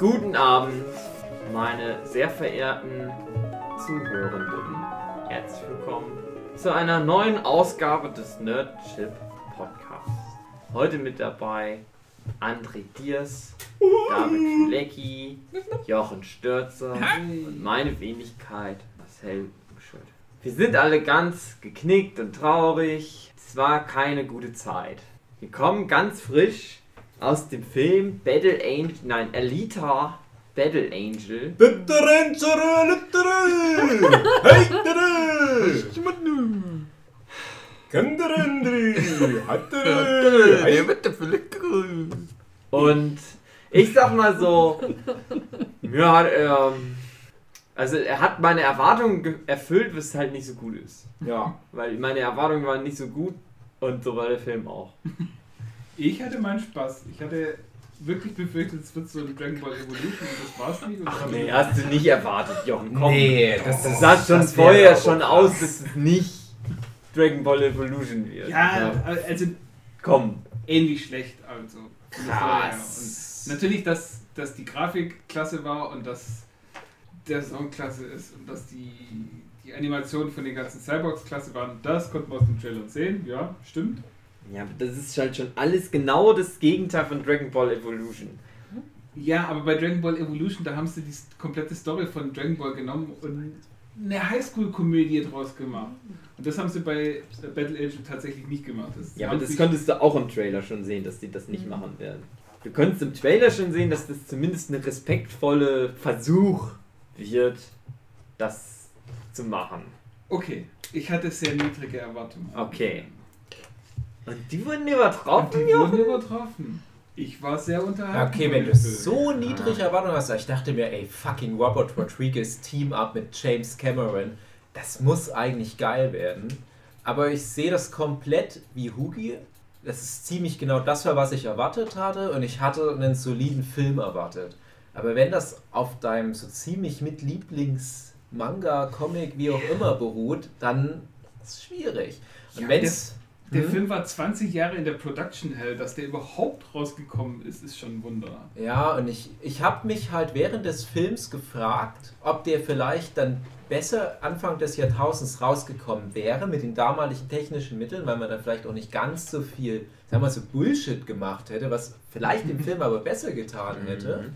Guten Abend, meine sehr verehrten Zuhörenden. Herzlich willkommen zu einer neuen Ausgabe des Nerdship Podcasts. Heute mit dabei André Diers, David Flecki, Jochen Stürzer und meine Wenigkeit Marcel Buschelt. Wir sind alle ganz geknickt und traurig. Es war keine gute Zeit. Wir kommen ganz frisch aus dem Film Battle Angel, nein, Alita Battle Angel. Und ich sag mal so, ja, ähm, also er hat meine Erwartungen ge- erfüllt, was halt nicht so gut ist. Ja. Weil meine Erwartungen waren nicht so gut und so war der Film auch. Ich hatte meinen Spaß. Ich hatte wirklich befürchtet, es wird so ein Dragon Ball Evolution und das war's nicht. War Nee, hast du nicht erwartet, Jochen. Komm. Nee, das Das ist. sah schon das vorher schon aus, dass es nicht Dragon Ball Evolution wird. ja, also Komm. ähnlich schlecht. Also. Krass. Und natürlich, dass, dass die Grafik klasse war und dass der Song klasse ist und dass die, die Animationen von den ganzen Cyborgs klasse waren. Das konnten wir aus dem Trailer sehen. Ja, stimmt. Ja, aber das ist halt schon alles genau das Gegenteil von Dragon Ball Evolution. Ja, aber bei Dragon Ball Evolution, da haben sie die komplette Story von Dragon Ball genommen und eine Highschool-Komödie draus gemacht. Und das haben sie bei Battle Angel tatsächlich nicht gemacht. Das Ja, aber das konntest du auch im Trailer schon sehen, dass die das nicht machen werden. Du konntest im Trailer schon sehen, dass das zumindest eine respektvolle Versuch wird, das zu machen. Okay, ich hatte sehr niedrige Erwartungen. Okay. Und die wurden Und übertroffen, die Jochen? wurden übertroffen. Ich war sehr unterhalten. Okay, wenn du so niedrige Erwartungen hast, ich dachte mir, ey, fucking Robert Rodriguez Team Up mit James Cameron, das muss eigentlich geil werden. Aber ich sehe das komplett wie Hugi. Das ist ziemlich genau das war, was ich erwartet hatte und ich hatte einen soliden Film erwartet. Aber wenn das auf deinem so ziemlich mit Lieblings-Manga, Comic, wie auch immer beruht, dann ist es schwierig. Und Ja, wenn's Der Hm? Film war 20 Jahre in der Production Hell, dass der überhaupt rausgekommen ist, ist schon ein Wunder. Ja, und ich, ich habe mich halt während des Films gefragt, ob der vielleicht dann besser Anfang des Jahrtausends rausgekommen wäre mit den damaligen technischen Mitteln, weil man dann vielleicht auch nicht ganz so viel, sagen wir mal, so Bullshit gemacht hätte, was vielleicht dem Film aber besser getan hätte.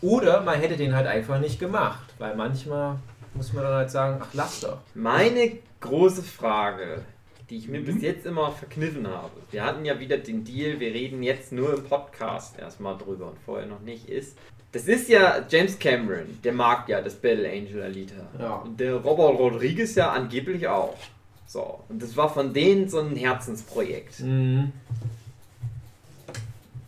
Oder man hätte den halt einfach nicht gemacht, weil manchmal muss man dann halt sagen, ach lass doch. Meine große Frage, die ich mir Mhm. bis jetzt immer verkniffen habe. Wir hatten ja wieder den Deal, wir reden jetzt nur im Podcast erstmal drüber und vorher noch nicht, ist. Das ist ja James Cameron, der mag ja das Battle Angel Alita. Ja. Und der Robert Rodriguez ja angeblich auch. So. Und das war von denen so ein Herzensprojekt. Mhm.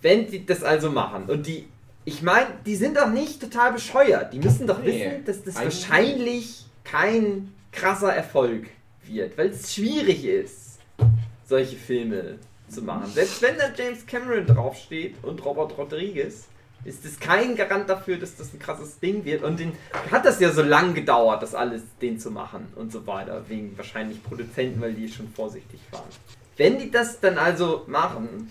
Wenn die das also machen und die, ich meine, die sind doch nicht total bescheuert. Die müssen doch Nee, wissen, dass das eigentlich wahrscheinlich kein krasser Erfolg wird, weil es schwierig ist, solche Filme zu machen. Selbst wenn da James Cameron draufsteht und Robert Rodriguez, ist das kein Garant dafür, dass das ein krasses Ding wird. Und den hat das ja so lang gedauert, das alles den zu machen und so weiter, wegen wahrscheinlich Produzenten, weil die schon vorsichtig waren. Wenn die das dann also machen,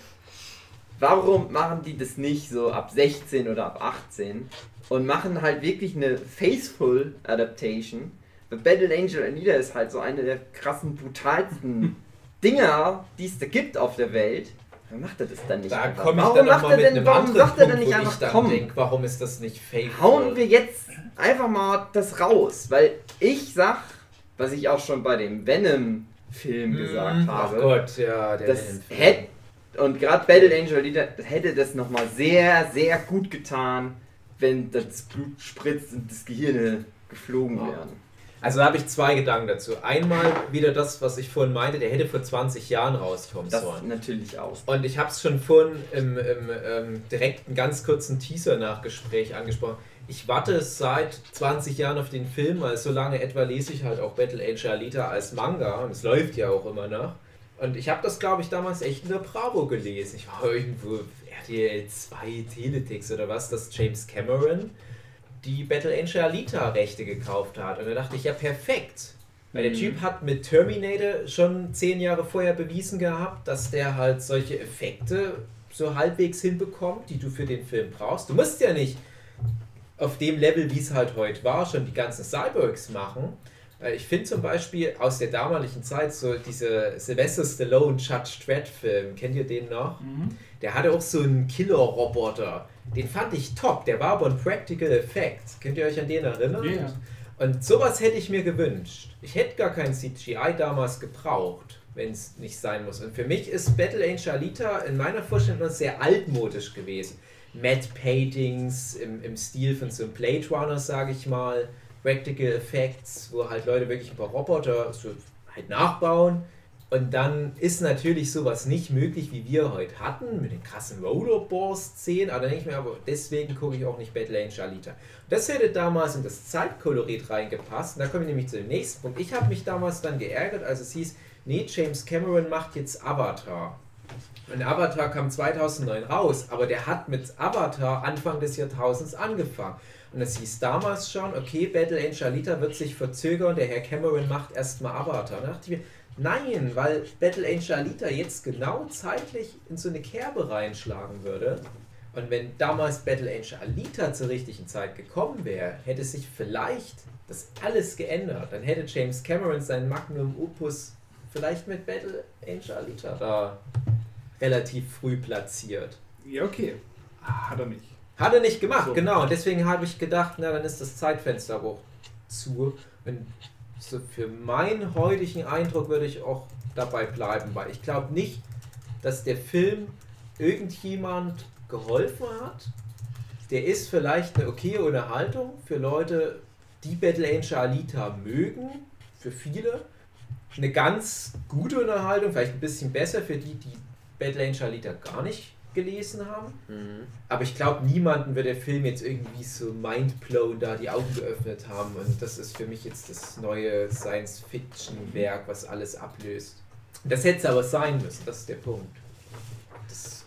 warum machen die das nicht so ab 16 oder ab 18 und machen halt wirklich eine faithful Adaptation? Battle Angel Alita ist halt so eine der krassen, brutalsten Dinger, die es da gibt auf der Welt. Warum macht er das dann nicht Da einfach? komme ich warum dann macht er denn, warum sagt er denn nicht einfach, komm, denk, warum ist das nicht fake? hauen wir jetzt einfach mal das raus? Weil ich sag, was ich auch schon bei dem Venom-Film gesagt habe, Ach Gott, ja, der das hätte und gerade Battle Angel Alita hätte das nochmal sehr, sehr gut getan, wenn das Blut spritzt und das Gehirne geflogen Ja. wären. Also da habe ich zwei Gedanken dazu. Einmal wieder das, was ich vorhin meinte, der hätte vor 20 Jahren rauskommen Das sollen. natürlich auch. Und ich habe es schon vorhin im, im ähm, direkten, ganz kurzen Teaser-Nachgespräch angesprochen. Ich warte seit 20 Jahren auf den Film, weil so lange etwa lese ich halt auch Battle Angel Alita als Manga und es läuft ja auch immer noch. Und ich habe das, glaube ich, damals echt in der Bravo gelesen. Ich war irgendwo RTL 2 Teletext oder was, dass James Cameron die Battle Angel Alita Rechte gekauft hat. Und da dachte ich, ja perfekt. Weil der Mhm. Typ hat mit Terminator schon zehn Jahre vorher bewiesen gehabt, dass der halt solche Effekte so halbwegs hinbekommt, die du für den Film brauchst. Du musst ja nicht auf dem Level, wie es halt heute war, schon die ganzen Cyborgs machen. Ich finde zum Beispiel aus der damaligen Zeit so diese Sylvester Stallone Judge Dredd Film, kennt ihr den noch? Mhm. Der hatte auch so einen Killer-Roboter. Den fand ich top, der war aber ein Practical Effect. Könnt ihr euch an den erinnern? Ja. Und sowas hätte ich mir gewünscht. Ich hätte gar kein CGI damals gebraucht, wenn es nicht sein muss. Und für mich ist Battle Angel Alita in meiner Vorstellung sehr altmodisch gewesen. Matte Paintings im, im Stil von so einem Blade Runner, sage ich mal. Practical Effects, wo halt Leute wirklich ein paar Roboter so halt nachbauen. Und dann ist natürlich sowas nicht möglich, wie wir heute hatten, mit den krassen Rollerball-Szenen. Aber dann denke ich mir, aber deswegen gucke ich auch nicht Battle Angel Alita. Das hätte damals in das Zeitkolorit reingepasst. Und da komme ich nämlich zu dem nächsten Punkt. Ich habe mich damals dann geärgert, als es hieß, nee, James Cameron macht jetzt Avatar. Und Avatar kam 2009 raus, aber der hat mit Avatar Anfang des Jahrtausends angefangen. Und es hieß damals schon, okay, Battle Angel Alita wird sich verzögern, der Herr Cameron macht erstmal Avatar. Da dachte ich mir, nein, weil Battle Angel Alita jetzt genau zeitlich in so eine Kerbe reinschlagen würde. Und wenn damals Battle Angel Alita zur richtigen Zeit gekommen wäre, hätte sich vielleicht das alles geändert. Dann hätte James Cameron seinen Magnum Opus vielleicht mit Battle Angel Alita da relativ früh platziert. Ja, okay. Hat er nicht. Hat er nicht gemacht, So. genau. Und deswegen habe ich gedacht, na, dann ist das Zeitfenster auch zu. Und so für meinen heutigen Eindruck würde ich auch dabei bleiben, weil ich glaube nicht, dass der Film irgendjemand geholfen hat. Der ist vielleicht eine okay Unterhaltung für Leute, die Battle Angel Alita mögen, für viele. Eine ganz gute Unterhaltung, vielleicht ein bisschen besser für die, die Battle Angel Alita gar nicht gelesen haben. Mhm. Aber ich glaube, niemanden wird der Film jetzt irgendwie so mindblown da die Augen geöffnet haben. Und das ist für mich jetzt das neue Science-Fiction-Werk, was alles ablöst. Das hätte es aber sein müssen, das ist der Punkt. Das,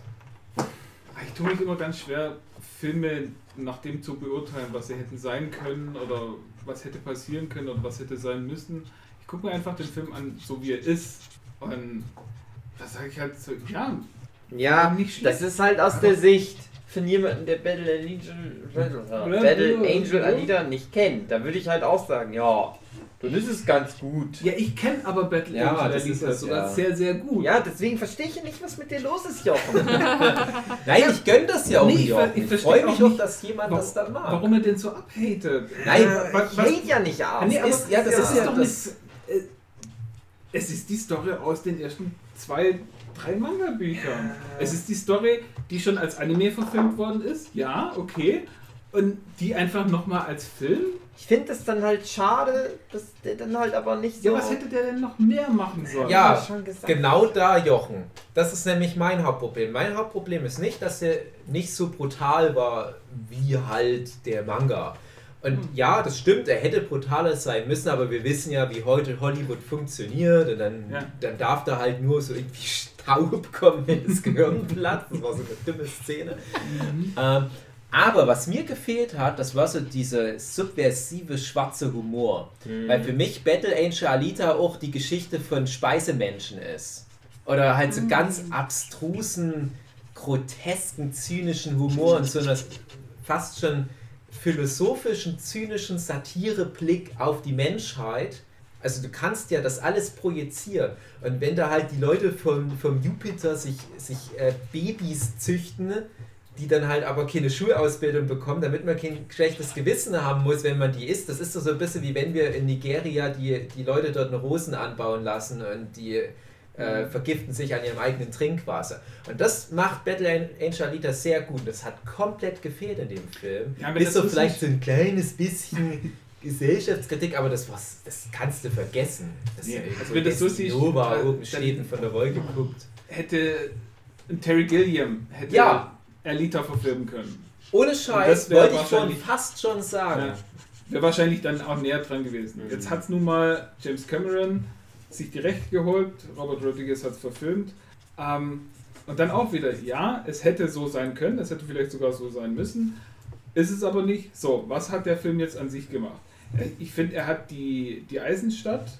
Ich tue mich immer ganz schwer, Filme nach dem zu beurteilen, was sie hätten sein können oder was hätte passieren können oder was hätte sein müssen. Ich gucke mir einfach den Film an, so wie er ist. Und da sage ich halt so, ja, Ja, schlecht. das ist halt aus der Sicht von jemandem, der Battle Angel, Battle, Battle Angel Alita nicht kennt. Da würde ich halt auch sagen, ja, dann ist es ganz gut. ja, ich kenne aber Battle Ja, Angel das es, sogar ja. sehr, sehr gut. Ja, deswegen verstehe ich nicht, was mit dir los ist, Jochen. nein, ich gönne das ja auch Nee, nicht. ich Ich, freue mich auch dass jemand Warum, das dann mag. warum er denn so abhatet? Nein, Äh, Ich hate ja nicht ab. nee, aber ist- ja, das ist ist ja doch das- nicht. äh, Es ist die Story aus den ersten zwei, drei Manga-Büchern. Es ist die Story, die schon als Anime verfilmt worden ist. Ja, okay. Und die einfach nochmal als Film. Ich finde das dann halt schade, dass der dann halt aber nicht so... Ja, was hätte der denn noch mehr machen sollen? Ja. Genau da, Jochen. Das ist nämlich mein Hauptproblem. Mein Hauptproblem ist nicht, dass er nicht so brutal war wie halt der Manga. Und ja, das stimmt, er hätte brutaler sein müssen, aber wir wissen ja, wie heute Hollywood funktioniert. Und dann, Ja. dann darf da halt nur so irgendwie Staub kommen, wenn das Gehirn platzt. Das war so eine dumme Szene. Ähm, aber was mir gefehlt hat, das war so dieser subversive schwarze Humor. Weil für mich Battle Angel Alita auch die Geschichte von Speisemenschen ist. Oder halt so ganz abstrusen, grotesken, zynischen Humor und so einer fast schon philosophischen, zynischen Satireblick auf die Menschheit. Also du kannst ja das alles projizieren. Und wenn da halt die Leute vom, vom Jupiter sich, sich äh, Babys züchten, die dann halt aber keine Schulausbildung bekommen, damit man kein schlechtes Gewissen haben muss, wenn man die isst. Das ist doch so ein bisschen wie wenn wir in Nigeria die, die Leute dort eine Rosen anbauen lassen und die äh, vergiften sich an ihrem eigenen Trinkwasser. Und das macht Battle Angel Alita sehr gut. Das hat komplett gefehlt in dem Film. Ja, aber Bis so vielleicht so ein kleines bisschen Gesellschaftskritik, aber das was, das kannst du vergessen. Das Nee, also wenn das so siehst, Nova oben und von der Wolke guckt. Hätte ein Terry Gilliam hätte Ja. Alita verfilmen können. Ohne Scheiß wollte ich schon fast schon sagen. Ja. Wäre wahrscheinlich dann auch näher dran gewesen. Mhm. Jetzt hat es nun mal James Cameron sich die Rechte geholt, Robert Rodriguez hat es verfilmt. Ähm, und dann auch wieder, ja, es hätte so sein können, es hätte vielleicht sogar so sein müssen. Ist es aber nicht. So, was hat der Film jetzt an sich gemacht? Ich finde, er hat die, die Eisenstadt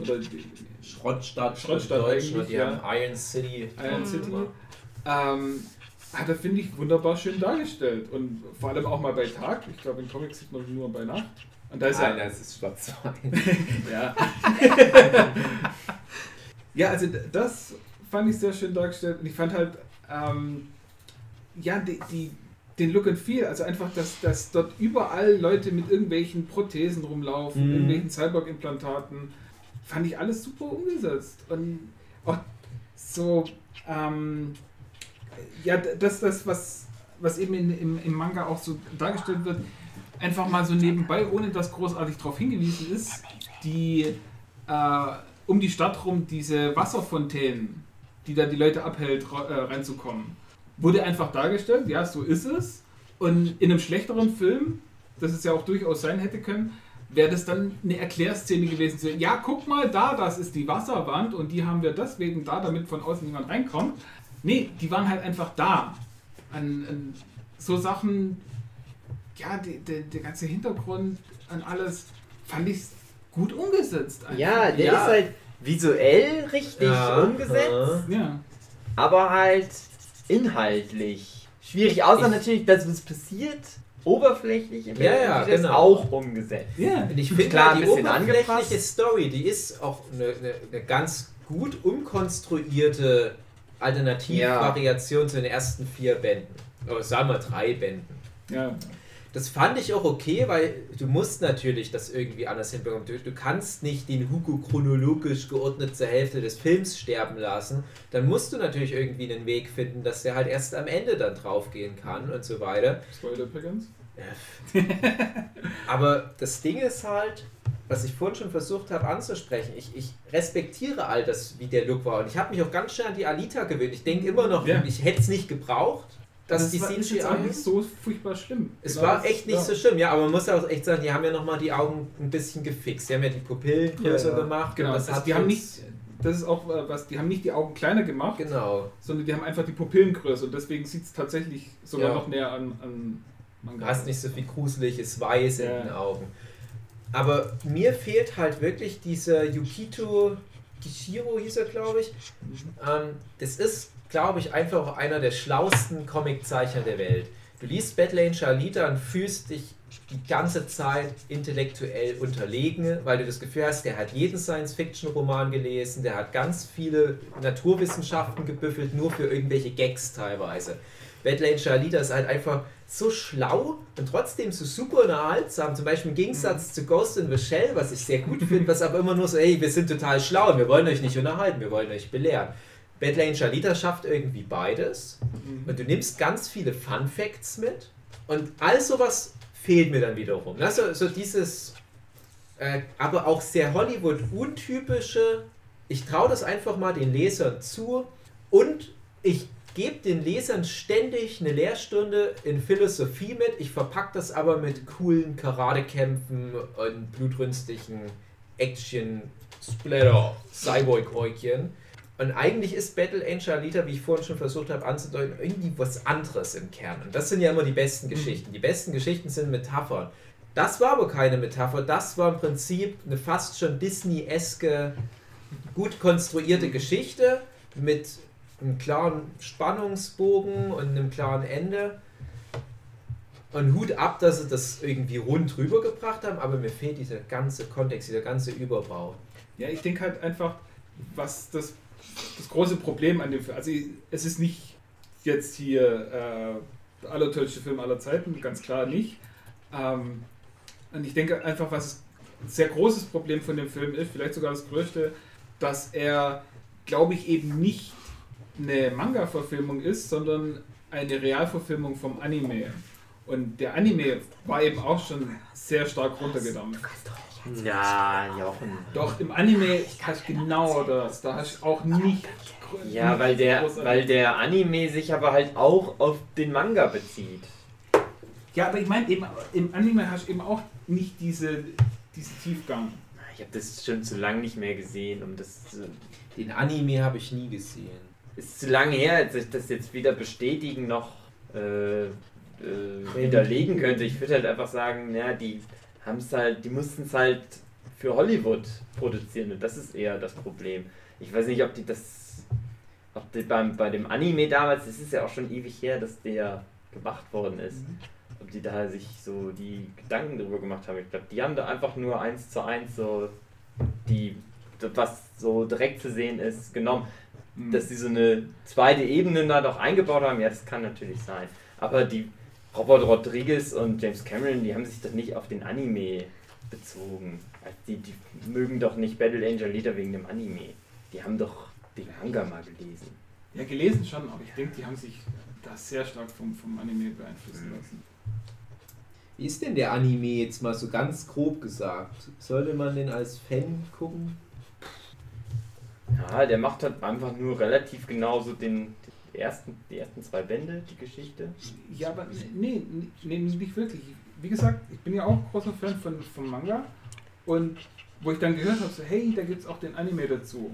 oder die Schrottstadt, Schrottstadt eigentlich, die ja. haben Iron City. Iron. City ähm, hat er, finde ich, wunderbar schön dargestellt. Und vor allem auch mal bei Tag. Ich glaube, in Comics sieht man nur bei Nacht. Und da ist Nein, er. das ist schwarz-weiß. Ja. ja, also das fand ich sehr schön dargestellt. Und ich fand halt, ähm, ja, die, die, den Look and Feel, also einfach, dass, dass dort überall Leute mit irgendwelchen Prothesen rumlaufen, Mhm. irgendwelchen Cyborg-Implantaten, fand ich alles super umgesetzt. Und auch so, ähm, ja, das, das was, was eben in, im, im Manga auch so dargestellt wird, einfach mal so nebenbei, ohne dass großartig darauf hingewiesen ist, die äh, um die Stadt rum diese Wasserfontänen, die da die Leute abhält, äh, reinzukommen, wurde einfach dargestellt, ja, so ist es. Und in einem schlechteren Film, das es ja auch durchaus sein hätte können, wäre das dann eine Erklärszene gewesen. So, ja, guck mal da, das ist die Wasserwand und die haben wir deswegen da, damit von außen niemand reinkommt. Nee, die waren halt einfach da. An, an so Sachen, ja, die, die, der ganze Hintergrund an alles fand ich gut umgesetzt. einfach. Ja, der Ja. ist halt visuell richtig Ja, umgesetzt, Ja. aber halt inhaltlich schwierig. Außer Ich- natürlich, dass es passiert, oberflächlich im Ja, ja, Endeffekt ist genau. auch umgesetzt. Ja. Und ich finde Klar, ein die oberflächliche angepasst. Story, die ist auch eine, eine, eine ganz gut umkonstruierte Alternativvariation zu den ersten vier Bänden. Oder sagen wir drei Bänden. ja. Das fand ich auch okay, weil du musst natürlich das irgendwie anders hinbekommen. Du, du kannst nicht den Hugo chronologisch geordnet zur Hälfte des Films sterben lassen. Dann musst du natürlich irgendwie einen Weg finden, dass der halt erst am Ende dann draufgehen kann und so weiter. Spoiler übrigens. Aber das Ding ist halt, was ich vorhin schon versucht habe anzusprechen, ich, ich respektiere all das, wie der Look war. Und ich habe mich auch ganz schnell an die Alita gewöhnt. Ich denke immer noch, Ja. ich hätte es nicht gebraucht, dass die war, auch CGI... nicht so furchtbar schlimm. Es war das- echt nicht ja. so schlimm, ja, aber man muss auch echt sagen, die haben ja nochmal die Augen ein bisschen gefixt. Die haben ja die Pupillen größer Ja, ja. gemacht. Genau, das also hat die haben nicht, das ist auch äh, was, die haben nicht die Augen kleiner gemacht, Genau. sondern die haben einfach die Pupillen größer und deswegen sieht es tatsächlich sogar Ja. noch näher an, an Du Manga. hast nicht so viel gruseliges Weiß Ja. in den Augen. Aber mir fehlt halt wirklich dieser Yukito Kishiro, hieß er, glaube ich. Ähm, das ist, glaube ich, einfach auch einer der schlauesten Comiczeichner der Welt. Du liest Battle Angel Alita und fühlst dich die ganze Zeit intellektuell unterlegen, weil du das Gefühl hast, der hat jeden Science-Fiction-Roman gelesen, der hat ganz viele Naturwissenschaften gebüffelt, nur für irgendwelche Gags teilweise. Battle Angel Alita ist halt einfach so schlau und trotzdem so super unterhaltsam. Zum Beispiel im Gegensatz zu Ghost in the Shell, was ich sehr gut finde, was aber immer nur so, ey, wir sind total schlau und wir wollen euch nicht unterhalten, wir wollen euch belehren. Angel Alita schafft irgendwie beides Mhm. und du nimmst ganz viele Fun Facts mit und all sowas fehlt mir dann wiederum. Ne? So, so dieses, äh, aber auch sehr Hollywood-untypische, ich traue das einfach mal den Lesern zu und ich gebe den Lesern ständig eine Lehrstunde in Philosophie mit. Ich verpacke das aber mit coolen Karatekämpfen und blutrünstigen Action-Splatter, Cyborg-Äugchen. Und eigentlich ist Battle Angel Alita, wie ich vorhin schon versucht habe anzudeuten, irgendwie was anderes im Kern. Und das sind ja immer die besten Geschichten. Die besten Geschichten sind Metaphern. Das war aber keine Metapher, das war im Prinzip eine fast schon Disney-eske, gut konstruierte Geschichte mit einem klaren Spannungsbogen und einem klaren Ende. Und Hut ab, dass sie das irgendwie rund rübergebracht haben, aber mir fehlt dieser ganze Kontext, dieser ganze Überbau. Ja, ich denke halt einfach, was das, das große Problem an dem Film, also es ist nicht jetzt hier äh, der allertollste Film aller Zeiten, ganz klar nicht. Ähm, und ich denke einfach, was ein sehr großes Problem von dem Film ist, vielleicht sogar das größte, dass er, glaube ich, eben nicht eine Manga-Verfilmung ist, sondern eine Realverfilmung vom Anime. Und der Anime war eben auch schon sehr stark runtergedampft. Ja, Jochen. Doch, im Anime hast du genau das. Da hast du auch nicht. Ja, weil der, weil der Anime sich aber halt auch auf den Manga bezieht. Ja, aber ich meine, im Anime hast du eben auch nicht diese, diesen Tiefgang. Ich habe das schon zu lange nicht mehr gesehen, um das zu, Den Anime habe ich nie gesehen. ist zu lange her, als ich das jetzt weder bestätigen noch äh, äh, widerlegen könnte. Ich würde halt einfach sagen, ja, die haben es halt, die mussten es halt für Hollywood produzieren und das ist eher das Problem. Ich weiß nicht, ob die das Ob die beim, bei dem Anime damals, das ist ja auch schon ewig her, dass der gemacht worden ist. Mhm. Ob die da sich so die Gedanken drüber gemacht haben. Ich glaube, die haben da einfach nur eins zu eins so die, was so direkt zu sehen ist, genommen. Mhm. Dass die so eine zweite Ebene da doch eingebaut haben, ja, das kann natürlich sein. Aber die Robert Rodriguez und James Cameron, die haben sich doch nicht auf den Anime bezogen. Also die, die mögen doch nicht Battle Angel Alita wegen dem Anime. Die haben doch den Manga mal gelesen. Ja, gelesen schon, aber ich denke, die haben sich da sehr stark vom, vom Anime beeinflussen Mhm. lassen. Wie ist denn der Anime jetzt mal so ganz grob gesagt? Sollte man den als Fan gucken? Ja, der macht halt einfach nur relativ genauso den, den ersten, die ersten zwei Bände, die Geschichte. Ja, aber nee, nee, nicht wirklich. Wie gesagt, ich bin ja auch großer Fan von, vom Manga und wo ich dann gehört habe, so, hey, da gibt es auch den Anime dazu,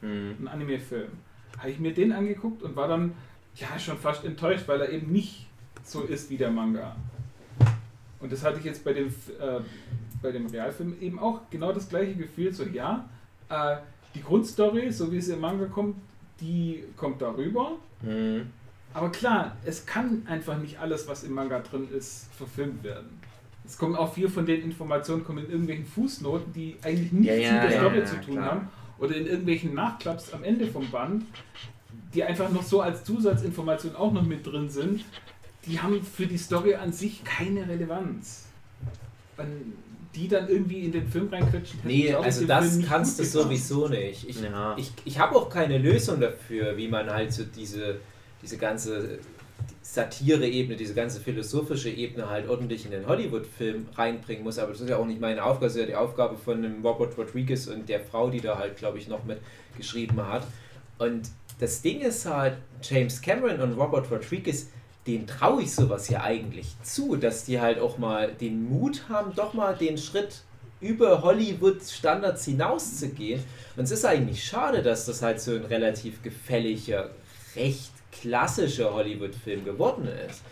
Hm. einen Anime-Film, habe ich mir den angeguckt und war dann ja schon fast enttäuscht, weil er eben nicht so ist wie der Manga. Und das hatte ich jetzt bei dem, äh, bei dem Realfilm eben auch genau das gleiche Gefühl, so ja, äh, die Grundstory, so wie es im Manga kommt, die kommt darüber. Hm. Aber klar, es kann einfach nicht alles, was im Manga drin ist, verfilmt werden. Es kommen auch viel von den Informationen kommen in irgendwelchen Fußnoten, die eigentlich nichts Ja, ja, mit der Story ja, zu tun klar. haben. Oder in irgendwelchen Nachklaps am Ende vom Band, die einfach noch so als Zusatzinformation auch noch mit drin sind. Die haben für die Story an sich keine Relevanz. Und die dann irgendwie in den Film reinquetschen, Nee, also das kannst du sowieso nicht. Ich, Ja. ich, ich habe auch keine Lösung dafür, wie man halt so diese, diese ganze Satire-Ebene, diese ganze philosophische Ebene halt ordentlich in den Hollywood-Film reinbringen muss. Aber das ist ja auch nicht meine Aufgabe, das ist ja die Aufgabe von dem Robert Rodriguez und der Frau, die da halt, glaube ich, noch mit geschrieben hat. Und das Ding ist halt, James Cameron und Robert Rodriguez, denen traue ich sowas ja eigentlich zu, dass die halt auch mal den Mut haben, doch mal den Schritt über Hollywood-Standards hinauszugehen. Und es ist eigentlich schade, dass das halt so ein relativ gefälliger, recht klassischer Hollywood-Film geworden ist.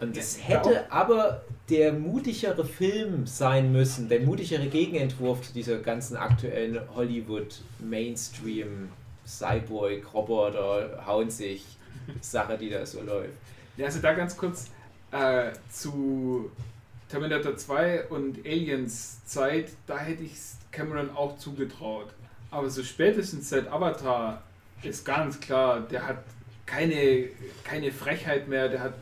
Und es hätte aber der mutigere Film sein müssen, der mutigere Gegenentwurf zu dieser ganzen aktuellen Hollywood-Mainstream Cyborg-Roboter hauen sich Sache, die da so läuft. Ja, also da ganz kurz äh, zu Terminator 2 und Aliens Zeit, da hätte ich Cameron auch zugetraut. Aber so spätestens seit Avatar ist ganz klar, der hat keine, keine Frechheit mehr, der, hat,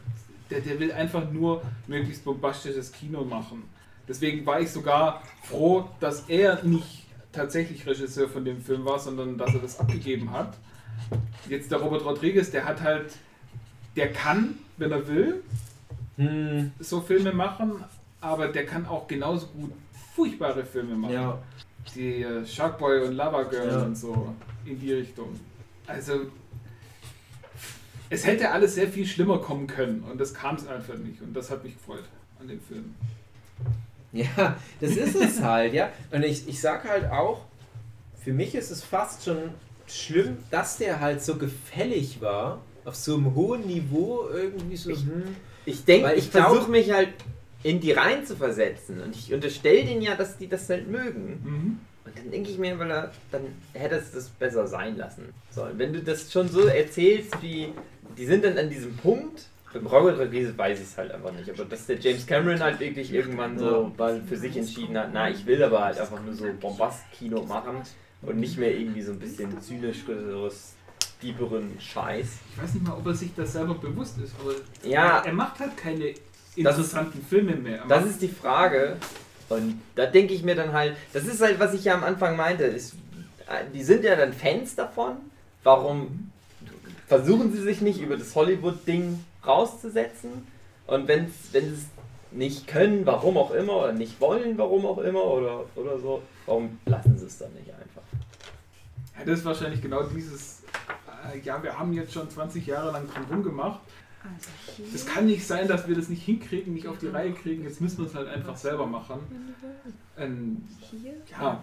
der, der will einfach nur möglichst bombastisches Kino machen. Deswegen war ich sogar froh, dass er nicht tatsächlich Regisseur von dem Film war, sondern dass er das abgegeben hat. Jetzt der Robert Rodriguez, der hat halt, der kann, wenn er will, Hm, so Filme machen, aber der kann auch genauso gut furchtbare Filme machen. ja. Die äh, Sharkboy und Lava Girl Ja. und so in die Richtung. Also es hätte alles sehr viel schlimmer kommen können und das kam es einfach nicht und das hat mich gefreut an dem Film. Ja, das ist es halt, ja. Und ich, ich sag halt auch, für mich ist es fast schon schlimm, dass der halt so gefällig war, auf so einem hohen Niveau irgendwie so. Ich- hm. Ich denke, ich, ich versuche mich halt in die rein zu versetzen und ich unterstelle denen ja, dass die das halt mögen. Mhm. Und dann denke ich mir, weil er, dann hättest du es besser sein lassen sollen. Wenn du das schon so erzählst, wie die sind dann an diesem Punkt, beim Robert Rodriguez weiß ich es halt einfach nicht, aber dass der James Cameron halt wirklich irgendwann so für sich entschieden hat, na, ich will aber halt einfach nur so Bombast-Kino machen und nicht mehr irgendwie so ein bisschen zynischeres, dieberen Scheiß. Ich weiß nicht mal, ob er sich das selber bewusst ist, aber Ja. er macht halt keine interessanten Filme mehr. Das ist die Frage. Und da denke ich mir dann halt, das ist halt, was ich ja am Anfang meinte. Ist, äh, die sind ja dann Fans davon. Warum versuchen sie sich nicht über das Hollywood-Ding rauszusetzen? Und wenn sie es nicht können, warum auch immer, oder nicht wollen, warum auch immer, oder, oder so, warum lassen sie es dann nicht einfach? Ja, das ist wahrscheinlich genau dieses, ja, wir haben jetzt schon 20 Jahre lang drum rumgemacht. Also. Es kann nicht sein, dass wir das nicht hinkriegen, nicht auf die Reihe kriegen. Jetzt müssen wir es halt einfach selber machen. Ähm, Ja.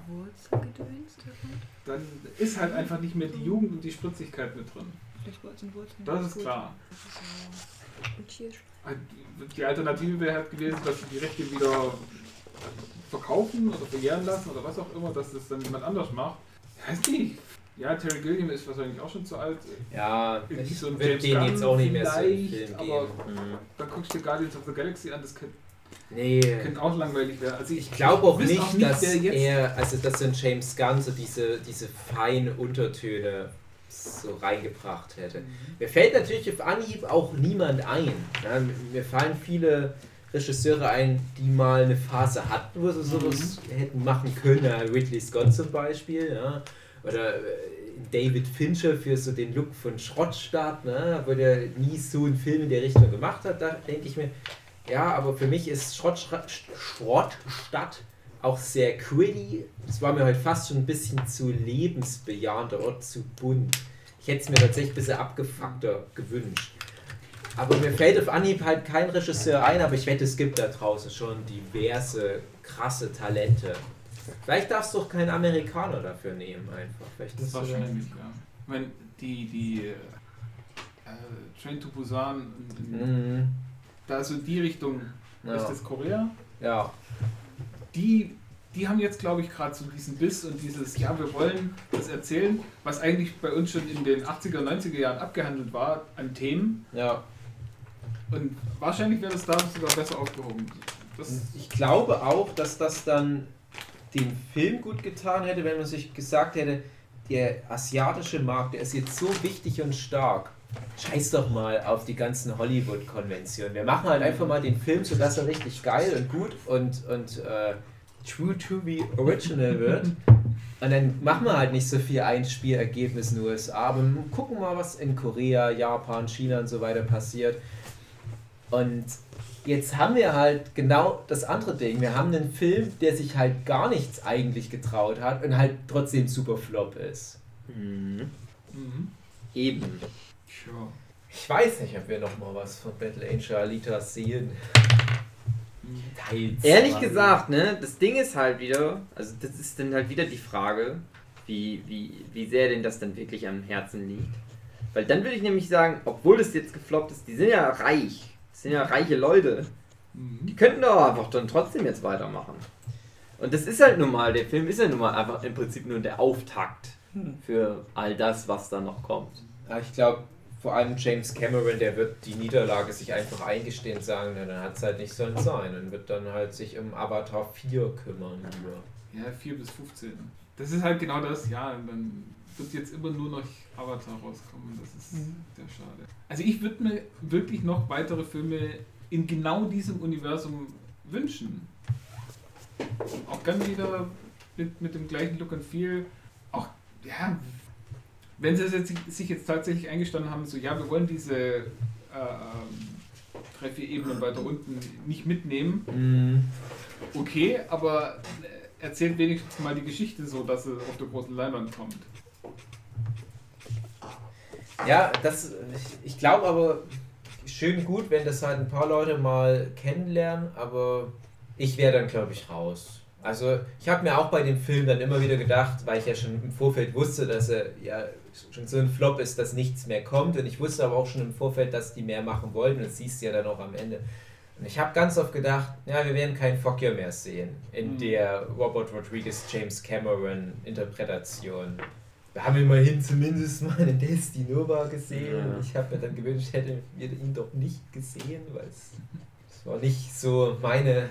Dann ist halt einfach nicht mehr die Jugend und die Spritzigkeit mit drin. Das ist klar. Die Alternative wäre halt gewesen, dass sie die Rechte wieder verkaufen oder verjähren lassen oder was auch immer, dass das dann jemand anders macht. Ich weiß nicht. Ja, Terry Gilliam ist wahrscheinlich auch schon zu alt. Ja, Irgendwie ich so ein würde James den jetzt auch nicht mehr so im Film aber-. Mhm. Dann guckst du dir Guardians of the Galaxy an, das könnte, Nee. könnte auch langweilig werden. Also Ich glaube auch nicht, dass wer jetzt er, also dass so ein James Gunn so diese, diese feinen Untertöne so reingebracht hätte. Mir fällt natürlich auf Anhieb auch niemand ein. Ja, mir fallen viele Regisseure ein, die mal eine Phase hatten, wo sie sowas hätten machen können. Ridley Scott zum Beispiel. Ja. Oder äh, David Fincher für so den Look von Schrottstadt, ne, wo der nie so einen Film in der Richtung gemacht hat. Da denke ich mir, ja, aber für mich ist Schrottstadt, auch sehr gritty. Es war mir heute fast schon ein bisschen zu lebensbejahender oder zu bunt. Ich hätte es mir tatsächlich ein bisschen abgefuckter gewünscht. Aber mir fällt auf Anhieb halt kein Regisseur ein, aber ich wette, es gibt da draußen schon diverse krasse Talente. Vielleicht darfst du auch keinen Amerikaner dafür nehmen, einfach. Vielleicht Das du wahrscheinlich, ja. Meine, die, die äh, Train to Busan, Mhm. da so in die Richtung, ist Ja. das Korea, ja. die, die haben jetzt, glaube ich, gerade so diesen Biss und dieses, ja, wir wollen das erzählen, was eigentlich bei uns schon in den 80er, 90er Jahren abgehandelt war, an Themen. ja. Und wahrscheinlich wäre das da sogar besser aufgehoben. Das, Ich glaube auch, dass das dann dem Film gut getan hätte, wenn man sich gesagt hätte, der asiatische Markt, der ist jetzt so wichtig und stark. Scheiß doch mal auf die ganzen Hollywood-Konventionen. Wir machen halt einfach mal den Film, sodass er richtig geil und gut und, und äh, true to the original wird. Und dann machen wir halt nicht so viel Einspielergebnis in den USA, aber gucken mal, was in Korea, Japan, China und so weiter passiert. Und jetzt haben wir halt genau das andere Ding. Wir haben einen Film, der sich halt gar nichts eigentlich getraut hat und halt trotzdem super flop ist. Mhm. mhm. Eben. Sure. Ich weiß nicht, ob wir noch mal was von Battle Angel Alita sehen. Mhm. Teil Ehrlich gesagt, ne, das Ding ist halt wieder, also das ist dann halt wieder die Frage, wie, wie, wie sehr denn das dann wirklich am Herzen liegt. Weil dann würde ich nämlich sagen, obwohl das jetzt gefloppt ist, die sind ja reich. Das sind ja reiche Leute. Die Mhm. könnten doch einfach dann trotzdem jetzt weitermachen. Und das ist halt nun mal, der Film ist ja nun mal einfach im Prinzip nur der Auftakt für all das, was da noch kommt. Ja, ich glaube, vor allem James Cameron, der wird die Niederlage sich einfach eingestehen sagen, na, dann hat es halt nicht sollen sein und wird dann halt sich um Avatar 4 kümmern lieber. Ja, 4 bis 15. Das ist halt genau das, ja, und dann wird jetzt immer nur noch Avatar rauskommen das ist sehr schade. Also ich würde mir wirklich noch weitere Filme in genau diesem Universum wünschen. Auch ganz wieder mit, mit dem gleichen Look and Feel. Auch, ja, wenn sie jetzt, sich jetzt tatsächlich eingestanden haben, so, ja, wir wollen diese äh, ähm, drei, vier Ebenen weiter unten nicht mitnehmen, Mhm. okay, aber äh, erzählt wenigstens mal die Geschichte so, dass es auf der großen Leinwand kommt. Ja, das, ich, ich glaube aber, schön gut, wenn das halt ein paar Leute mal kennenlernen, aber ich wäre dann, glaube ich, raus. Also, ich habe mir auch bei dem Film dann immer wieder gedacht, weil ich ja schon im Vorfeld wusste, dass er ja schon so ein Flop ist, dass nichts mehr kommt. Und ich wusste aber auch schon im Vorfeld, dass die mehr machen wollten. Und das siehst du ja dann auch am Ende. Und ich habe ganz oft gedacht, ja, wir werden keinen Fokker mehr sehen in Mhm. der Robert Rodriguez James Cameron Interpretation. Wir haben immerhin zumindest mal einen Destiny Nova gesehen. Ja. Ich habe mir dann gewünscht, hätten wir ihn doch nicht gesehen, weil es war nicht so meine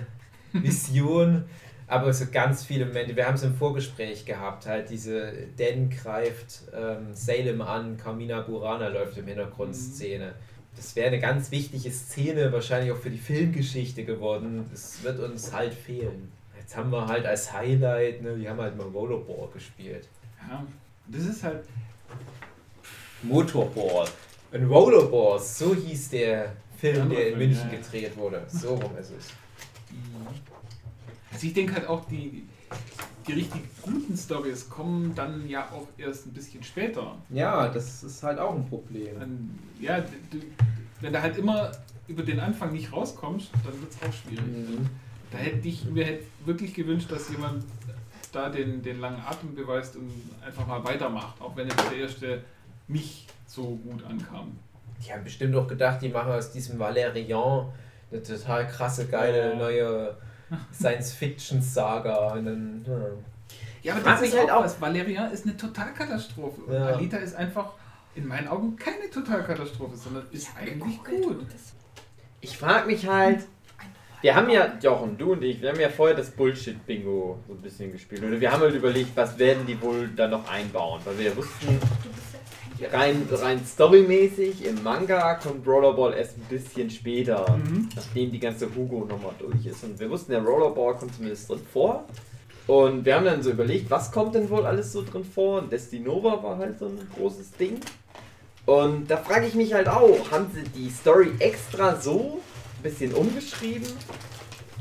Vision. Aber so ganz viele Momente, wir haben es im Vorgespräch gehabt, halt diese Dan greift ähm, Salem an, Carmina Burana läuft im Hintergrund Mhm. Szene. Das wäre eine ganz wichtige Szene, wahrscheinlich auch für die Filmgeschichte geworden. Das wird uns halt fehlen. Jetzt haben wir halt als Highlight, ne, wir haben halt mal Rollerball gespielt. Ja, das ist halt, Motorball. Ein Rollerball, so hieß der Film, der in München ja. gedreht wurde. So rum ist es. also ich denke halt auch, die, die richtig guten Stories kommen dann ja auch erst ein bisschen später. Ja, das ist halt auch ein Problem. Dann, ja, du, wenn du halt immer über den Anfang nicht rauskommst, dann wird es auch schwierig. Mhm. Da hätte ich mir hätte wirklich gewünscht, dass jemand da den, den langen Atem beweist und einfach mal weitermacht, auch wenn jetzt der erste nicht so gut ankam. Die haben bestimmt auch gedacht, die machen aus diesem Valerian eine total krasse, geile Ja. neue Science-Fiction-Saga. Und dann, ja. Ja, aber das ist halt auch auch- was. Valerian ist eine Totalkatastrophe. Und Ja. Alita ist einfach in meinen Augen keine Totalkatastrophe, sondern ist eigentlich gut. Ich frage mich halt, wir haben ja, Jochen, du und ich, wir haben ja vorher das Bullshit-Bingo so ein bisschen gespielt. Oder wir haben halt überlegt, was werden die wohl da noch einbauen. Weil wir wussten, rein, rein storymäßig im Manga kommt Rollerball erst ein bisschen später, Mhm. nachdem die ganze Hugo-Nummer durch ist. Und wir wussten, der Rollerball kommt zumindest drin vor. Und wir haben dann so überlegt, was kommt denn wohl alles so drin vor? Und Destinova war halt so ein großes Ding. Und da frage ich mich halt auch, haben sie die Story extra so bisschen umgeschrieben?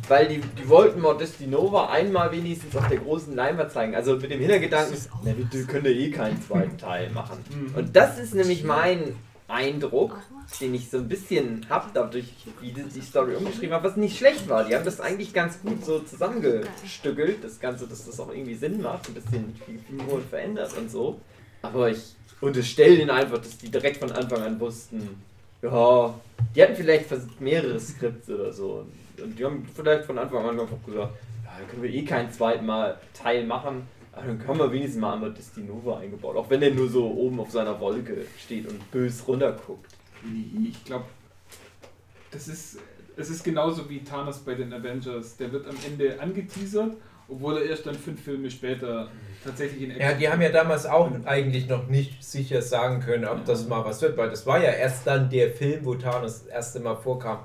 Weil die, die wollten mal Destinova einmal wenigstens auf der großen Leinwand zeigen. Also mit dem Hintergedanken, na, wir können ja eh keinen zweiten Teil machen. Mhm. Und das ist nämlich mein Eindruck, den ich so ein bisschen hab, dadurch, wie die Story umgeschrieben haben, was nicht schlecht war. Die haben das eigentlich ganz gut so zusammengestückelt, das Ganze, dass das auch irgendwie Sinn macht, ein bisschen die Figuren verändert und so. Aber ich unterstelle ihnen einfach, dass die direkt von Anfang an wussten, ja, die hatten vielleicht mehrere Skripts oder so. Und die haben vielleicht von Anfang an einfach gesagt, ja, dann können wir eh keinen zweiten Mal Teil machen. Aber dann haben wir wenigstens mal einmal Destinova eingebaut. Auch wenn er nur so oben auf seiner Wolke steht und bös runterguckt. Ich glaube, das ist, es ist genauso wie Thanos bei den Avengers. Der wird am Ende angeteasert, obwohl er erst dann fünf Filme später tatsächlich in Ja, die haben ja damals auch eigentlich noch nicht sicher sagen können, ob das mal was wird, weil das war ja erst dann der Film, wo Thanos das erste Mal vorkam,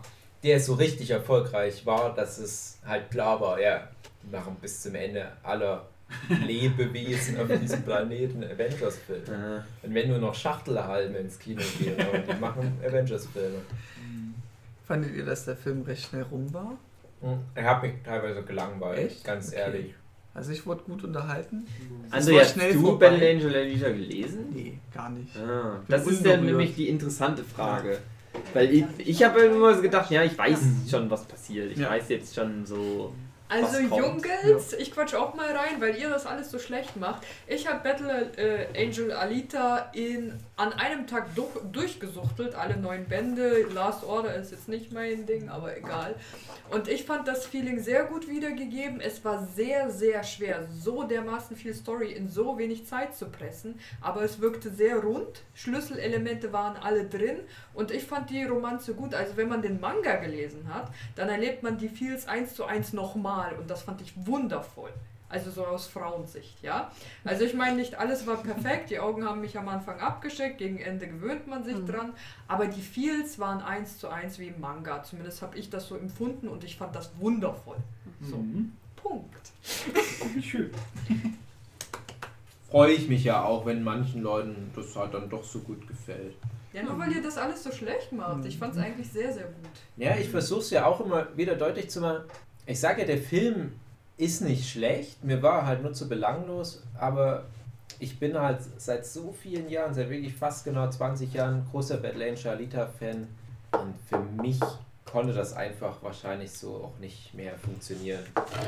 der so richtig erfolgreich war, dass es halt klar war, ja, die machen bis zum Ende aller Lebewesen auf diesem Planeten Avengers-Filme. Und wenn nur noch Schachtelhalme ins Kino gehen, aber die machen Avengers-Filme. Fandet ihr, dass der Film recht schnell rum war? Er hat mich teilweise gelangweilt, Echt? ganz Okay. ehrlich. Also ich wurde gut unterhalten. Also hast schnell du vorbei. Battle Angel Alita gelesen? Nee, gar nicht. Ah, das ist ja unberührt. nämlich die interessante Frage. Weil ich, ich habe immer so gedacht, ja, ich weiß schon, was passiert. Ich Ja. weiß jetzt schon so. Also kommt? Jungs, ich quatsch auch mal rein, weil ihr das alles so schlecht macht. Ich habe Battle äh, Angel Alita in, an einem Tag durch, durchgesuchtelt, alle neun Bände. Last Order ist jetzt nicht mein Ding, aber egal. Und ich fand das Feeling sehr gut wiedergegeben. Es war sehr, sehr schwer, so dermaßen viel Story in so wenig Zeit zu pressen. Aber es wirkte sehr rund. Schlüsselelemente waren alle drin. Und ich fand die Romanze gut. Also wenn man den Manga gelesen hat, dann erlebt man die Feels eins zu eins nochmal. Und das fand ich wundervoll. Also so aus Frauensicht, ja. Also ich meine, nicht alles war perfekt. Die Augen haben mich am Anfang abgeschickt. Gegen Ende gewöhnt man sich Mhm. dran. Aber die Feels waren eins zu eins wie im Manga. Zumindest habe ich das so empfunden und ich fand das wundervoll. So, Mhm. Punkt. Schön. Freue ich mich ja auch, wenn manchen Leuten das halt dann doch so gut gefällt. Ja, nur weil ihr das alles so schlecht macht. Ich fand es eigentlich sehr, sehr gut. Ja, ich versuche es ja auch immer wieder deutlich zu machen. Ich sage ja, der Film ist nicht schlecht, mir war halt nur zu belanglos, aber ich bin halt seit so vielen Jahren, seit wirklich fast genau 20 Jahren, großer Battle Angel Alita-Fan und für mich konnte das einfach wahrscheinlich so auch nicht mehr funktionieren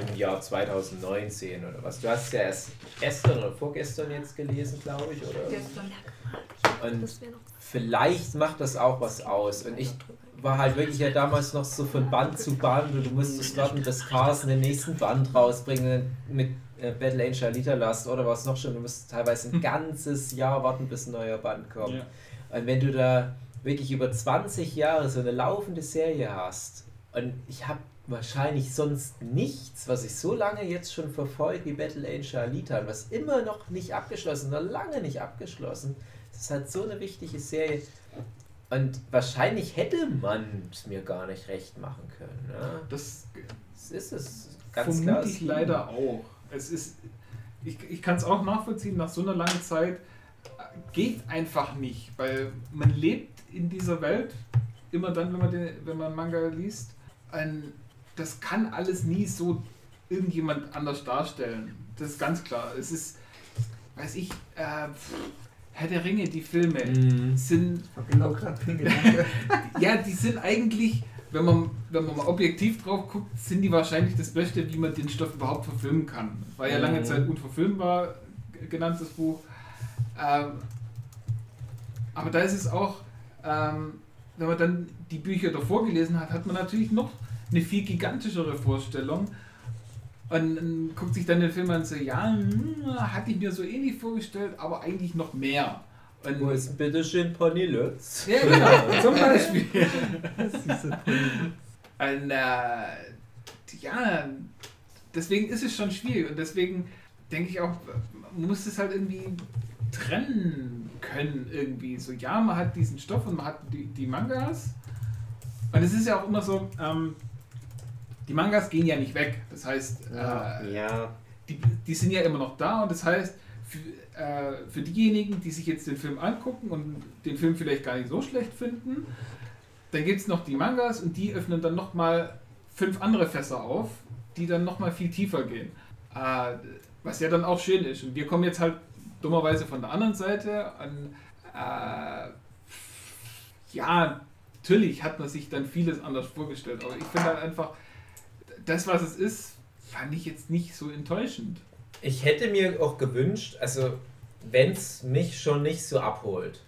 im Jahr 2019 oder was. Du hast es ja erst gestern oder vorgestern jetzt gelesen, glaube ich, oder? Gestern. Und vielleicht macht das auch was aus. Und ich war halt wirklich ja damals noch so von Band zu Band und du musstest warten, bis Carsten den nächsten Band rausbringen mit äh, Battle Angel Alita Last oder was noch schon. Du musst teilweise ein ganzes Jahr warten, bis ein neuer Band kommt. Ja. Und wenn du da wirklich über 20 Jahre so eine laufende Serie hast und ich habe wahrscheinlich sonst nichts, was ich so lange jetzt schon verfolge wie Battle Angel Alita und was immer noch nicht abgeschlossen, noch lange nicht abgeschlossen. Das ist halt so eine wichtige Serie. Und wahrscheinlich hätte man es mir gar nicht recht machen können. Ne? Das Das ist es. Ganz vermute klar. ich leider auch. Es ist, ich, ich kann es auch nachvollziehen, nach so einer langen Zeit äh, geht einfach nicht, weil man lebt in dieser Welt, immer dann, wenn man, den, wenn man Manga liest, ein, das kann alles nie so irgendjemand anders darstellen. Das ist ganz klar. Es ist, weiß ich, äh, Herr der Ringe, die Filme, Mhm. sind genau ja, die sind eigentlich, wenn man, wenn man mal objektiv drauf guckt, sind die wahrscheinlich das Beste, wie man den Stoff überhaupt verfilmen kann. War ja lange Mhm. Zeit unverfilmbar genannt, das Buch. Ähm, aber da ist es auch, ähm, wenn man dann die Bücher davor gelesen hat, hat man natürlich noch eine viel gigantischere Vorstellung. Und dann guckt sich dann den Film an und so, ja, hm, hatte ich mir so ähnlich vorgestellt, aber eigentlich noch mehr. Und Wo ist bitte schön Pony Lutz? ja, genau, zum Beispiel. Und, äh, ja, deswegen ist es schon schwierig und deswegen denke ich auch, man muss es halt irgendwie trennen können irgendwie. So, ja, man hat diesen Stoff und man hat die, die Mangas. Und es ist ja auch immer so, ähm, die Mangas gehen ja nicht weg. Das heißt, äh, Ja. die, die sind ja immer noch da und das heißt, für, äh, für diejenigen, die sich jetzt den Film angucken und den Film vielleicht gar nicht so schlecht finden, dann gibt es noch die Mangas und die öffnen dann nochmal fünf andere Fässer auf, die dann nochmal viel tiefer gehen. Äh, was ja dann auch schön ist. Und wir kommen jetzt halt dummerweise von der anderen Seite an. Äh, ja, natürlich hat man sich dann vieles anders vorgestellt, aber ich finde halt einfach, das, was es ist, fand ich jetzt nicht so enttäuschend. Ich hätte mir auch gewünscht, also wenn es mich schon nicht so abholt,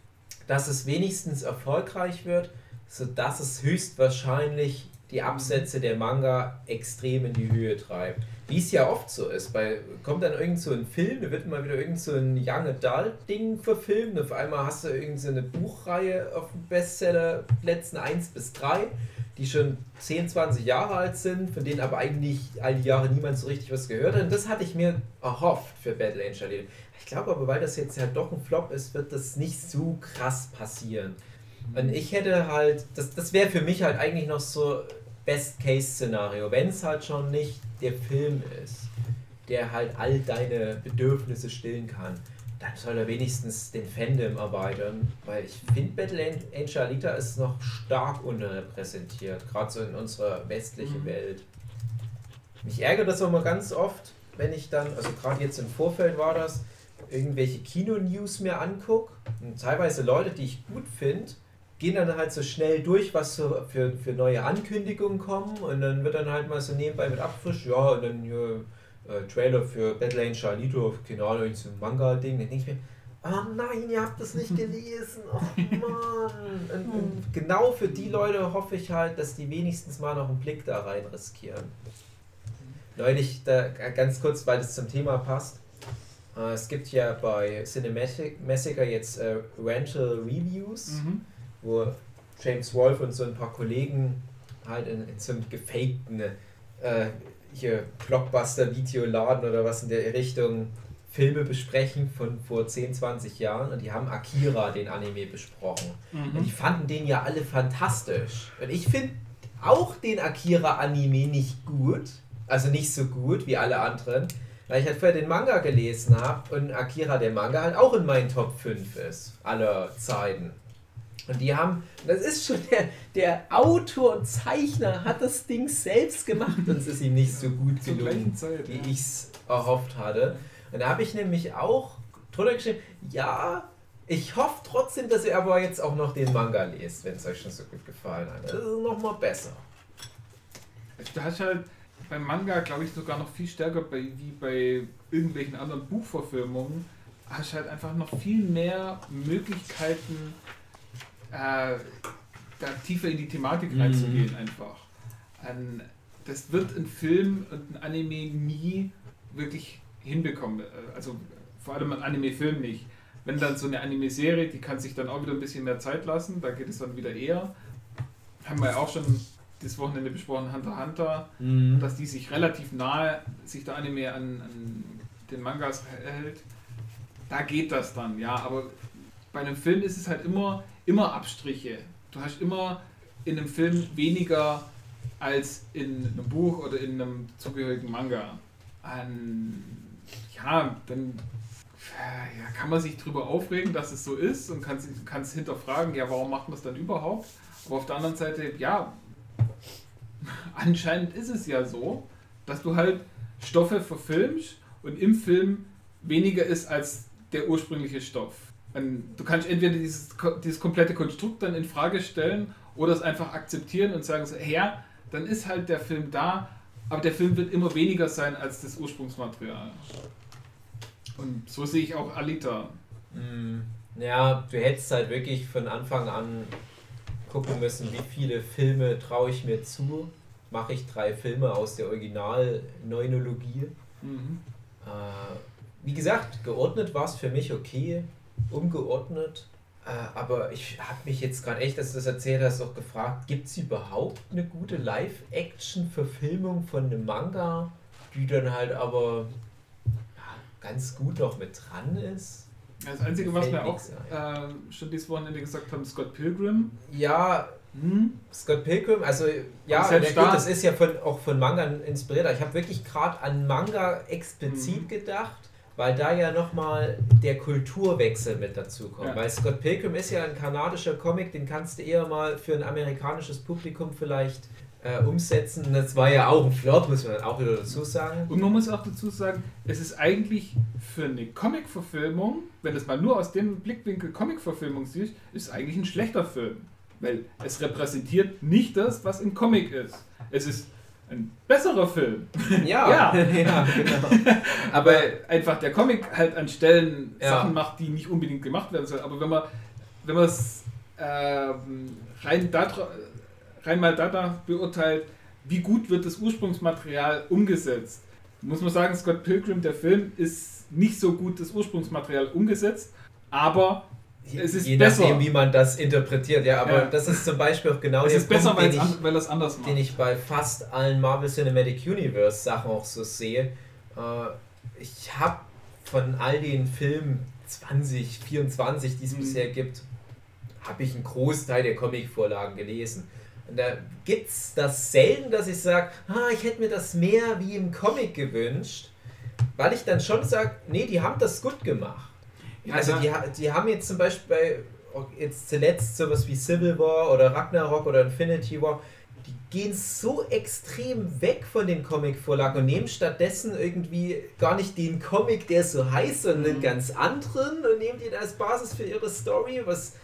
dass es wenigstens erfolgreich wird, sodass es höchstwahrscheinlich die Absätze der Manga extrem in die Höhe treibt. Wie es ja oft so ist. Bei, kommt dann irgend so ein Film, da wird mal wieder irgend so ein Young Adult Ding verfilmt. Auf einmal hast du irgend so eine Buchreihe auf dem Bestsellerplätzen 1 bis 3, die schon 10, 20 Jahre alt sind, von denen aber eigentlich all die Jahre niemand so richtig was gehört hat. Und das hatte ich mir erhofft für Battle Angel. Ich glaube aber, weil das jetzt halt doch ein Flop ist, wird das nicht so krass passieren. Und ich hätte halt, das, das wäre für mich halt eigentlich noch so Best-Case-Szenario, wenn es halt schon nicht der Film ist, der halt all deine Bedürfnisse stillen kann, dann soll er wenigstens den Fandom erweitern, weil ich finde Battle An- Angel Alita ist noch stark unterrepräsentiert, gerade so in unserer westlichen Mhm. Welt. Mich ärgert das auch mal ganz oft, wenn ich dann, also gerade jetzt im Vorfeld war das, irgendwelche Kino-News mir angucke und teilweise Leute, die ich gut finde, gehen dann halt so schnell durch, was so für, für neue Ankündigungen kommen und dann wird dann halt mal so nebenbei mit abfrisch, ja, und dann hier äh, Trailer für Angel Alita, keine Ahnung, so ein Manga-Ding, dann denke ich mir, oh nein, ihr habt das nicht gelesen, oh Mann. Und, und genau für die Leute hoffe ich halt, dass die wenigstens mal noch einen Blick da rein riskieren. Neulich, da ganz kurz, weil das zum Thema passt, äh, es gibt ja bei Cinematic Massacre jetzt äh, Rental Reviews Mhm. Wo James Wolf und so ein paar Kollegen halt in, in so einem gefakten äh, hier Blockbuster-Videoladen oder was in der Richtung Filme besprechen von vor 10, 20 Jahren und die haben Akira, den Anime, besprochen. Und die Mhm. fanden den ja alle fantastisch. Und ich finde auch den Akira-Anime nicht gut, also nicht so gut wie alle anderen, weil ich halt vorher den Manga gelesen habe und Akira, der Manga, halt auch in meinen Top 5 ist, aller Zeiten. Und die haben, das ist schon der, der Autor und Zeichner hat das Ding selbst gemacht und es ist ihm nicht so gut Zur gelungen Zeit. wie Ja. ich es erhofft hatte. Und da habe ich nämlich auch drunter geschrieben, ja, ich hoffe trotzdem, dass ihr aber jetzt auch noch den Manga lest, wenn es euch schon so gut gefallen hat. Das ist nochmal besser. Du hast halt beim Manga, glaube ich, sogar noch viel stärker bei, wie bei irgendwelchen anderen Buchverfilmungen, hast halt einfach noch viel mehr Möglichkeiten, äh, da tiefer in die Thematik Mhm. reinzugehen einfach. Ähm, das wird ein Film und ein Anime nie wirklich hinbekommen. Äh, Also vor allem ein Anime-Film nicht. Wenn dann so eine Anime-Serie, die kann sich dann auch wieder ein bisschen mehr Zeit lassen, da geht es dann wieder eher. Haben wir ja auch schon das Wochenende besprochen, Hunter x Hunter, dass die sich relativ nahe, sich der Anime an, an den Mangas hält. Da geht das dann, ja, aber bei einem Film ist es halt immer, immer Abstriche. Du hast immer in einem Film weniger als in einem Buch oder in einem zugehörigen Manga. An, ja, dann äh, ja, kann man sich drüber aufregen, dass es so ist und kann es hinterfragen, ja, warum macht man es dann überhaupt? Aber auf der anderen Seite, ja, anscheinend ist es ja so, dass du halt Stoffe verfilmst und im Film weniger ist als der ursprüngliche Stoff. Du kannst entweder dieses, dieses komplette Konstrukt dann in Frage stellen oder es einfach akzeptieren und sagen so, ja, dann ist halt der Film da, aber der Film wird immer weniger sein als das Ursprungsmaterial. Und so sehe ich auch Alita. Mm, Ja, du hättest halt wirklich von Anfang an gucken müssen, wie viele Filme traue ich mir zu mache ich drei Filme aus der Original-Neunologie. Mhm. Äh, wie gesagt, geordnet war es für mich okay, ungeordnet. Äh, aber ich habe mich jetzt gerade echt, dass du das erzählt hast, auch gefragt, gibt es überhaupt eine gute Live-Action-Verfilmung von einem Manga, die dann halt aber ja, ganz gut noch mit dran ist? Das Einzige, was wir auch äh, schon dieses Wochenende gesagt haben, Scott Pilgrim. Ja, Hm? Scott Pilgrim, also ja, na gut, da- das ist ja von, auch von Manga inspiriert. Ich habe wirklich gerade an Manga explizit Mhm. gedacht, weil da ja nochmal der Kulturwechsel mit dazu kommt. Ja. Weil Scott Pilgrim ist ja ein kanadischer Comic, den kannst du eher mal für ein amerikanisches Publikum vielleicht äh, umsetzen. Das war ja auch ein Flop, muss man auch wieder dazu sagen. Und man muss auch dazu sagen, es ist eigentlich für eine Comic-Verfilmung, wenn es mal nur aus dem Blickwinkel Comic-Verfilmung siehst, ist eigentlich ein schlechter Film. Weil es repräsentiert nicht das, was im Comic ist. Es ist ein besserer Film. Ja, Ja. ja genau. Aber einfach der Comic halt an Stellen Ja. Sachen macht, die nicht unbedingt gemacht werden sollen. Aber wenn man wenn man es ähm, rein, dadra- rein mal danach beurteilt, wie gut wird das Ursprungsmaterial umgesetzt, muss man sagen, Scott Pilgrim, der Film, ist nicht so gut das Ursprungsmaterial umgesetzt, aber es ist Je besser. nachdem, wie man das interpretiert. Ja, aber Ja. das ist zum Beispiel auch genau es der ist besser, Punkt, weil den ich, an, weil er anders macht. den ich bei fast allen Marvel Cinematic Universe Sachen auch so sehe. Äh, ich habe von all den Filmen 20, 24, die es Mhm. bisher gibt, habe ich einen Großteil der Comicvorlagen gelesen. Und da gibt es das selten, dass ich sage, ah, ich hätte mir das mehr wie im Comic gewünscht, weil ich dann schon sage, nee, die haben das gut gemacht. Ja, also die, die haben jetzt zum Beispiel bei, jetzt zuletzt sowas wie Civil War oder Ragnarok oder Infinity War, die gehen so extrem weg von den Comic-Vorlagen und nehmen stattdessen irgendwie gar nicht den Comic, der so heißt, sondern einen Mhm. ganz anderen und nehmen den als Basis für ihre Story, was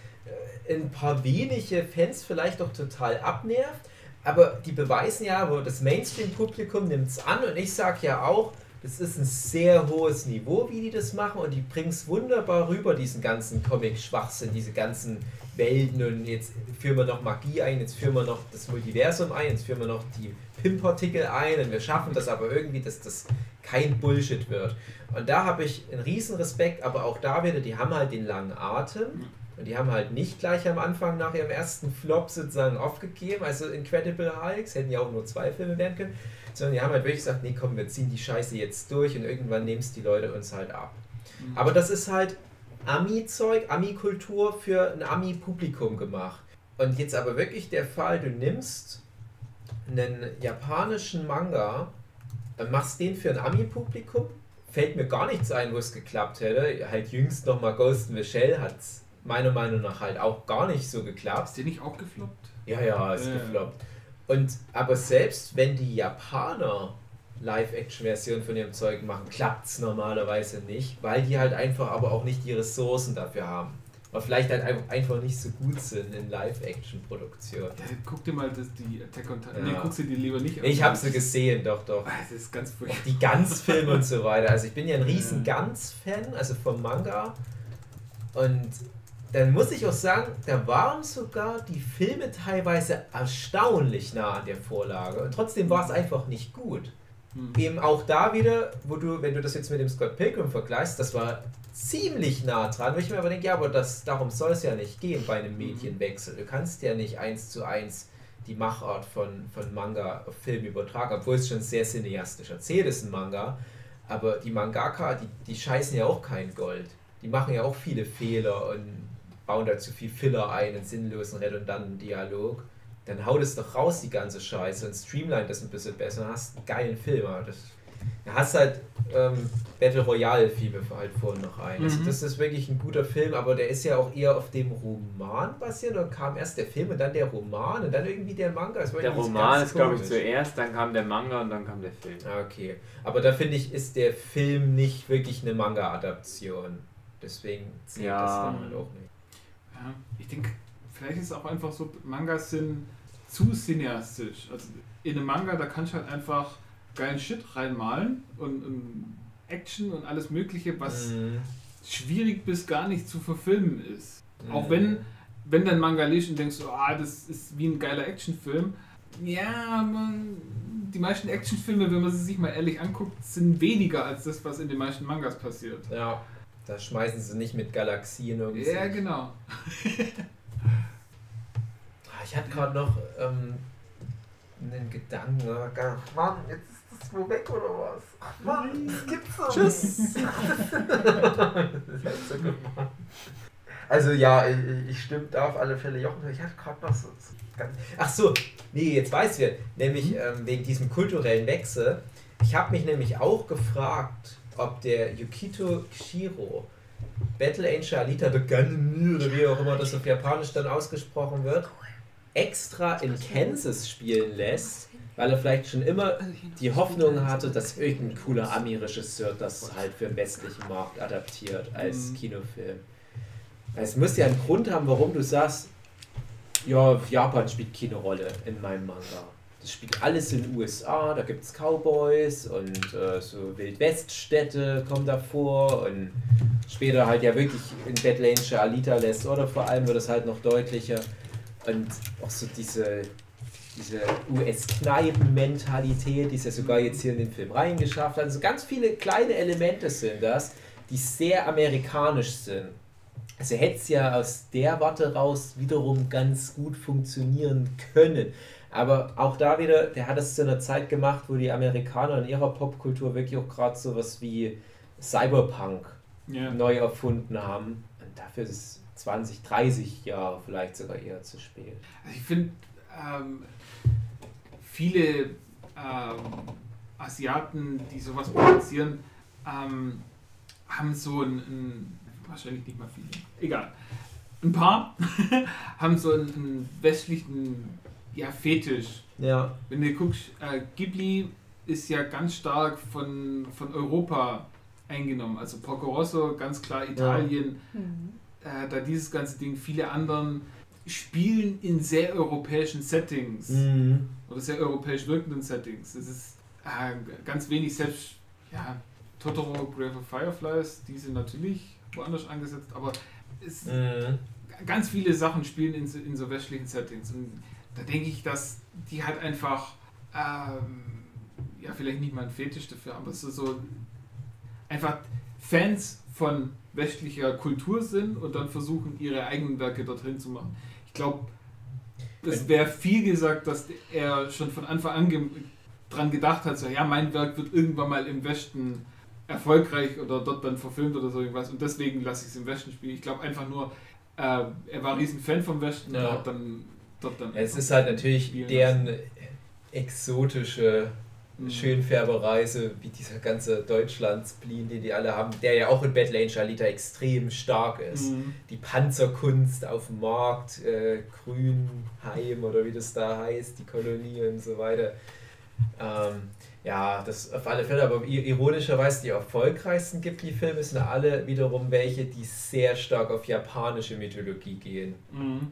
äh, ein paar wenige Fans vielleicht auch total abnervt. Aber die beweisen ja, wo das Mainstream-Publikum nimmt es an und ich sage ja auch, das ist ein sehr hohes Niveau, wie die das machen und die bringen es wunderbar rüber, diesen ganzen Comic-Schwachsinn, diese ganzen Welten und jetzt führen wir noch Magie ein, jetzt führen wir noch das Multiversum ein, jetzt führen wir noch die Pimp-Partikel ein und wir schaffen das aber irgendwie, dass das kein Bullshit wird. Und da habe ich einen riesen Respekt, aber auch da wieder, die haben halt den langen Atem und die haben halt nicht gleich am Anfang nach ihrem ersten Flop sozusagen aufgegeben, also Incredible Hulks, hätten ja auch nur zwei Filme werden können, sondern die haben halt wirklich gesagt, nee komm, wir ziehen die Scheiße jetzt durch und irgendwann nehmen es die Leute uns halt ab. Mhm. Aber das ist halt Ami-Zeug, Ami-Kultur für ein Ami-Publikum gemacht. Und jetzt aber wirklich der Fall, du nimmst einen japanischen Manga und machst den für ein Ami-Publikum, fällt mir gar nichts ein, wo es geklappt hätte. Halt jüngst nochmal Ghost in the Shell hat es meiner Meinung nach halt auch gar nicht so geklappt. Ist der nicht auch gefloppt? Ja, ja, ist Ja. gefloppt. Und aber selbst wenn die Japaner Live-Action-Version von ihrem Zeug machen, klappt es normalerweise nicht, weil die halt einfach aber auch nicht die Ressourcen dafür haben. Oder vielleicht halt einfach- nicht so gut sind in Live-Action-Produktion. Ja, guck dir mal das, die Attack on Titan. Ja. Nee, guck sie dir lieber nicht an. Ich habe sie gesehen, doch, doch. Ah, Das ist ganz furchtbar. Die Gans-Filme und so weiter. Also ich bin ja ein riesen. Gans-Fan, also vom Manga. Und dann muss ich auch sagen, da waren sogar die Filme teilweise erstaunlich nah an der Vorlage. Und trotzdem war es einfach nicht gut. Hm. Eben auch da wieder, wo du, wenn du das jetzt mit dem Scott Pilgrim vergleichst, das war ziemlich nah dran, wo ich mir aber denke, ja, aber das, darum soll es ja nicht gehen bei einem Medienwechsel. Du kannst ja nicht eins zu eins die Machart von, von Manga auf Film übertragen, obwohl es schon sehr cineastisch erzählt ist, ein Manga. Aber die Mangaka, die, die scheißen ja auch kein Gold. Die machen ja auch viele Fehler und bauen da zu viel Filler ein, einen sinnlosen, redundanten Dialog. Dann hau das doch raus, die ganze Scheiße, und streamline das ein bisschen besser und hast einen geilen Film. Das, da hast halt ähm, Battle Royale fiel mir halt vorhin noch ein. Also Mhm. das ist wirklich ein guter Film, aber der ist ja auch eher auf dem Roman basiert. Dann kam erst der Film und dann der Roman und dann irgendwie der Manga. Der Roman ist, glaube ich, zuerst, dann kam der Manga und dann kam der Film. Ah, Okay, aber da finde ich, ist der Film nicht wirklich eine Manga-Adaption. Deswegen zählt Ja. das dann halt auch nicht. Ja, ich denke, vielleicht ist es auch einfach so, Mangas sind zu cineastisch. Also in einem Manga, da kannst du halt einfach geilen Shit reinmalen und, und Action und alles Mögliche, was Mhm. schwierig bis gar nicht zu verfilmen ist. Auch Mhm. wenn, wenn dein Manga liest und denkst, so, ah, das ist wie ein geiler Actionfilm, Ja, man, die meisten Actionfilme, wenn man sie sich mal ehrlich anguckt, sind weniger als das, was in den meisten Mangas passiert. Ja, da schmeißen sie nicht mit Galaxien irgendwie. Ja, genau. Ah, Ich hatte gerade noch ähm, einen Gedanken. Mann, jetzt ist das wo weg oder was? Ach Mann, das gibt's doch Tschüss. Also ja, ich, ich stimme da auf alle Fälle Jochen. Ich hatte gerade noch so, so ganz. Ach so, nee, jetzt weiß wir, nämlich ähm, wegen diesem kulturellen Wechsel. Ich habe mich nämlich auch gefragt, ob der Yukito Shiro Battle Angel Alita Gun oder wie auch immer das auf Japanisch dann ausgesprochen wird, extra in Kansas spielen lässt, weil er vielleicht schon immer die Hoffnung hatte, dass irgendein cooler Ami-Regisseur das halt für den westlichen Markt adaptiert als Mhm. Kinofilm. Es muss ja einen Grund haben, warum du sagst, ja, Japan spielt keine Rolle in meinem Manga. Das spielt alles in den USA, da gibt es Cowboys und äh, so Wildweststädte kommen davor und später halt ja wirklich in Angel Alita lässt oder vor allem wird es halt noch deutlicher und auch so diese, diese US-Kneipen-Mentalität, die es ja sogar jetzt hier in den Film reingeschafft hat. Also ganz viele kleine Elemente sind das, die sehr amerikanisch sind. Also hätte es ja aus der Warte raus wiederum ganz gut funktionieren können. Aber auch da wieder, der hat es zu einer Zeit gemacht, wo die Amerikaner in ihrer Popkultur wirklich auch gerade sowas wie Cyberpunk Ja. neu erfunden haben. Und dafür ist es 20, 30 Jahre vielleicht sogar eher zu spät. Also ich finde, ähm, viele ähm, Asiaten, die sowas produzieren, ähm, haben so ein, ein, wahrscheinlich nicht mal viele, egal, ein paar haben so einen, einen westlichen ja, Fetisch. Ja. Wenn du guckst, äh, Ghibli ist ja ganz stark von, von Europa eingenommen. Also Porco Rosso, ganz klar Italien. Mhm. Äh, da dieses ganze Ding, viele anderen spielen in sehr europäischen Settings Mhm. oder sehr europäisch wirkenden Settings. Es ist äh, ganz wenig selbst, ja, Totoro, Grave of Fireflies, die sind natürlich woanders angesetzt, aber es, Mhm. ganz viele Sachen spielen in, so- in so westlichen Settings. Und da denke ich, dass die halt einfach, ähm, ja, vielleicht nicht mal ein Fetisch dafür, aber so, so einfach Fans von westlicher Kultur sind und dann versuchen, ihre eigenen Werke dort drin zu machen. Ich glaube, das wäre viel gesagt, dass er schon von Anfang an ge dran gedacht hat, so, ja, mein Werk wird irgendwann mal im Westen erfolgreich oder dort dann verfilmt oder so irgendwas und deswegen lasse ich es im Westen spielen. Ich glaube einfach nur, äh, er war ein riesen Fan vom Westen Ja. und hat dann. Es ist halt natürlich deren exotische Mhm. Schönfärberreise, wie dieser ganze Deutschland-Spleen, den die alle haben, der ja auch in Battle Angel Alita extrem stark ist. Mhm. Die Panzerkunst auf dem Markt, äh, Grünheim oder wie das da heißt, die Kolonie und so weiter. Ähm, ja, das auf alle Fälle, aber ironischerweise die erfolgreichsten Ghibli-Filme sind alle wiederum welche, die sehr stark auf japanische Mythologie gehen. Mhm.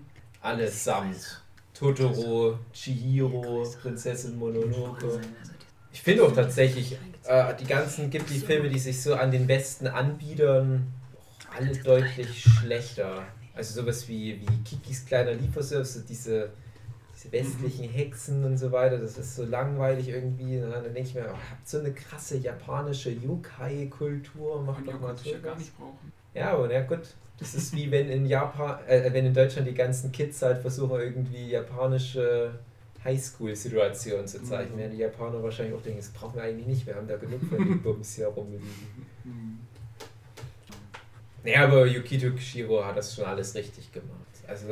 Allesamt. Totoro, Chihiro, Prinzessin Mononoke. Ich finde auch tatsächlich äh, die ganzen Ghibli-Filme, die sich so an den Westen anbiedern, alle deutlich schlechter. Also sowas wie, wie Kikis kleiner Lieferservice, so diese, diese westlichen Hexen und so weiter, das ist so langweilig irgendwie. Na, dann denke ich mir, oh, habt so eine krasse japanische Yokai-Kultur, macht Und doch mal brauchen. Ja, aber na gut. Das ist wie wenn in Japan, äh, wenn in Deutschland die ganzen Kids halt versuchen, irgendwie japanische Highschool-Situationen zu zeichnen. Mhm. Werden die Japaner wahrscheinlich auch denken, das brauchen wir eigentlich nicht, wir haben da genug von den Bums hier rumliegen. Mhm. Naja, aber Yukito Kishiro hat das schon alles richtig gemacht. Also,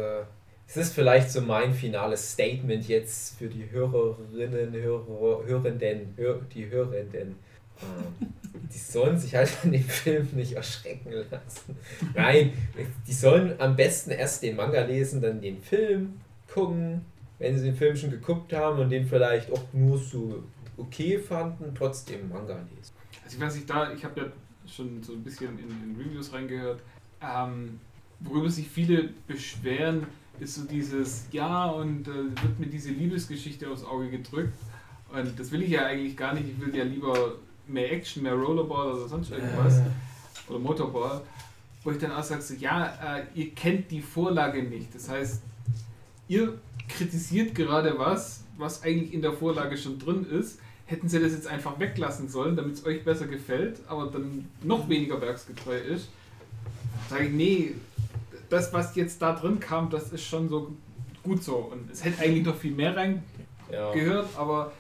es ist vielleicht so mein finales Statement jetzt für die Hörerinnen, Hörer, Hörenden, Hör, die Hörenden. Ähm, die sollen sich halt von dem Film nicht erschrecken lassen. Nein, die sollen am besten erst den Manga lesen, dann den Film gucken. Wenn sie den Film schon geguckt haben und den vielleicht auch nur so okay fanden, trotzdem Manga lesen. Also ich da, ich habe ja schon so ein bisschen in, in Reviews reingehört, ähm, worüber sich viele beschweren, ist so dieses, ja, und äh, wird mir diese Liebesgeschichte aufs Auge gedrückt. Und das will ich ja eigentlich gar nicht. Ich will ja lieber mehr Action, mehr Rollerball oder sonst irgendwas. Oder Motorball. Wo ich dann auch sage, so, ja, äh, ihr kennt die Vorlage nicht. Das heißt, ihr kritisiert gerade was, was eigentlich in der Vorlage schon drin ist. Hätten sie das jetzt einfach weglassen sollen, damit es euch besser gefällt, aber dann noch weniger werksgetreu ist. Sage ich, nee, das, was jetzt da drin kam, das ist schon so gut so. Und es hätte eigentlich noch viel mehr reingehört, Ja. aber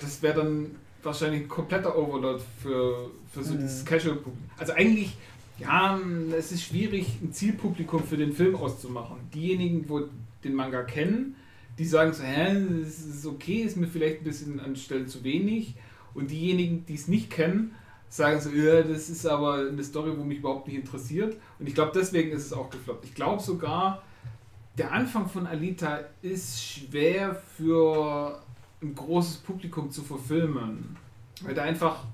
das wäre dann wahrscheinlich ein kompletter Overload für, für so Mhm. dieses Casual-Publikum. Also eigentlich, ja, es ist schwierig, ein Zielpublikum für den Film auszumachen. Diejenigen, wo den Manga kennen, die sagen so, hä, das ist okay, ist mir vielleicht ein bisschen an Stellen zu wenig. Und diejenigen, die es nicht kennen, sagen so, ja, das ist aber eine Story, wo mich überhaupt nicht interessiert. Und ich glaube, deswegen ist es auch gefloppt. Ich glaube sogar, der Anfang von Alita ist schwer für ein großes Publikum zu verfilmen. Weil da einfach,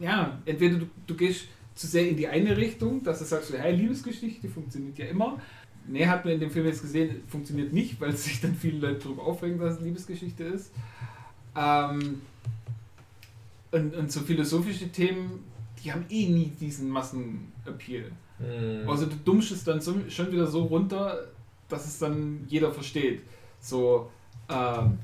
ja, entweder du, du gehst zu sehr in die eine Richtung, dass du sagst, hey, Liebesgeschichte funktioniert ja immer. Nee, hat man in dem Film jetzt gesehen, funktioniert nicht, weil sich dann viele Leute darüber aufregen, dass es Liebesgeschichte ist. Ähm, und, und so philosophische Themen, die haben eh nie diesen Massenappeal. Hm. Also du dummst es dann so, schon wieder so runter, dass es dann jeder versteht. So, ähm,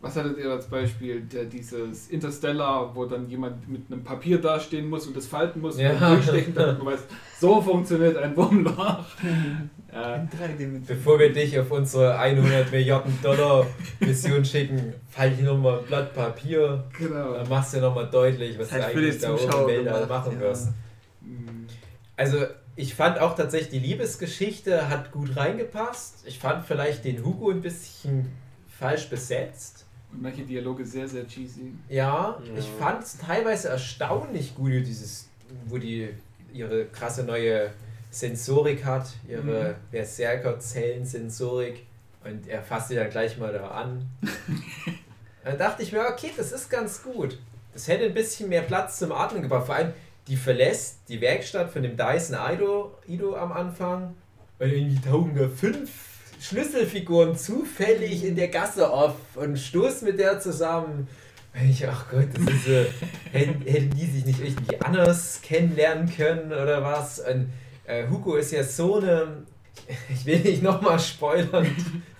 was hattet ihr als Beispiel? Der, dieses Interstellar, wo dann jemand mit einem Papier dastehen muss und das falten muss Ja. und dann durchstechen, damit man weiß, so funktioniert ein Wurmloch. ja. In. Bevor wir dich auf unsere 100 Milliarden Dollar Mission schicken, fall dir nochmal ein Blatt Papier. Genau. Dann machst du nochmal deutlich, was Das du hat für eigentlich da oben Weltall gemacht, machen ja. wirst. Mm, Also ich fand auch tatsächlich, die Liebesgeschichte hat gut reingepasst. Ich fand vielleicht den Hugo ein bisschen falsch besetzt. Manche Dialoge sehr, sehr cheesy. Ja, Ja. ich fand es teilweise erstaunlich gut, dieses, wo die ihre krasse neue Sensorik hat, ihre Berserker-Zellen-Sensorik und er fasst sie dann gleich mal da an. dann dachte ich mir, okay, das ist ganz gut. Das hätte ein bisschen mehr Platz zum Atmen gebracht. Vor allem, die verlässt die Werkstatt von dem Dyson Ido, Ido am Anfang und irgendwie tauchen da fünf Schlüsselfiguren zufällig in der Gasse auf und stoßen mit der zusammen. Ich, ach Gott, das ist so, hätten, hätten die sich nicht irgendwie anders kennenlernen können oder was? Und äh, Hugo ist ja so eine, ich will nicht nochmal spoilern,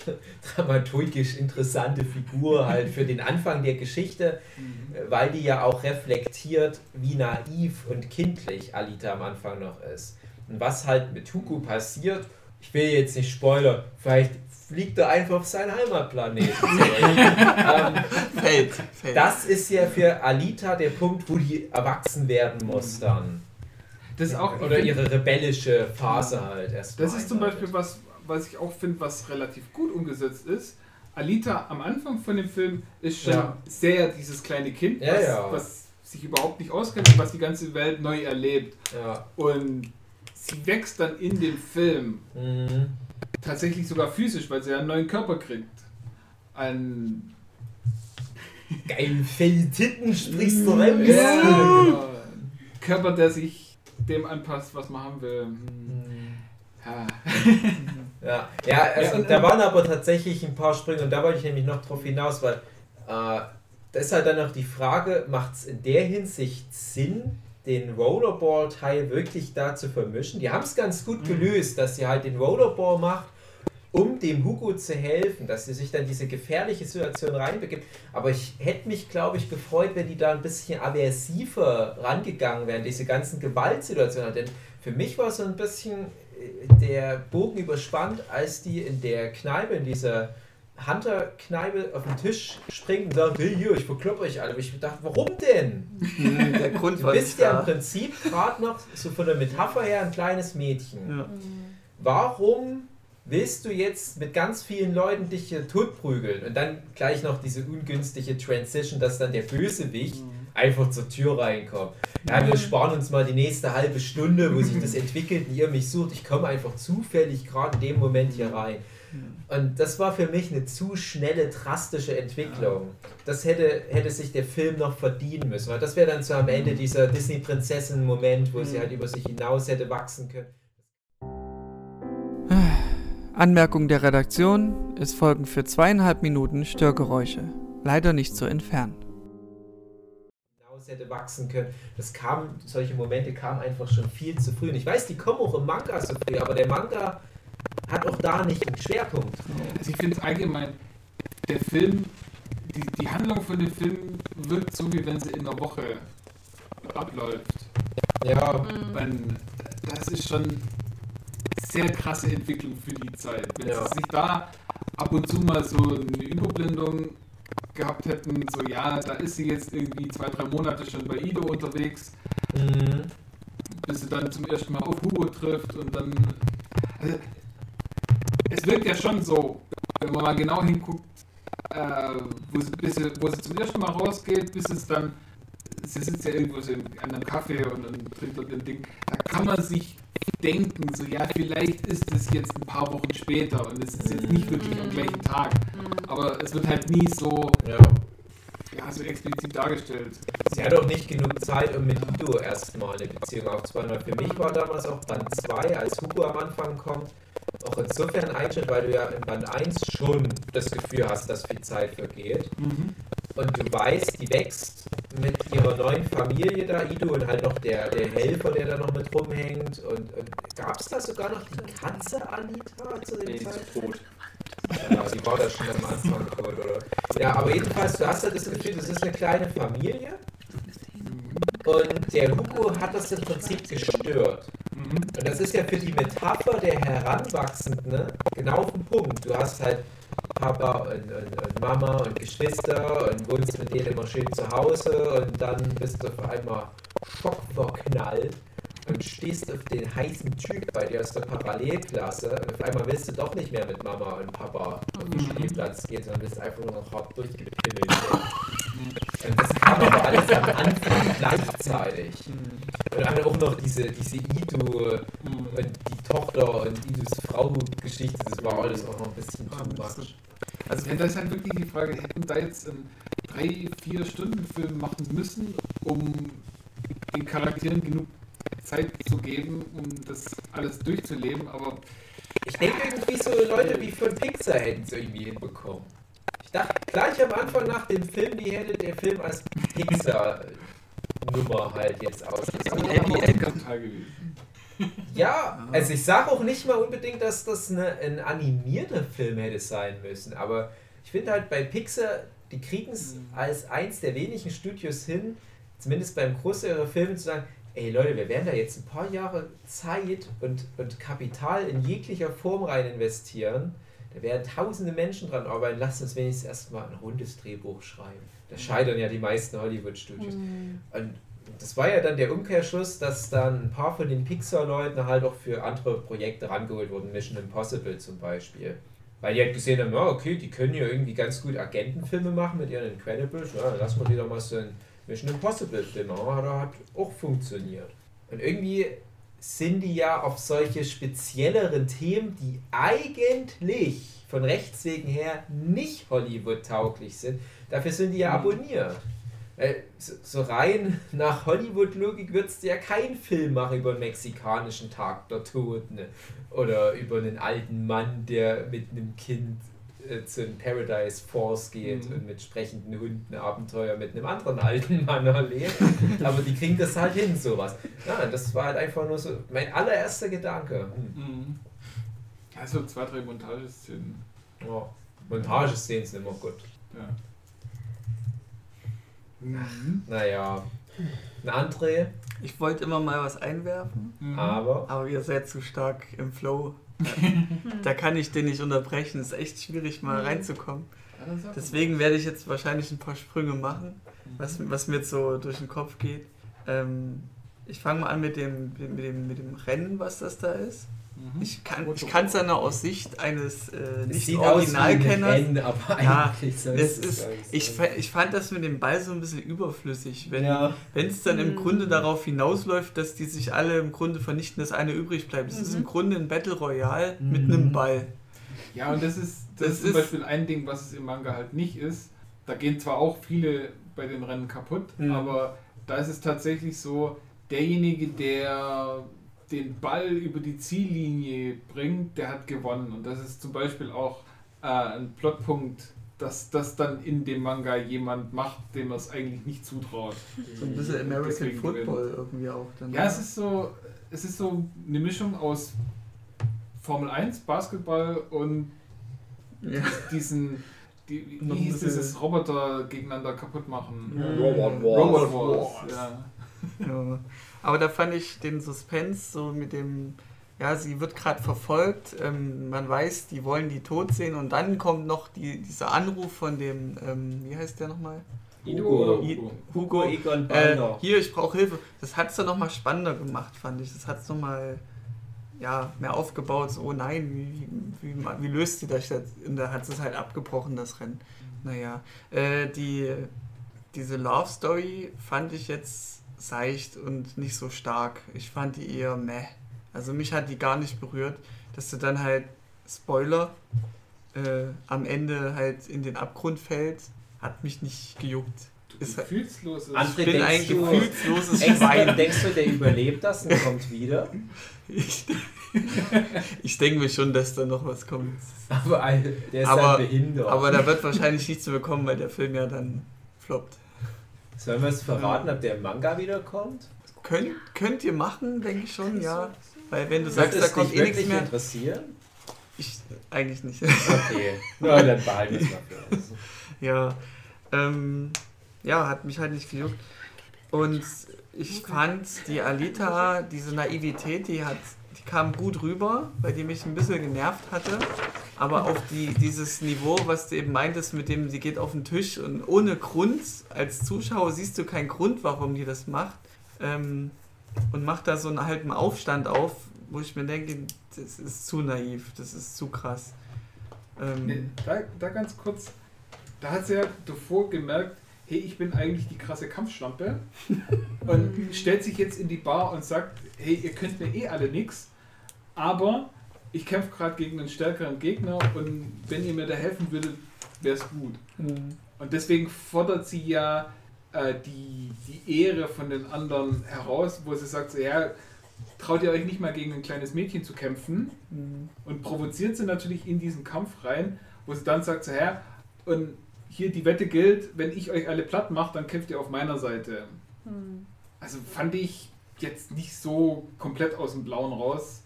dramaturgisch interessante Figur halt für den Anfang der Geschichte, äh, weil die ja auch reflektiert, wie naiv und kindlich Alita am Anfang noch ist. Und was halt mit Hugo passiert, ich will jetzt nicht spoilern, vielleicht fliegt er einfach auf seinen Heimatplaneten ähm, Fällt. Fällt. das ist ja für Alita der Punkt, wo die erwachsen werden muss dann. Das ist auch, Oder ihre rebellische Phase halt erst. Das ist zum. Beispiel was, was ich auch finde, was relativ gut umgesetzt ist. Alita am Anfang von dem Film ist schon Ja. sehr dieses kleine Kind, Ja, was, ja. was sich überhaupt nicht auskennt und was die ganze Welt neu erlebt. Ja. Und sie wächst dann in dem Film Mhm. tatsächlich sogar physisch, weil sie einen neuen Körper kriegt. Ein Geil, Felltitten sprichst du raus. ja, genau. Körper, der sich dem anpasst, was man haben will. Hm. Mhm. Ja. Ja, ja, also Ja, und- da waren aber tatsächlich ein paar Sprünge und da wollte ich nämlich noch drauf hinaus, weil äh, da ist halt dann noch die Frage, macht es in der Hinsicht Sinn, den Rollerball-Teil wirklich da zu vermischen? Die haben es ganz gut Mhm. gelöst, dass sie halt den Rollerball macht, um dem Hugo zu helfen, dass sie sich dann diese gefährliche Situation reinbegibt. Aber ich hätte mich, glaube ich, gefreut, wenn die da ein bisschen aversiver rangegangen wären, diese ganzen Gewaltsituationen. Denn für mich war so ein bisschen äh, der Bogen überspannt, als die in der Kneipe, in dieser Hunter-Kneipe auf den Tisch springen und sagen, hey, hier, ich verkloppe euch alle. Aber ich dachte, warum denn? Hm, Der Grund Du war bist nicht ja im. Prinzip gerade noch so von der Metapher her ein kleines Mädchen. Ja. Warum willst du jetzt mit ganz vielen Leuten dich hier totprügeln? Und dann gleich noch diese ungünstige Transition, dass dann der Bösewicht einfach zur Tür reinkommt. Ja, wir sparen uns mal die nächste halbe Stunde, wo sich das entwickelt und ihr mich sucht. Ich komme einfach zufällig gerade in dem Moment hier rein. Und das war für mich eine zu schnelle, drastische Entwicklung. Das hätte, hätte sich der Film noch verdienen müssen. Weil das wäre dann so am Ende dieser Disney-Prinzessin-Moment, wo sie halt über sich hinaus hätte wachsen können. Anmerkung der Redaktion: Es folgen für zweieinhalb Minuten Störgeräusche. Leider nicht zu entfernen. hinaus hätte wachsen können. Das kam, solche Momente kamen einfach schon viel zu früh. Und ich weiß, die kommen auch im Manga so früh, aber der Manga hat auch da nicht einen Schwerpunkt. Also ich finde es allgemein, der Film, die, die Handlung von dem Film wirkt so, wie wenn sie in einer Woche abläuft. Ja, Mhm. Man, das ist schon sehr krasse Entwicklung für die Zeit. Wenn Ja. sie sich da ab und zu mal so eine Überblendung gehabt hätten, so ja, da ist sie jetzt irgendwie zwei, drei Monate schon bei Ido unterwegs, mhm. bis sie dann zum ersten Mal auf Hugo trifft und dann. Also, es wirkt ja schon so, wenn man mal genau hinguckt, äh, wo, sie, bis sie, wo sie zum ersten Mal rausgeht, bis es dann. Sie sitzt ja irgendwo so in, an einem Kaffee und dann trinkt dort ein Ding. Da kann man sich denken, so ja, vielleicht ist es jetzt ein paar Wochen später und es ist jetzt nicht wirklich am gleichen Tag. Aber es wird halt nie so, ja. ja, so explizit dargestellt. Sie hat auch nicht genug Zeit, um mit Ido erstmal eine Beziehung aufzubauen. Weil für mich war damals auch Band 2, als Hugo am Anfang kommt, auch insofern ein Einschnitt, weil du ja in Band 1 schon das Gefühl hast, dass viel Zeit vergeht. Und du weißt, die wächst mit ihrer neuen Familie da, Ido, und halt noch der, der Helfer, der da noch mit rumhängt. Und, und gab es da sogar noch die Katze Anita zu dem Nee, die Zeitpunkt? ist tot. Ja, die war da schon am Anfang tot, oder? Ja, aber jedenfalls, du hast ja das Gefühl, das ist eine kleine Familie. Und der Hugo hat das im Prinzip gestört. Und das ist ja für die Metapher der Heranwachsenden ne, genau auf den Punkt. Du hast halt Papa und, und, und Mama und Geschwister und wohnst mit denen immer schön zu Hause und dann bist du auf einmal schockverknallt und stehst auf den heißen Typ bei dir aus der Parallelklasse und auf einmal willst du doch nicht mehr mit Mama und Papa auf den Spielplatz gehen, sondern bist einfach nur noch hart durchgepimmelt. Und das kam aber alles am Anfang gleichzeitig. Und dann auch noch diese, diese Ido und die Tochter und Idus Frau-Geschichte, das war alles auch noch ein bisschen Ah, too much. Also ja, das ist halt wirklich die Frage, hätten da jetzt einen 3-4-Stunden-Film machen müssen, um den Charakteren genug Zeit zu geben, um das alles durchzuleben, aber Ich denke irgendwie so Leute wie von Pixar hätten es irgendwie hinbekommen. Ich dachte gleich am Anfang nach dem Film, wie hätte der Film als Pixar-Nummer halt jetzt ausgesehen. Happy End gewesen. Ja, also ich sage auch nicht mal unbedingt, dass das eine, ein animierter Film hätte sein müssen, aber ich finde halt bei Pixar, die kriegen es als eins der wenigen Studios hin, zumindest beim Großteil ihrer Filme zu sagen, ey Leute, wir werden da jetzt ein paar Jahre Zeit und, und Kapital in jeglicher Form rein investieren. Da werden tausende Menschen dran arbeiten, lasst uns wenigstens erstmal ein rundes Drehbuch schreiben. Da scheitern ja die meisten Hollywood-Studios. Und das war ja dann der Umkehrschluss, dass dann ein paar von den Pixar-Leuten halt auch für andere Projekte rangeholt wurden, Mission Impossible zum Beispiel. Weil die halt gesehen haben, ja, okay, die können ja irgendwie ganz gut Agentenfilme machen mit ihren Incredibles, ja, lassen wir die doch mal so einen Mission Impossible-Film machen, hat hat auch funktioniert. Und irgendwie sind die ja auf solche spezielleren Themen, die eigentlich von Rechts wegen her nicht Hollywood-tauglich sind, dafür sind die ja abonniert. Weil so, rein nach Hollywood-Logik würdest du ja keinen Film machen über einen mexikanischen Tag der Toten oder über einen alten Mann, der mit einem Kind äh, zu einem Paradise Force geht Mhm. und mit sprechenden Hunden Abenteuer mit einem anderen alten Mann erlebt. Aber die kriegen das halt hin, sowas. Ja, das war halt einfach nur so mein allererster Gedanke. Hm. Mhm. Ja, so zwei, drei Montageszenen. Ja. Montageszenen sind immer gut. Ja. Mhm. Naja. Ein André, Ich wollte immer mal was einwerfen, Mhm. aber. aber ihr seid zu stark im Flow. da kann ich den nicht unterbrechen. Es ist echt schwierig, mal Mhm. reinzukommen. Deswegen werde ich jetzt wahrscheinlich ein paar Sprünge machen, was, was mir jetzt so durch den Kopf geht. Ähm, ich fange mal an mit dem, mit, dem, mit dem Rennen, was das da ist. Mhm. Ich kann es dann aus Sicht eines äh, Es nicht sieht aus wie ein Originalkenners. Rennen, aber Ja, Es ist, ich, ich fand das mit dem Ball so ein bisschen überflüssig. Wenn ja. es dann im Mhm. Grunde darauf hinausläuft, dass die sich alle im Grunde vernichten, dass eine übrig bleibt. Es ist Mhm. im Grunde ein Battle Royale mit Mhm. einem Ball. Ja, und das ist, das Das ist zum ist- Beispiel ein Ding, was es im Manga halt nicht ist. Da gehen zwar auch viele bei den Rennen kaputt, Mhm. aber da ist es tatsächlich so, derjenige, der den Ball über die Ziellinie bringt, der hat gewonnen. Und das ist zum Beispiel auch äh, ein Plotpunkt, dass das dann in dem Manga jemand macht, dem er es eigentlich nicht zutraut. So ein bisschen American Deswegen Football irgendwie auch. Dann Ja, es ist so, es ist so eine Mischung aus Formel 1, Basketball und Ja. diesen die, wie hieß dieses Roboter gegeneinander kaputt machen? Robot Wars. Robot Wars. Wars. Ja. Ja. Aber da fand ich den Suspense so mit dem, ja, sie wird gerade verfolgt, ähm, man weiß, die wollen die tot sehen und dann kommt noch die, dieser Anruf von dem, ähm, wie heißt der nochmal? Hugo. I- Hugo Hugo, Egon Äh, hier, ich brauche Hilfe. Das hat es dann nochmal spannender gemacht, fand ich. Das hat es nochmal ja, mehr aufgebaut. So, oh nein, wie, wie, wie, wie löst sie das jetzt? Und da hat es halt abgebrochen, das Rennen. Naja, äh, die, diese Love Story fand ich jetzt seicht und nicht so stark. Ich fand die eher meh. Also mich hat die gar nicht berührt, dass du dann halt, Spoiler, äh, am Ende halt in den Abgrund fällt, hat mich nicht gejuckt. Du Ist- gefühlsloses. André, Ich bin ein denkst du- gefühlsloses Schwein. denkst du, der überlebt das und kommt wieder? Ich, ich denke mir schon, dass da noch was kommt. Aber der ist Aber- ein behindert. Aber da wird wahrscheinlich nichts mehr bekommen, weil der Film ja dann floppt. Sollen wir es verraten, ob der Manga wiederkommt? Könnt, könnt ihr machen, denke ich schon, ja. Weil wenn du Wird sagst, da kommt eh nichts mehr. interessieren? Ich eigentlich nicht. Okay, na dann behalten wir es mal für uns. ja. Ähm, ja, hat mich halt nicht gejuckt. Und ich fand die Alita, diese Naivität, die hat, kam gut rüber, weil die mich ein bisschen genervt hatte. Aber auf die, dieses Niveau, was du eben meintest, mit dem sie geht auf den Tisch und ohne Grund, als Zuschauer siehst du keinen Grund, warum die das macht. Ähm, und macht da so einen halben Aufstand auf, wo ich mir denke, das ist zu naiv, das ist zu krass. Ähm, Nee, da, da ganz kurz, da hat sie ja davor gemerkt, hey, ich bin eigentlich die krasse Kampfschlampe und stellt sich jetzt in die Bar und sagt, hey, ihr könnt mir eh alle nix, aber ich kämpfe gerade gegen einen stärkeren Gegner und wenn ihr mir da helfen würdet, wäre es gut. Mhm. Und deswegen fordert sie ja äh, die, die Ehre von den anderen heraus, wo sie sagt, so, ja, traut ihr euch nicht mal gegen ein kleines Mädchen zu kämpfen? Mhm. und provoziert sie natürlich in diesen Kampf rein, wo sie dann sagt, so, Herr, und hier die Wette gilt, wenn ich euch alle platt mache, dann kämpft ihr auf meiner Seite. Hm. Also fand ich jetzt nicht so komplett aus dem Blauen raus.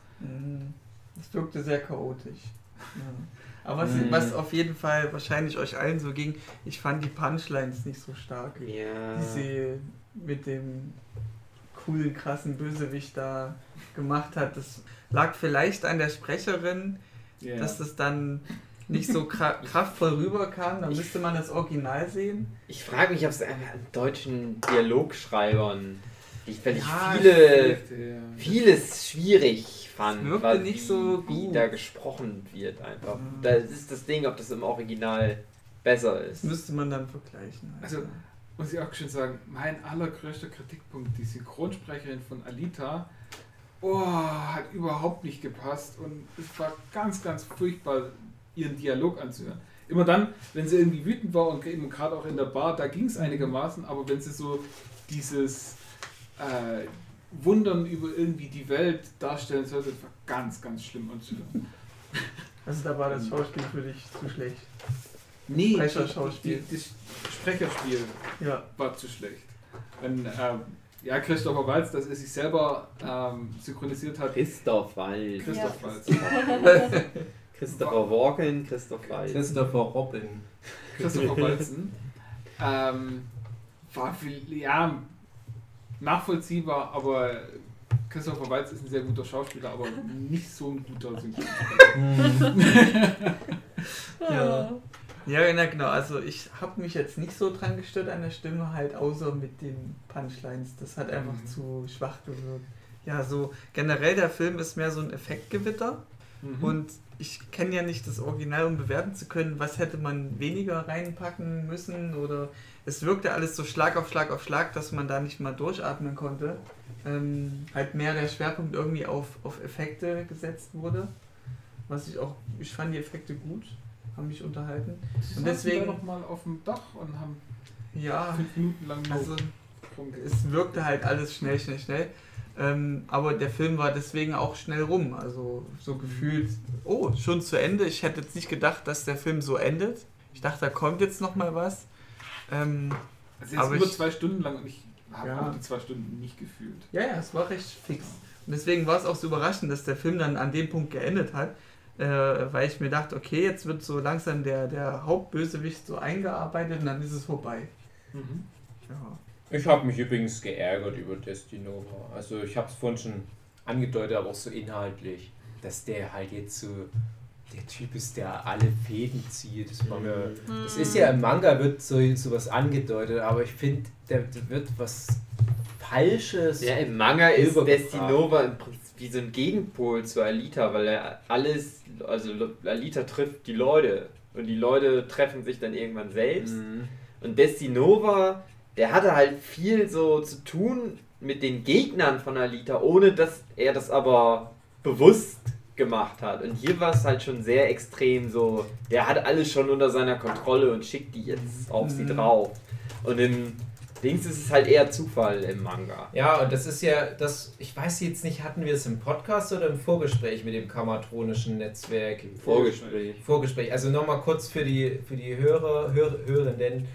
Das wirkte sehr chaotisch. Ja. Aber was, Mhm. was auf jeden Fall wahrscheinlich euch allen so ging, ich fand die Punchlines nicht so stark. Ja. Die sie mit dem coolen, krassen Bösewicht da gemacht hat. Das lag vielleicht an der Sprecherin, Ja. dass das dann nicht so kra kraftvoll rüberkam. Da müsste man das Original sehen. Ich frage mich, ob es an deutschen Dialogschreibern liegt, weil Ja, ich viele, Ja. vieles schwierig fand, wirkte weil nicht wie, so wie gut. da gesprochen wird einfach. Mhm. Da ist das Ding, ob das im Original besser Das ist. müsste man dann vergleichen. Also, muss ich auch schon sagen, mein allergrößter Kritikpunkt, die Synchronsprecherin von Alita, oh, hat überhaupt nicht gepasst und es war ganz, ganz furchtbar, ihren Dialog anzuhören. Immer dann, wenn sie irgendwie wütend war und eben gerade auch in der Bar, da ging es einigermaßen, aber wenn sie so dieses äh, Wundern über irgendwie die Welt darstellen sollte, das war ganz, ganz schlimm anzuhören. also da war das Schauspiel für dich zu schlecht. Nee, Sprecherschauspiel. die- Das Sprecherspiel Ja. war zu schlecht. Wenn, ähm, ja, Christopher Walz, dass er sich selber ähm, synchronisiert hat. Christoph Waltz. Christoph Ja. Walz. Christopher Walken, Christoph Waltz. Christopher Robin. Christopher Walzen. ähm, war viel, ja, nachvollziehbar, aber Christopher Walz ist ein sehr guter Schauspieler, aber nicht so ein guter Synchronsprecher. Ja. Ja, na genau. Also ich habe mich jetzt nicht so dran gestört an der Stimme, halt außer mit den Punchlines. Das hat einfach Mhm. zu schwach gewirkt. Ja, so generell der Film ist mehr so ein Effektgewitter Mhm. und ich kenne ja nicht das Original, um bewerten zu können, was hätte man weniger reinpacken müssen oder es wirkte alles so Schlag auf Schlag auf Schlag, dass man da nicht mal durchatmen konnte. Ähm, halt mehr der Schwerpunkt irgendwie auf, auf Effekte gesetzt wurde. Was ich auch, ich fand die Effekte gut, haben mich unterhalten. Sie und deswegen- da noch mal auf dem Dach und haben Ja, fünf Minuten lang also es wirkte halt alles schnell, schnell, schnell. Ähm, aber der Film war deswegen auch schnell rum. Also so gefühlt, oh, schon zu Ende. Ich hätte jetzt nicht gedacht, dass der Film so endet. Ich dachte, da kommt jetzt noch mal was. Ähm, Also jetzt aber über ich- zwei Stunden lang und ich habe Ja. die zwei Stunden nicht gefühlt. ja, ja, es war recht fix. Und deswegen war es auch so überraschend, dass der Film dann an dem Punkt geendet hat. äh, weil ich mir dachte, okay, jetzt wird so langsam der, der Hauptbösewicht so eingearbeitet und dann ist es vorbei. Mhm. Ja. Ich habe mich übrigens geärgert über Destinova. Also ich habe es vorhin schon angedeutet, aber auch so inhaltlich, dass der halt jetzt so der Typ ist, der alle Fäden zieht. Das, war mir, das ist ja im Manga wird so sowas angedeutet, aber ich finde, der, der wird was Falsches. Ja, im Manga ist. Destinova im Prinzip wie so ein Gegenpol zu Alita, weil er alles, also Alita trifft die Leute und die Leute treffen sich dann irgendwann selbst. Mhm. Und Destinova, der hatte halt viel so zu tun mit den Gegnern von Alita, ohne dass er das aber bewusst gemacht hat. Und hier war es halt schon sehr extrem so, der hat alles schon unter seiner Kontrolle und schickt die jetzt auf sie Mhm. drauf. Und im Dings ist es halt eher Zufall im Manga. Ja, und das ist ja das, ich weiß jetzt nicht, hatten wir es im Podcast oder im Vorgespräch mit dem kamatronischen Netzwerk? Vorgespräch. Vorgespräch. Also nochmal kurz für die, für die Hörer, Hör, Hörenden,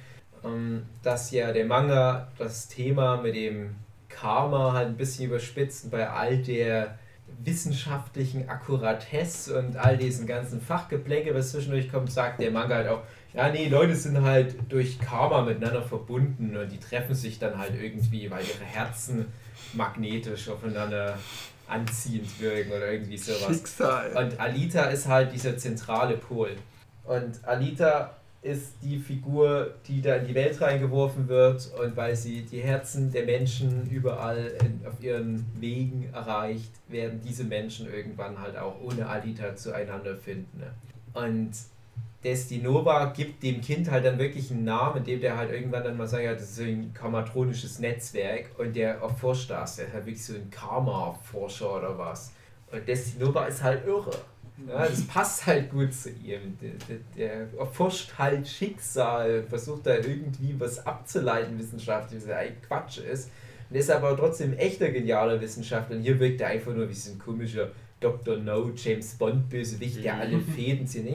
dass ja der Manga das Thema mit dem Karma halt ein bisschen überspitzt und bei all der wissenschaftlichen Akkuratesse und all diesen ganzen Fachgeplänke, was zwischendurch kommt, sagt der Manga halt auch, ja, nee, Leute sind halt durch Karma miteinander verbunden und die treffen sich dann halt irgendwie, weil ihre Herzen magnetisch aufeinander anziehend wirken oder irgendwie sowas. Schicksal. Und Alita ist halt dieser zentrale Pol. Und Alita ist die Figur, die da in die Welt reingeworfen wird und weil sie die Herzen der Menschen überall in, auf ihren Wegen erreicht, werden diese Menschen irgendwann halt auch ohne Alita zueinander finden. Ne? Und Destinova gibt dem Kind halt dann wirklich einen Namen, indem der halt irgendwann dann mal sagt, ja, das ist ein karmatronisches Netzwerk und der erforscht das. Der ist halt wirklich so ein Karma-Forscher oder was. Und Destinova ist halt irre. Ja, das passt halt gut zu ihm. Der, der, erforscht halt Schicksal, versucht da irgendwie was abzuleiten wissenschaftlich, was ja eigentlich Quatsch ist. Und ist aber trotzdem echter genialer Wissenschaftler. Und hier wirkt er einfach nur wie so ein komischer Dr. No, James Bond Bösewicht, der Mhm. alle Fäden zieht.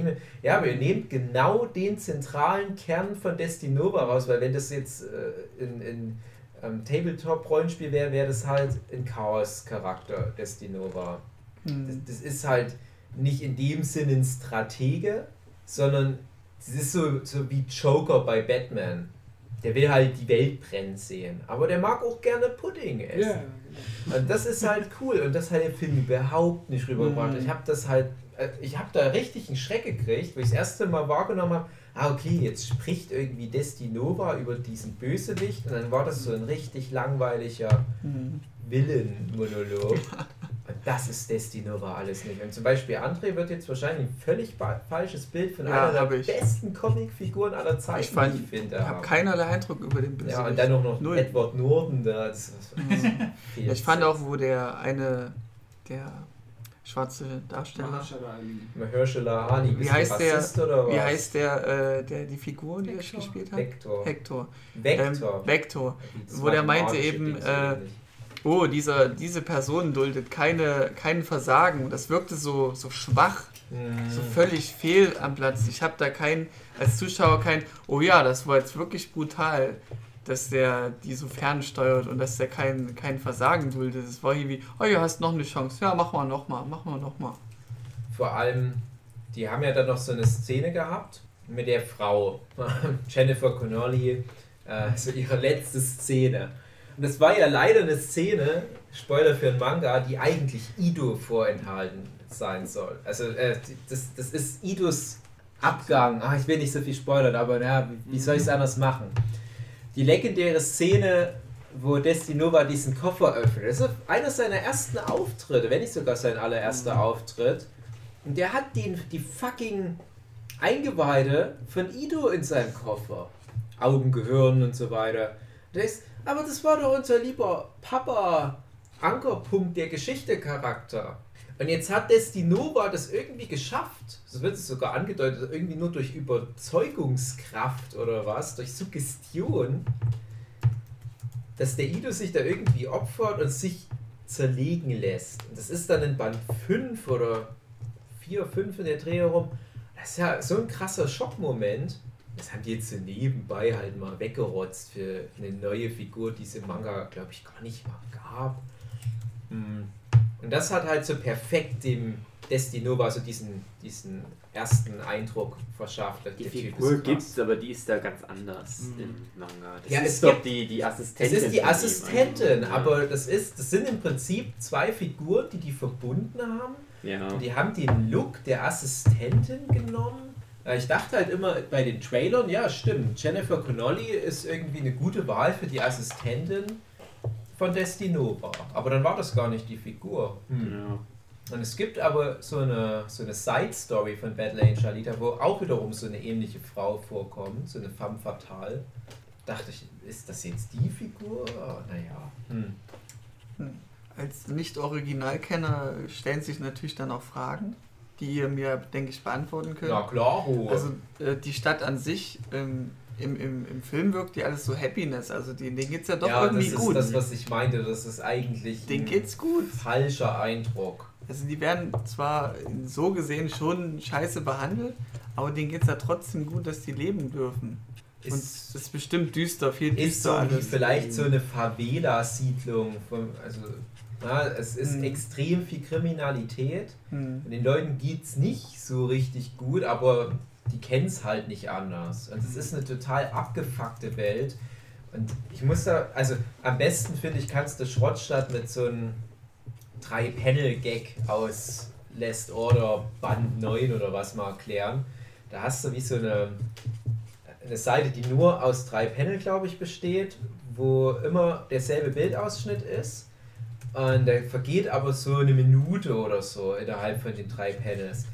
Ja, aber ihr nehmt genau den zentralen Kern von Destinova raus, weil wenn das jetzt äh, in, in ähm, Tabletop-Rollenspiel wäre, wäre das halt ein Chaos-Charakter, Destinova. Das, Hm. das ist halt nicht in dem Sinne ein Stratege, sondern es ist so, so wie Joker bei Batman. Der will halt die Welt brennen sehen. Aber der mag auch gerne Pudding essen. Ja, genau. Und das ist halt cool. Und das hat der Film überhaupt nicht rübergebracht. Mhm. Ich habe das halt, äh, ich habe da richtig einen Schreck gekriegt, wo ich das erste Mal wahrgenommen habe, ah okay, jetzt spricht irgendwie Destinova über diesen Bösewicht. Und dann war das so ein richtig langweiliger Hm. Villenmonolog. Und das ist Destinova alles nicht. Und zum Beispiel André wird jetzt wahrscheinlich ein völlig falsches Bild von Ja, einer der ich. besten Comicfiguren aller Zeiten, Ich fand- ich finde. Ich habe keinerlei Eindruck über den Bösewicht. ja, und dann auch noch Null. Edward Norton da. Das, das, das fehlt. Ich fand auch, wo der eine, der schwarze Darsteller, Mahershala Ali. Wie heißt der- Rassist Oder was? wie heißt der, äh, der die Figur, die er Hector. gespielt hat? Vector. Hector. Vector. Ähm, Vector. Wo der meinte eben, äh. Oh, dieser, diese Person duldet keine, kein Versagen. Das wirkte so, so schwach, Mhm. so völlig fehl am Platz. Ich habe da kein, als Zuschauer kein, oh ja, das war jetzt wirklich brutal, dass der die so fernsteuert und dass der kein, kein Versagen duldet. Es war irgendwie, oh ja, hast noch eine Chance. Ja, mach mal nochmal, mach mal nochmal. vor allem, die haben ja dann noch so eine Szene gehabt mit der Frau, Jennifer Connolly, äh, so ihre letzte Szene. Und das war ja leider eine Szene, Spoiler für ein Manga, die eigentlich Ido vorenthalten sein soll. Also äh, das, das ist Idos Abgang. Ah, ich will nicht so viel spoilern, aber na, wie, wie soll ich es anders machen? Die legendäre Szene, wo Destinova diesen Koffer öffnet, das ist einer seiner ersten Auftritte, wenn nicht sogar sein allererster Auftritt. Und der hat den, die fucking Eingeweide von Ido in seinem Koffer. Augen, Gehirn und so weiter. Der ist, aber das war doch unser lieber Papa, Ankerpunkt der Geschichte-Charakter. Und jetzt hat Destinova das irgendwie geschafft. Das wird es sogar angedeutet, irgendwie nur durch Überzeugungskraft oder was, durch Suggestion, dass der Ido sich da irgendwie opfert und sich zerlegen lässt. Und das ist dann in Band 5 oder 4, 5 in der Dreh herum. Das ist ja so ein krasser Schockmoment. Das haben die jetzt so nebenbei halt mal weggerotzt für eine neue Figur, die es im Manga, glaube ich, gar nicht mal gab. Hm. Und das hat halt so perfekt dem Destinova, also diesen, diesen ersten Eindruck verschafft. Die Figur krass. gibt's, aber die ist da ganz anders Mhm. im Manga. Das Ja, ist es doch gibt- die, die Das Assistentin. ist die. Assistentin, aber das ist, das sind im Prinzip zwei Figuren, die die verbunden haben. Ja. Und die haben den Look der Assistentin genommen. Äh, Ich dachte halt immer bei den Trailern, ja stimmt, Jennifer Connolly ist irgendwie eine gute Wahl für die Assistentin von Destinova. Aber dann war das gar nicht die Figur. Hm. ja. Und es gibt aber so eine, so eine Side-Story von Battle Angel Alita, wo auch wiederum so eine ähnliche Frau vorkommt, so eine femme fatale. Dachte ich, ist das jetzt die Figur? Naja. Hm. Als Nicht-Originalkenner stellen sich natürlich dann auch Fragen, die ihr mir, denke ich, beantworten könnt. Ja, klar. Also äh, die Stadt an sich, ähm, im, im, im Film wirkt die alles so Happiness, also denen, denen geht's ja doch ja, irgendwie das ist gut. das, was ich meinte. Das ist eigentlich denen ein geht's gut. falscher Eindruck. Also die werden zwar so gesehen schon scheiße behandelt, aber denen geht's ja trotzdem gut, dass die leben dürfen. Und Ist, es ist bestimmt düster, viel ist so düster wie alles. vielleicht so eine Favela-Siedlung. Also, ja, es ist Hm. extrem viel Kriminalität. Hm. Und den Leuten geht's nicht so richtig gut, aber die kennen es halt nicht anders. Und es ist eine total abgefuckte Welt. Und ich muss da, also am besten finde ich, kannst du Schrottstadt mit so einem Drei-Panel-Gag aus Last Order Band 9 oder was mal erklären. Da hast du wie so eine, eine Seite, die nur aus drei Panel, glaube ich, besteht, wo immer derselbe Bildausschnitt ist. Und da vergeht aber so eine Minute oder so innerhalb von den drei Panels.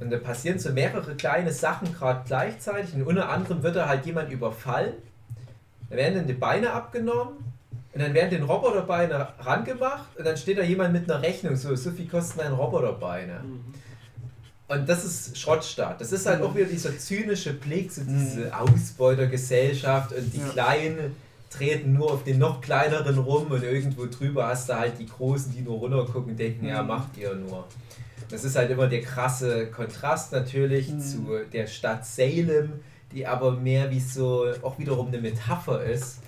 Und da passieren so mehrere kleine Sachen gerade gleichzeitig. Und unter anderem wird da halt jemand überfallen. Da werden dann die Beine abgenommen. Und dann werden den Roboterbeine rangemacht. Und dann steht da jemand mit einer Rechnung. So, so viel kosten ein Roboterbeine. Und das ist Schrottstadt. Das ist halt auch wieder dieser zynische Blick, so diese Ausbeutergesellschaft und die Ja. Kleinen treten nur auf den noch kleineren rum und irgendwo drüber hast du halt die Großen, die nur runtergucken und denken, ja, Mhm. macht ihr nur. Das ist halt immer der krasse Kontrast natürlich Mhm. zu der Stadt Salem, die aber mehr wie so auch wiederum eine Metapher ist.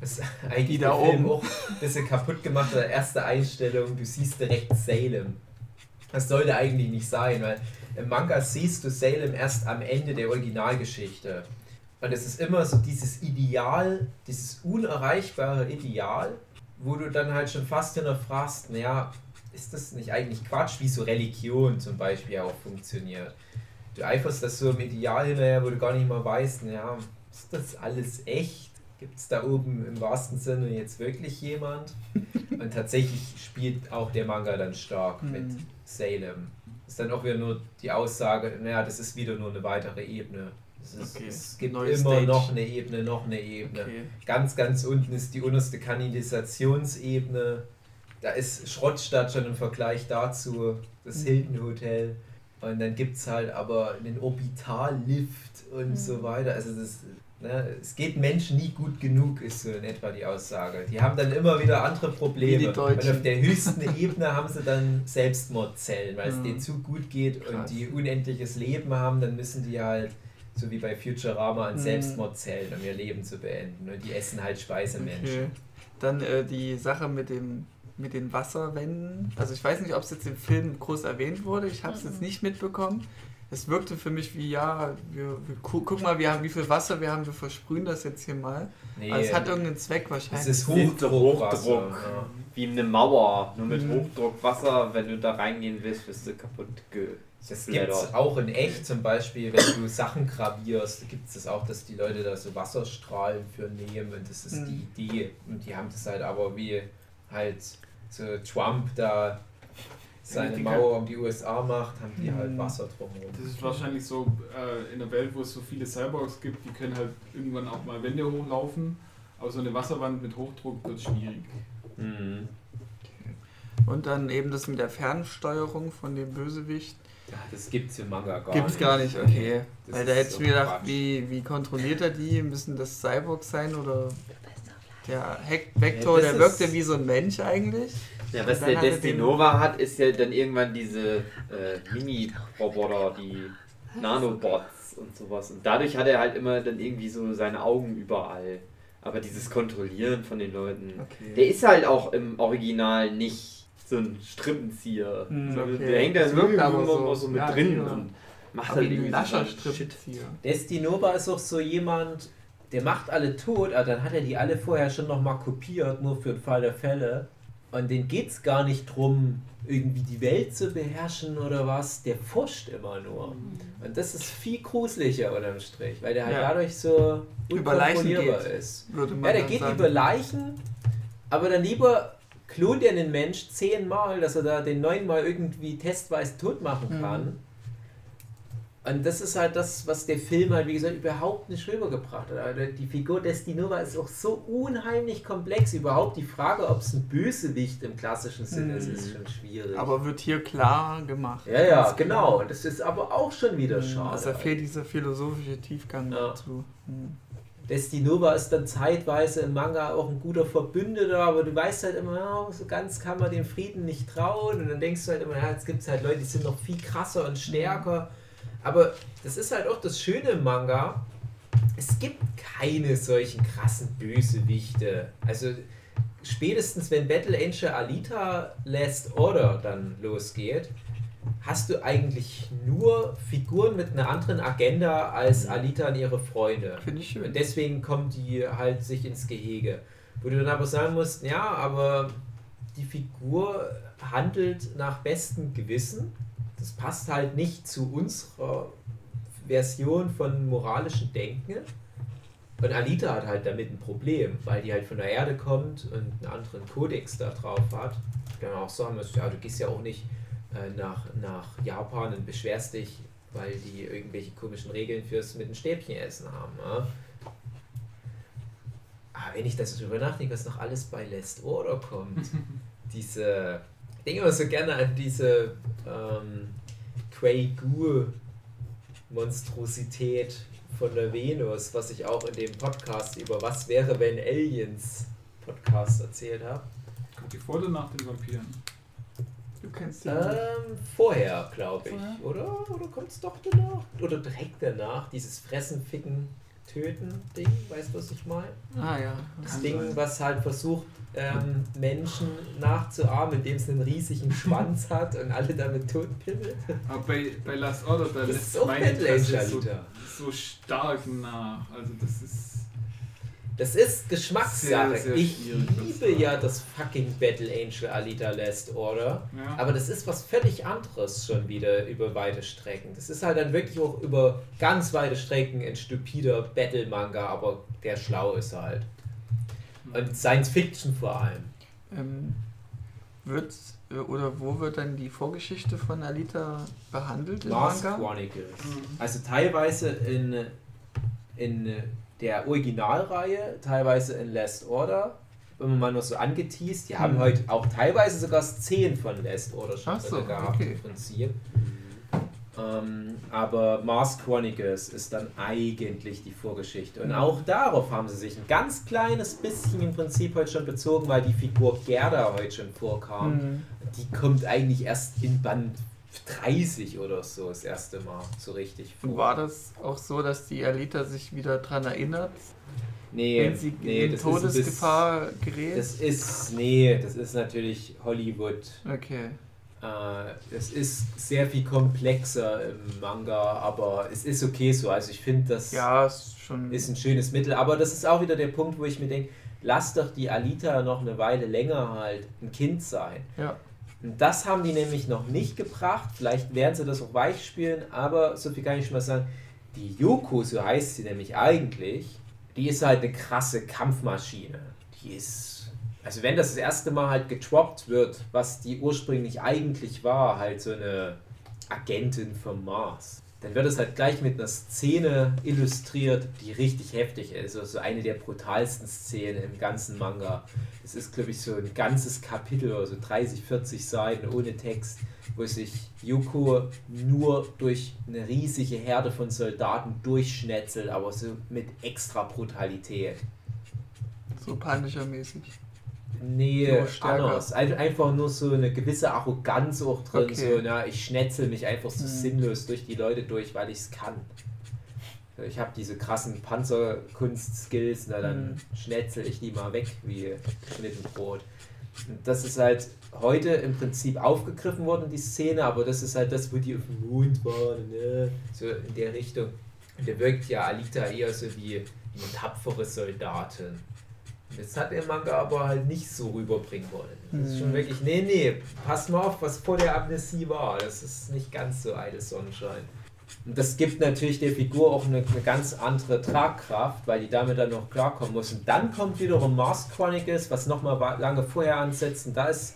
Das ist eigentlich Die da Film oben. auch ein bisschen kaputt gemacht. Erste Einstellung, du siehst direkt Salem. Das sollte eigentlich nicht sein, weil im Manga siehst du Salem erst am Ende der Originalgeschichte. Und es ist immer so dieses Ideal, dieses unerreichbare Ideal, wo du dann halt schon fast hinterfragst, naja, ist das nicht eigentlich Quatsch, wie so Religion zum Beispiel auch funktioniert? Du eiferst das so im Ideal hinterher, wo du gar nicht mal weißt, naja, ist das alles echt? Gibt es da oben im wahrsten Sinne jetzt wirklich jemand? Und tatsächlich spielt auch der Manga dann stark mit Hm. Salem. Ist dann auch wieder nur die Aussage, naja, das ist wieder nur eine weitere Ebene. Es, ist, Okay. es gibt Neue immer Stage. noch eine Ebene, noch eine Ebene. Okay. Ganz, ganz unten ist die unterste Kanalisationsebene. Da ist Schrottstadt schon im Vergleich dazu, das Mhm. Hilton Hotel. Und dann gibt es halt aber einen Orbitallift und Mhm. so weiter. Also das, ne, es geht Menschen nie gut genug, ist so in etwa die Aussage. Die haben dann immer wieder andere Wie Probleme. die Und auf der höchsten Ebene haben sie dann Selbstmordzellen, weil es Mhm. denen zu gut geht Krass. und die unendliches Leben haben, dann müssen die halt, so wie bei Futurama, an Mhm. Selbstmordzellen, um ihr Leben zu beenden. Und die essen halt Speisemenschen. Okay. Dann äh, die Sache mit dem mit den Wasserwänden. Also ich weiß nicht, ob es jetzt im Film groß erwähnt wurde. Ich habe es jetzt nicht mitbekommen. Es wirkte für mich wie, ja, wir, wir, gu guck mal, wir haben, wie viel Wasser wir haben, wir versprühen das jetzt hier mal. Nee, Aber es hat irgendeinen Zweck es wahrscheinlich. ist Sind so Hochdruckwasser. Hochdruck. Ja. Wie eine Mauer, nur mit Mhm. Hochdruckwasser. Wenn du da reingehen willst, wirst du kaputt Das gibt es auch in echt, zum Beispiel, wenn du Sachen gravierst, gibt es das auch, dass die Leute da so Wasserstrahlen für nehmen und das ist Mhm. die Idee. Und die haben das halt aber wie halt so Trump da seine Mauer um die USA macht, haben die halt Mhm. Wasser drumherum. Das ist wahrscheinlich so äh, in der Welt, wo es so viele Cyborgs gibt, die können halt irgendwann auch mal Wände hochlaufen. Aber so eine Wasserwand mit Hochdruck wird schwierig. Mhm. Und dann eben das mit der Fernsteuerung von dem Bösewicht. Ja, das gibt's im Manga gar Gibt es nicht. gar nicht, okay. Das Weil da hätte ich mir gedacht, Quatsch. wie, wie kontrolliert er die? Müssen das Cyborgs sein oder der Hack Vector, Ja, der wirkte ist- wie so ein Mensch eigentlich? Ja, was der er Destinova hat, ist ja dann irgendwann diese äh, Mini-Roboter, die Nanobots und sowas. Und dadurch hat er halt immer dann irgendwie so seine Augen überall. Aber dieses Kontrollieren von den Leuten, Okay. der ist halt auch im Original nicht so ein Strippenzieher. Hm, So, okay. Der hängt da wirkt immer, so. so mit Ja, drin ja. und macht Aber halt wie ein irgendwie lascher so Shit. Strippenzieher. Destinova ist auch so jemand, der macht alle tot, aber dann hat er die alle vorher schon nochmal kopiert, nur für den Fall der Fälle. Und den geht es gar nicht drum, irgendwie die Welt zu beherrschen oder was. Der forscht immer nur. Und das ist viel gruseliger unterm Strich, weil der halt Ja. dadurch so Über Leichen geht. ist. Ja, der geht sagen. über Leichen, aber dann lieber klont er einen Mensch zehnmal, dass er da den neunmal irgendwie testweise tot machen Mhm. kann. Und das ist halt das, was der Film halt, wie gesagt, überhaupt nicht rübergebracht hat. Also die Figur Destinova ist auch so unheimlich komplex. Überhaupt die Frage, ob es ein Bösewicht im klassischen Sinne ist, Mhm. ist schon schwierig. Aber wird hier klar gemacht. ja, ja, genau. Und Das ist aber auch schon wieder Mhm, schade. Also da fehlt dieser philosophische Tiefgang Ja. dazu. Mhm. Destinova ist dann zeitweise im Manga auch ein guter Verbündeter, aber du weißt halt immer, ja, so ganz kann man dem Frieden nicht trauen und dann denkst du halt immer, ja, jetzt gibt es halt Leute, die sind noch viel krasser und stärker. Aber das ist halt auch das Schöne im Manga, es gibt keine solchen krassen Bösewichte. Also spätestens wenn Battle Angel Alita Last Order dann losgeht, hast du eigentlich nur Figuren mit einer anderen Agenda als Alita und ihre Freunde. Finde ich schön. Und deswegen kommen die halt sich ins Gehege. Wo du dann aber sagen musst, ja, aber die Figur handelt nach bestem Gewissen. Das passt halt nicht zu unserer Version von moralischem Denken. Und Alita hat halt damit ein Problem, weil die halt von der Erde kommt und einen anderen Kodex da drauf hat. Dann auch sagen musst, ja, du gehst ja auch nicht nach, nach Japan und beschwerst dich, weil die irgendwelche komischen Regeln fürs mit dem Stäbchen essen haben. Ja? Aber wenn ich das drüber nachdenke, was noch alles bei Last Order kommt, diese, ich denke immer so gerne an diese ähm, Quay Gu Monstrosität von der Venus, was ich auch in dem Podcast über Was wäre, wenn Aliens Podcast erzählt habe. Kommt die vor oder nach den Vampiren? Du kennst die. Ähm, vorher, glaube ich. Vorher? Oder? Oder kommt es doch danach? Oder direkt danach? Dieses Fressen, Ficken, Töten Ding, weißt du, was ich meine? ah ja. Das Ding, sein. was halt versucht, ähm, Menschen nachzuahmen, indem es einen riesigen Schwanz hat und alle damit totpimmelt. Aber bei, bei Last Order, da Das lässt ist auch mein Battle Interesse Angel, so, so stark nach. Also das ist... Das ist Geschmackssache. Sehr, sehr ich liebe ja das fucking Battle Angel Alita Last Order. Ja. Aber das ist was völlig anderes schon wieder über weite Strecken. Das ist halt dann wirklich auch über ganz weite Strecken ein stupider Battle-Manga, aber der schlau ist halt. Und Science Fiction vor allem. Ähm, wird äh, oder wo wird dann die Vorgeschichte von Alita behandelt Manga? Chronicles. Mhm. Also teilweise in, in der Originalreihe, teilweise in Last Order. Wenn man mal nur so angeteased, die haben Mhm. heute auch teilweise sogar Szenen von Last Order schon so, gehabt okay. im Prinzip. Ähm, aber Mars Chronicles ist dann eigentlich die Vorgeschichte. Und auch darauf haben sie sich ein ganz kleines bisschen im Prinzip heute schon bezogen, weil die Figur Gerda heute schon vorkam. Mhm. Die kommt eigentlich erst in Band 30 oder so das erste Mal so richtig vor. War das auch so, dass die Alita sich wieder dran erinnert, Nee, wenn sie nee, in das ist Todesgefahr gerät? Das ist, nee, das ist natürlich Hollywood. okay. Äh, das ist sehr viel komplexer im Manga, aber es ist okay so. Also ich finde, das Ja, ist ist ein schönes Mittel. Aber das ist auch wieder der Punkt, wo ich mir denke, lass doch die Alita noch eine Weile länger halt ein Kind sein. ja. Das haben die nämlich noch nicht gebracht. Vielleicht werden sie das auch weich spielen, aber so viel kann ich schon mal sagen. Die Yoko, so heißt sie nämlich eigentlich, die ist halt eine krasse Kampfmaschine. Die ist. Also wenn das das erste Mal halt getroppt wird, was die ursprünglich eigentlich war, halt so eine Agentin vom Mars, dann wird es halt gleich mit einer Szene illustriert, die richtig heftig ist. Also eine der brutalsten Szenen im ganzen Manga. Es ist, glaube ich, so ein ganzes Kapitel, also 30, 40 Seiten ohne Text, wo sich Yuko nur durch eine riesige Herde von Soldaten durchschnetzelt, aber so mit extra Brutalität. So Punisher-mäßig. Nee, stärker. anders. Ein, einfach nur so eine gewisse Arroganz auch drin. Okay. So, na, ich schnetzel mich einfach so Hm. sinnlos durch die Leute durch, weil ich es kann. Ich habe diese krassen Panzerkunst-Skills, na dann Hm. schnetzel ich die mal weg wie geschnitten Brot. Das ist halt heute im Prinzip aufgegriffen worden, die Szene, aber das ist halt das, wo die auf dem Mond waren, ne? so in der Richtung. Und da wirkt ja Alita eher so wie eine tapfere Soldatin. Das hat der Manga aber halt nicht so rüberbringen wollen. Das ist schon Hm. wirklich, nee, nee, pass mal auf, was vor der Amnesie war. Das ist nicht ganz so eitel Sonnenschein. Und das gibt natürlich der Figur auch eine, eine ganz andere Tragkraft, weil die damit dann noch klarkommen muss. Und dann kommt wiederum Mars Chronicles, was nochmal lange vorher ansetzt. Und da ist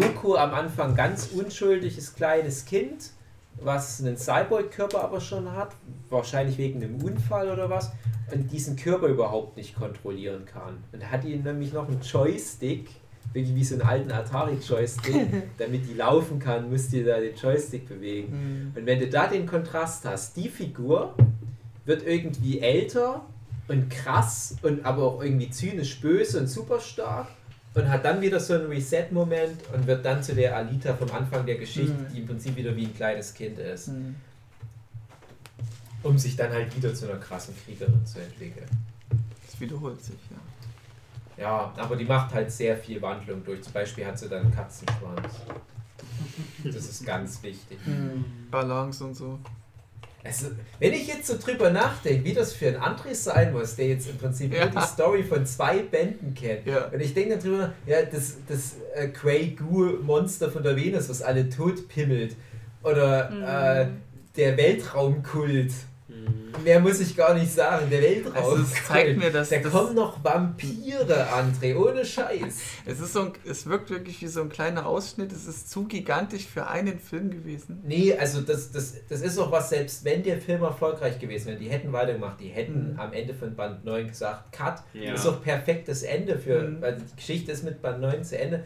Yoko am Anfang ganz unschuldiges kleines Kind, was einen Cyborg-Körper aber schon hat, wahrscheinlich wegen einem Unfall oder was, und diesen Körper überhaupt nicht kontrollieren kann. Und hat die nämlich noch einen Joystick, wirklich wie so einen alten Atari-Joystick, damit die laufen kann, müsst ihr da den Joystick bewegen. Hm. Und wenn du da den Kontrast hast, die Figur wird irgendwie älter und krass und aber auch irgendwie zynisch böse und super stark und hat dann wieder so einen Reset-Moment und wird dann zu der Alita vom Anfang der Geschichte, Mhm. die im Prinzip wieder wie ein kleines Kind ist, Hm. um sich dann halt wieder zu einer krassen Kriegerin zu entwickeln. Das wiederholt sich, ja. Ja, aber die macht halt sehr viel Wandlung durch. Zum Beispiel hat sie dann einen Katzenschwanz. Das ist ganz wichtig. Hm. Balance und so. Also, wenn ich jetzt so drüber nachdenke, wie das für ein André sein muss, der jetzt im Prinzip Ja. nur die Story von zwei Bänden kennt. Ja. Und ich denke dann drüber, ja, das, das äh, Grey Goo Monster von der Venus, was alle tot pimmelt. Oder Mhm. äh, der Weltraumkult. Mehr muss ich gar nicht sagen, der Weltraumkult. Also es zeigt mir, dass da das- kommen noch Vampire, André, ohne Scheiß. Es ist so ein, es wirkt wirklich wie so ein kleiner Ausschnitt. Es ist zu gigantisch für einen Film gewesen. Nee, also das, das, das ist auch was, selbst wenn der Film erfolgreich gewesen wäre, die hätten weitergemacht, die hätten Mhm. am Ende von Band 9 gesagt, Cut, Ja. das ist auch perfektes Ende für, Mhm. weil die Geschichte ist mit Band 9 zu Ende.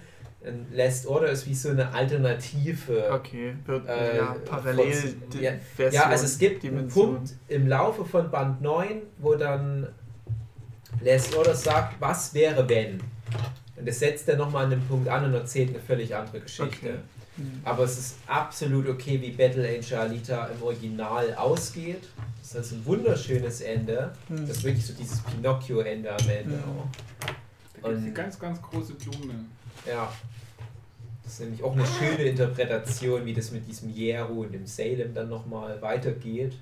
Last Order ist wie so eine Alternative. Okay, wird Äh, ja parallel von- ja, Version, Ja, also es gibt einen Dimension. Punkt im Laufe von Band 9, wo dann Last Order sagt, was wäre wenn? Und das setzt er nochmal an den Punkt an und erzählt eine völlig andere Geschichte. Okay. Hm. Aber es ist absolut okay, wie Battle Angel Alita im Original ausgeht. Das ist also ein wunderschönes Ende. Hm. Das ist wirklich so dieses Pinocchio-Ende am Ende Ja. auch. Da gibt es die ganz, ganz große Blume. Ja. Das ist nämlich auch eine schöne Interpretation, wie das mit diesem Yeru und dem Salem dann nochmal weitergeht.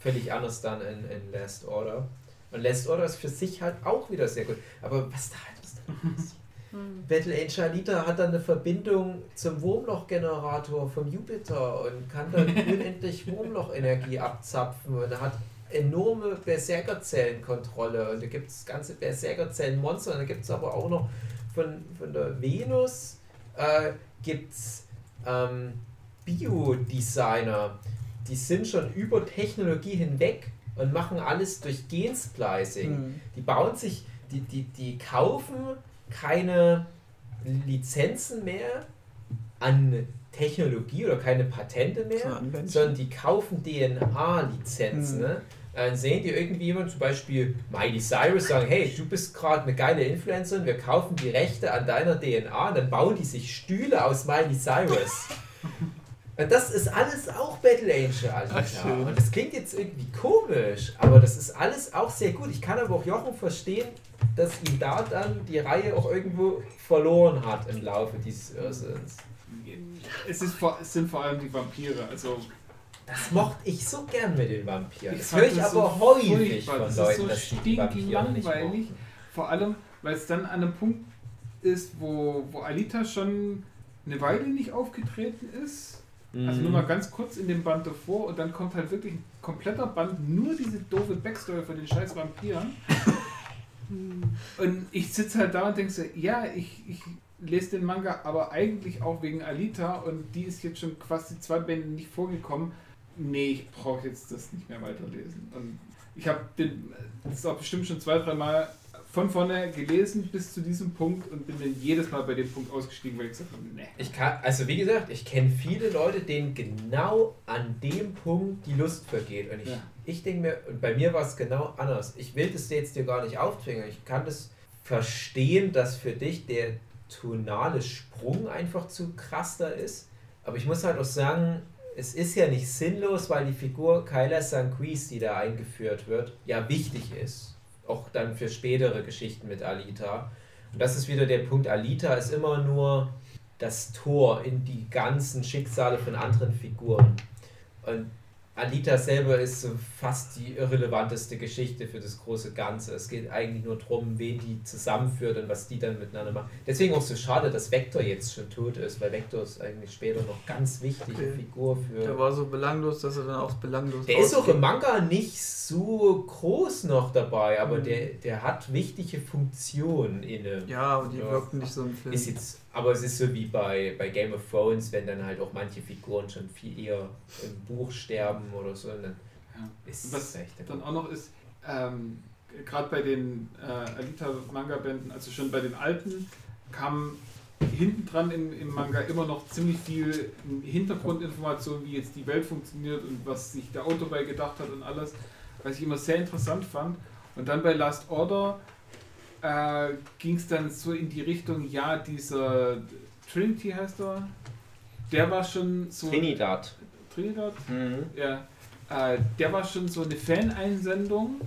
Völlig anders dann in, in Last Order. Und Last Order ist für sich halt auch wieder sehr gut. Aber was da halt ist. Hm. Battle Angel Alita hat dann eine Verbindung zum Wurmlochgenerator vom Jupiter und kann dann unendlich Wurmlochenergie abzapfen und hat enorme Berserkerzellenkontrolle und da gibt es ganze Berserkerzellenmonster und da gibt es aber auch noch von, von der Venus äh, gibt es ähm, Biodesigner, die sind schon über Technologie hinweg und machen alles durch Gensplicing. Hm. Die bauen sich, die, die, die kaufen keine Lizenzen mehr an Technologie oder keine Patente mehr, sondern die kaufen DNA-Lizenzen. Hm. Ne? Dann sehen die irgendwie jemand, zum Beispiel Miley Cyrus, sagen, hey, du bist gerade eine geile Influencerin, wir kaufen die Rechte an deiner DNA und dann bauen die sich Stühle aus Miley Cyrus. Und das ist alles auch Battle Angel, Alter. Ach. Und das klingt jetzt irgendwie komisch, aber das ist alles auch sehr gut. Ich kann aber auch Jochen verstehen, dass ihn da dann die Reihe auch irgendwo verloren hat im Laufe dieses Irrsinns. Es, ist es sind vor allem die Vampire. Also, Das mochte ich so gern mit den Vampiren. Ich Das höre ich aber so häufig von Das ist Leuten, so dass die Vampire nicht stinklangweilig. mochten. vor allem, weil es dann an einem Punkt ist, wo, wo Alita schon eine Weile nicht aufgetreten ist. Also nur mal ganz kurz in dem Band davor und dann kommt halt wirklich ein kompletter Band, nur diese doofe Backstory von den scheiß Vampiren. und ich sitze halt da und denke so, ja, ich, ich lese den Manga, aber eigentlich auch wegen Alita und die ist jetzt schon quasi zwei Bände nicht vorgekommen. Nee, ich brauche jetzt das nicht mehr weiterlesen. Und ich habe das auch bestimmt schon zwei, drei Mal von vorne gelesen bis zu diesem Punkt und bin dann jedes Mal bei dem Punkt ausgestiegen, weil ich gesagt habe, nee. Ich kann, also wie gesagt, ich kenne viele Leute, denen genau an dem Punkt die Lust vergeht. Und ich, Ja. ich denke mir, und bei mir war es genau anders. Ich will das jetzt dir gar nicht aufzwingen. Ich kann das verstehen, dass für dich der tonale Sprung einfach zu krass da ist. Aber ich muss halt auch sagen, es ist ja nicht sinnlos, weil die Figur Kyla Sanquis, die da eingeführt wird, ja wichtig ist. Auch dann für spätere Geschichten mit Alita. Und das ist wieder der Punkt, Alita ist immer nur das Tor in die ganzen Schicksale von anderen Figuren. Und Alita selber ist so fast die irrelevanteste Geschichte für das große Ganze. Es geht eigentlich nur darum, wen die zusammenführt und was die dann miteinander machen. Deswegen auch so schade, dass Vector jetzt schon tot ist, weil Vector ist eigentlich später noch ganz wichtige Okay. Figur Der für. war so belanglos, dass er dann auch belanglos Der ist auch rausgeht. im Manga nicht so groß noch dabei, aber Mhm. der, der hat wichtige Funktionen inne. Ja, aber die Ja. wirkten nicht so im Film. Ist jetzt, aber es ist so wie bei, bei Game of Thrones, wenn dann halt auch manche Figuren schon viel eher im Buch sterben oder so. Dann Ja. ist Was echt dann auch noch ist, ähm, gerade bei den äh, Alita-Manga-Bänden, also schon bei den alten, kam hinten dran im, im Manga immer noch ziemlich viel Hintergrundinformation, wie jetzt die Welt funktioniert und was sich der Autor bei gedacht hat und alles, was ich immer sehr interessant fand. Und dann bei Last Order äh, ging es dann so in die Richtung, ja, dieser Trinity heißt er, der war schon so... Trinidad. Trinidad? Mhm. Ja, äh, der war schon so eine Fan-Einsendung.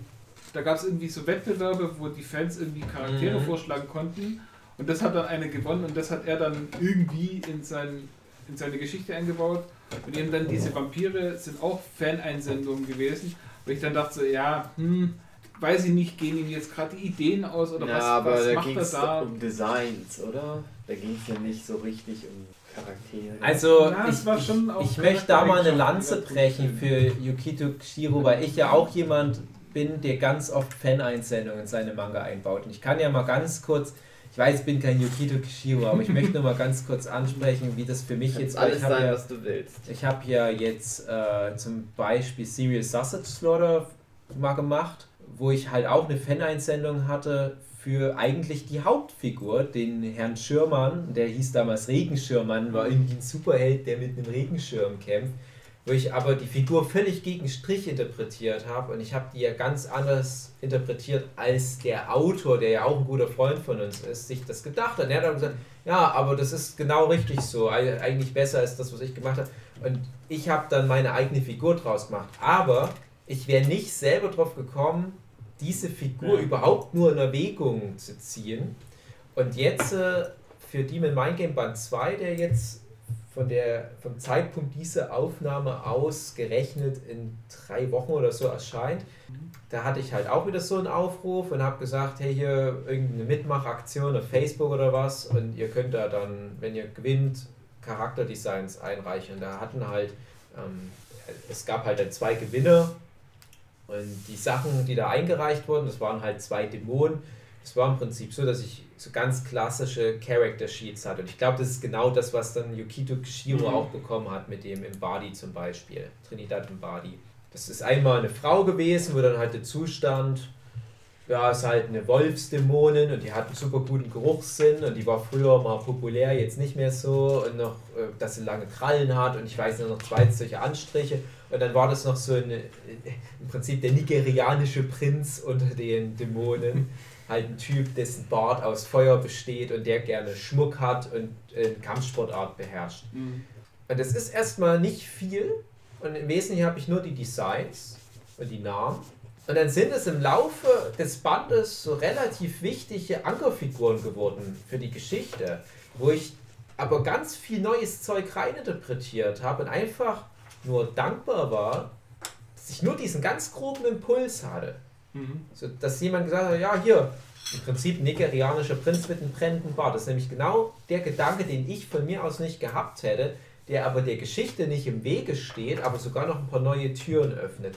Da gab es irgendwie so Wettbewerbe, wo die Fans irgendwie Charaktere Mhm. vorschlagen konnten. Und das hat dann einer gewonnen und das hat er dann irgendwie in, sein, in seine Geschichte eingebaut. Und eben dann diese Vampire sind auch Fan-Einsendungen gewesen. Wo ich dann dachte, so, ja, hm, weiß ich nicht, gehen ihm jetzt gerade die Ideen aus oder ja, was, aber was da macht ging er es da? um Designs, oder? Da ging es ja nicht so richtig um Charaktere. Also, Ja, ich, war ich, ich möchte da mal eine Lanze brechen für Yukito Kishiro, weil ich ja auch jemand bin, der ganz oft Fan-Einsendungen in seine Manga einbaut. Und ich kann ja mal ganz kurz, ich weiß, ich bin kein Yukito Kishiro, aber ich möchte nur mal ganz kurz ansprechen, wie das für mich jetzt alles Ich habe sein, ja, was du willst. ich habe ja jetzt äh, zum Beispiel Serious Sausage Slaughter mal gemacht, wo ich halt auch eine Fan-Einsendung hatte für eigentlich die Hauptfigur, den Herrn Schirmann, der hieß damals Regenschirmann, war irgendwie ein Superheld, der mit einem Regenschirm kämpft, wo ich aber die Figur völlig gegen Strich interpretiert habe und ich habe die ja ganz anders interpretiert, als der Autor, der ja auch ein guter Freund von uns ist, sich das gedacht hat. Und er hat dann gesagt, ja, aber das ist genau richtig so, Eig- eigentlich besser als das, was ich gemacht habe. Und ich habe dann meine eigene Figur draus gemacht. Aber ich wäre nicht selber drauf gekommen, diese Figur Ja. überhaupt nur in Erwägung zu ziehen. Und jetzt äh, für Demon Mind Game Band 2, der jetzt von der, vom Zeitpunkt dieser Aufnahme aus gerechnet in drei Wochen oder so erscheint, da hatte ich halt auch wieder so einen Aufruf und habe gesagt, hey, hier irgendeine Mitmachaktion auf Facebook oder was und ihr könnt da dann, wenn ihr gewinnt, Charakterdesigns einreichen. Und da hatten halt, ähm, es gab halt dann zwei Gewinner und die Sachen, die da eingereicht wurden, das waren halt zwei Dämonen. Es war im Prinzip so, dass ich so ganz klassische Character Sheets hatte. Und ich glaube, das ist genau das, was dann Yukito Kishiro Mhm. auch bekommen hat mit dem Embody zum Beispiel. Trinidad Embody. Das ist einmal eine Frau gewesen, wo dann halt der Zustand, ja, ist halt eine Wolfsdämonin und die hat einen super guten Geruchssinn und die war früher mal populär, jetzt nicht mehr so und noch, äh, dass sie lange Krallen hat und ich weiß nur noch zwei solche Anstriche und dann war das noch so eine, äh, im Prinzip der nigerianische Prinz unter den Dämonen, halt ein Typ, dessen Bart aus Feuer besteht und der gerne Schmuck hat und äh, Kampfsportart beherrscht. Mhm. Und das ist erstmal nicht viel. Und im Wesentlichen habe ich nur die Designs und die Namen. Und dann sind es im Laufe des Bandes so relativ wichtige Ankerfiguren geworden für die Geschichte, wo ich aber ganz viel neues Zeug reininterpretiert habe und einfach nur dankbar war, dass ich nur diesen ganz groben Impuls hatte. Mhm. So, dass jemand gesagt hat, ja, hier, im Prinzip nigerianischer Prinz mit einem brennenden Bart. Das ist nämlich genau der Gedanke, den ich von mir aus nicht gehabt hätte, der aber der Geschichte nicht im Wege steht, aber sogar noch ein paar neue Türen öffnet.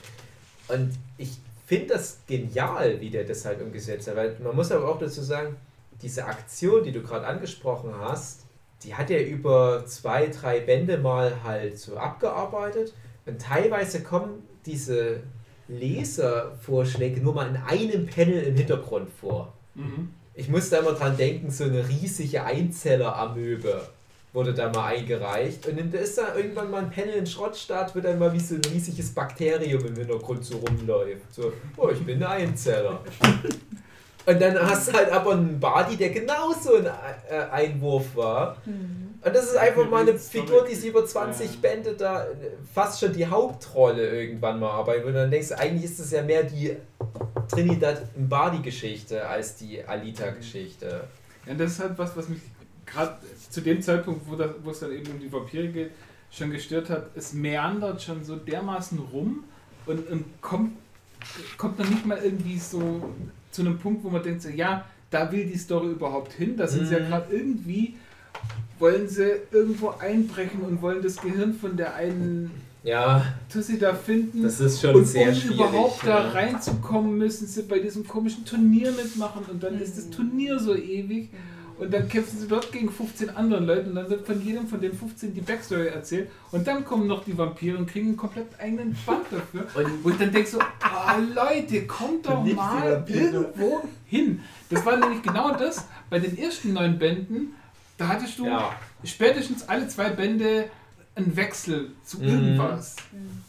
Und ich finde das genial, wie der das halt umgesetzt hat, weil man muss aber auch dazu sagen, diese Aktion, die du gerade angesprochen hast, die hat er über zwei, drei Bände mal halt so abgearbeitet und teilweise kommen diese Leservorschläge nur mal in einem Panel im Hintergrund vor. Mhm. Ich musste immer dran denken, so eine riesige Einzeller-Amöbe wurde da mal eingereicht. Und dann ist da irgendwann mal ein Panel in Schrottstadt, wo dann mal wie so ein riesiges Bakterium im Hintergrund so rumläuft. So, oh, ich bin ein Einzeller. Und dann hast du halt aber einen Badi, der genauso ein äh, Einwurf war. Und das ist einfach mal eine Figur, die sie über 20 Ja. Bände da äh, fast schon die Hauptrolle irgendwann mal arbeitet. Und dann denkst du, eigentlich ist das ja mehr die Trinidad Mbadi-Geschichte als die Alita-Geschichte. Ja, das ist halt was, was mich gerade zu dem Zeitpunkt, wo, das, wo es dann eben um die Vampire geht, schon gestört hat. Es meandert schon so dermaßen rum und, und kommt, kommt dann nicht mal irgendwie so zu einem Punkt, wo man denkt, so, ja, da will die Story überhaupt hin. Da sind sie ja Mhm. gerade irgendwie, wollen sie irgendwo einbrechen und wollen das Gehirn von der einen Ja, Tussi da finden. das ist schon und sehr um schwierig. überhaupt da ja. reinzukommen, müssen sie bei diesem komischen Turnier mitmachen und dann ist Mhm. das Turnier so ewig und dann kämpfen sie dort gegen 15 anderen Leute und dann wird von jedem von den 15 die Backstory erzählt und dann kommen noch die Vampire und kriegen einen komplett eigenen Band dafür. Und ich dann denke so, ah Leute, kommt doch mal irgendwo hin. Das war nämlich genau das, bei den ersten neun Bänden, da hattest du ja, spätestens alle zwei Bände einen Wechsel zu Mhm. irgendwas.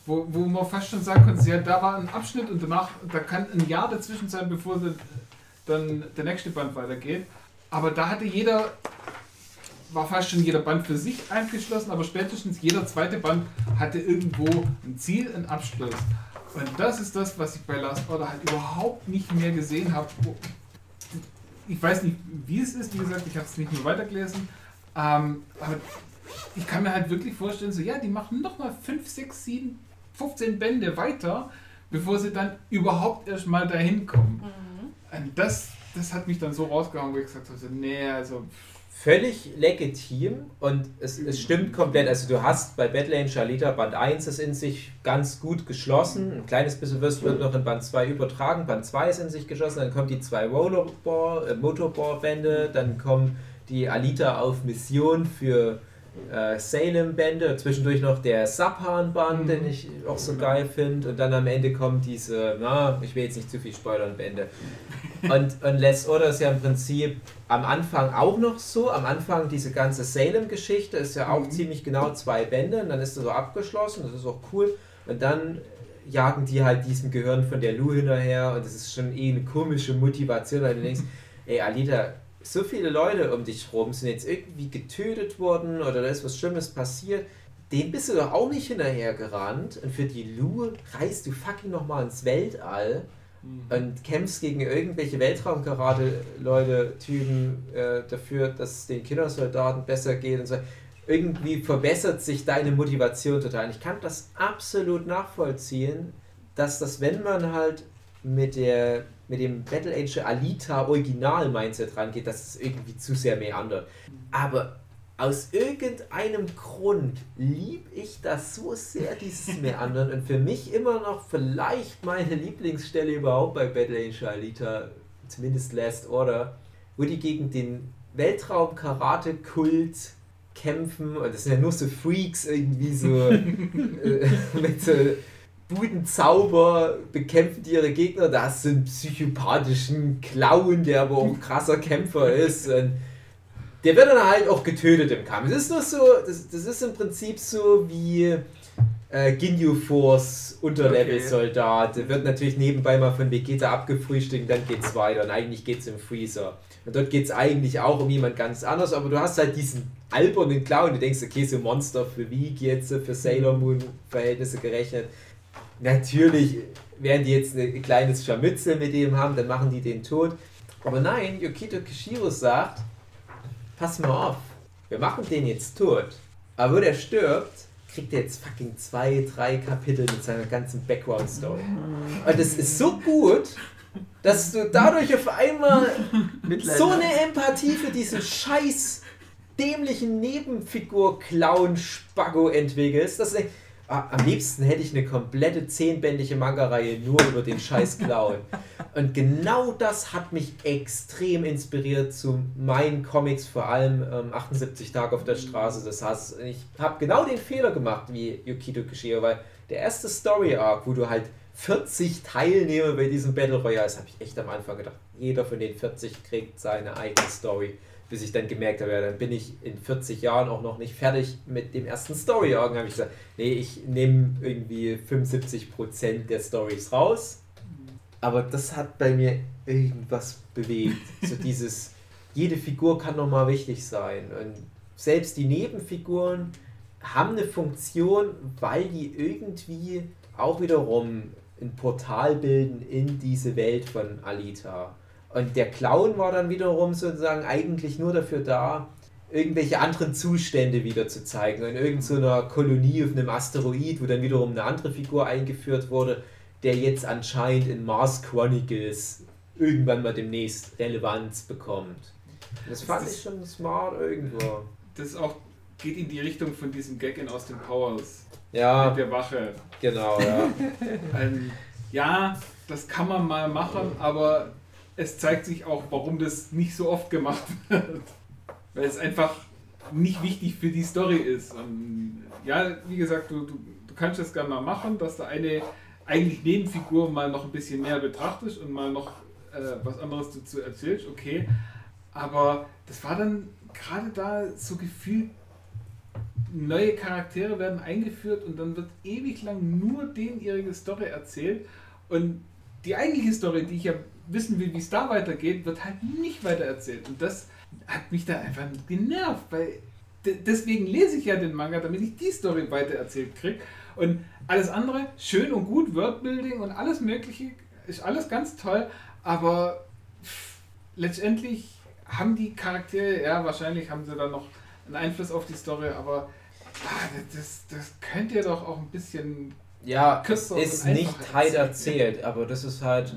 Wo, wo man fast schon sagen konnte, ja, da war ein Abschnitt und danach, da kann ein Jahr dazwischen sein, bevor dann der nächste Band weitergeht. Aber da hatte jeder, war fast schon jeder Band für sich eingeschlossen, aber spätestens jeder zweite Band hatte irgendwo ein Ziel, einen Abschluss. Und das ist das, was ich bei Last Order halt überhaupt nicht mehr gesehen habe. Ich weiß nicht, wie es ist, wie gesagt, ich habe es nicht nur weitergelesen. Ähm, aber ich kann mir halt wirklich vorstellen, so ja, die machen nochmal 5, 6, 7, 15 Bände weiter, bevor sie dann überhaupt erstmal dahin kommen. Und das, das hat mich dann so rausgehauen, wo ich gesagt habe, nee, also völlig legitim und es, es stimmt komplett. Also du hast bei Badlands Charlita Band 1 ist in sich ganz gut geschlossen. Ein kleines bisschen wirst wird noch in Band 2 übertragen. Band 2 ist in sich geschlossen. Dann kommen die zwei Rollerball, äh, Motorball-Bände. Dann kommen die Alita auf Mission für äh, Salem-Bände. Zwischendurch noch der Saphan-Band, Mhm. den ich auch so geil finde. Und dann am Ende kommen diese, na, ich will jetzt nicht zu viel spoilern, Bände. Und, und Last Order ist ja im Prinzip am Anfang auch noch so. Am Anfang diese ganze Salem-Geschichte ist ja auch Mhm. ziemlich genau zwei Bände und dann ist das so abgeschlossen, das ist auch cool. Und dann jagen die halt diesem Gehirn von der Lu hinterher und das ist schon eh eine komische Motivation, weil du denkst, ey Alita, so viele Leute um dich rum sind jetzt irgendwie getötet worden oder da ist was Schlimmes passiert. Dem bist du doch auch nicht hinterher gerannt und für die Lu reist du fucking nochmal ins Weltall und kämpfst gegen irgendwelche Weltraumkarate-Leute, Typen äh, dafür, dass es den Kindersoldaten besser geht und so. Irgendwie verbessert sich deine Motivation total. Und ich kann das absolut nachvollziehen, dass das, wenn man halt mit der mit dem Battle Age Alita Original Mindset rangeht, dass es irgendwie zu sehr meandert. Aber aus irgendeinem Grund lieb ich das so sehr, dieses Meandern. Und für mich immer noch vielleicht meine Lieblingsstelle überhaupt bei Battle Angel Alita, zumindest Last Order, wo die gegen den Weltraum-Karate-Kult kämpfen. Und das sind ja nur so Freaks irgendwie so äh, mit so Budenzauber bekämpfen die ihre Gegner. Da hast du einen psychopathischen Clown, der aber auch ein krasser Kämpfer ist. Und der wird dann halt auch getötet im Kampf. Das ist nur so, das, das ist im Prinzip so wie äh, Ginyu Force Unterlevel-Soldat. Der wird natürlich nebenbei mal von Vegeta abgefrühstückt, dann geht's weiter. Und eigentlich geht's im Freezer. Und dort geht's eigentlich auch um jemand ganz anderes, aber du hast halt diesen albernen Clown. Du denkst, okay, so Monster für Week jetzt, für Sailor Moon Verhältnisse gerechnet. Natürlich werden die jetzt ein kleines Scharmützel mit dem haben, dann machen die den tot. Aber nein, Yokito Kishiro sagt, pass mal auf, wir machen den jetzt tot. Aber wo der stirbt, kriegt er jetzt fucking zwei, drei Kapitel mit seiner ganzen Background-Story. Und das ist so gut, dass du dadurch auf einmal so eine Empathie für diesen scheiß dämlichen Nebenfigur-Clown-Spaggo entwickelst, dass du denkst, am liebsten hätte ich eine komplette zehnbändige Manga-Reihe nur über den scheiß Clown. Und genau das hat mich extrem inspiriert zu meinen Comics, vor allem ähm, 78 Tage auf der Straße Hasses. Und Ich habe genau den Fehler gemacht wie Yukito Kishiro, weil der erste Story-Arc, wo du halt 40 Teilnehmer bei diesem Battle Royale ist, habe ich echt am Anfang gedacht, jeder von den 40 kriegt seine eigene Story. Bis ich dann gemerkt habe, ja, dann bin ich in 40 Jahren auch noch nicht fertig mit dem ersten Story-Arc. Dann habe ich gesagt, nee, ich nehme irgendwie 75% der Stories raus. Aber das hat bei mir irgendwas bewegt. So dieses, jede Figur kann nochmal wichtig sein. Und selbst die Nebenfiguren haben eine Funktion, weil die irgendwie auch wiederum ein Portal bilden in diese Welt von Alita. Und der Clown war dann wiederum sozusagen eigentlich nur dafür da, irgendwelche anderen Zustände wieder zu zeigen. In irgendeiner Kolonie auf einem Asteroid, wo dann wiederum eine andere Figur eingeführt wurde, der jetzt anscheinend in Mars Chronicles irgendwann mal demnächst Relevanz bekommt. Das fand Das ich schon smart irgendwo. Das auch geht in die Richtung von diesem Gag in Austin Powers Ja, mit der Wache. genau, ja. Ähm, ja, das kann man mal machen, aber es zeigt sich auch, warum das nicht so oft gemacht wird. Weil es einfach nicht wichtig für die Story ist. Und ja, wie gesagt, du, du, du kannst das gerne mal machen, dass da eine eigentlich Nebenfigur mal noch ein bisschen näher betrachtest und mal noch äh, was anderes dazu erzählst, okay. Aber das war dann gerade da so gefühlt, neue Charaktere werden eingeführt und dann wird ewig lang nur denen ihre Story erzählt und die eigentliche Story, die ich ja wissen will, wie es da weitergeht, wird halt nicht weiter erzählt und das hat mich dann einfach genervt, weil de- deswegen lese ich ja den Manga, damit ich die Story weiter erzählt kriege und alles andere, schön und gut, Worldbuilding und alles mögliche, ist alles ganz toll, aber letztendlich haben die Charaktere, ja, wahrscheinlich haben sie dann noch einen Einfluss auf die Story, aber ah, das, das könnt ihr doch auch ein bisschen. Ja, ist nicht halt erzählt. erzählt, aber das ist halt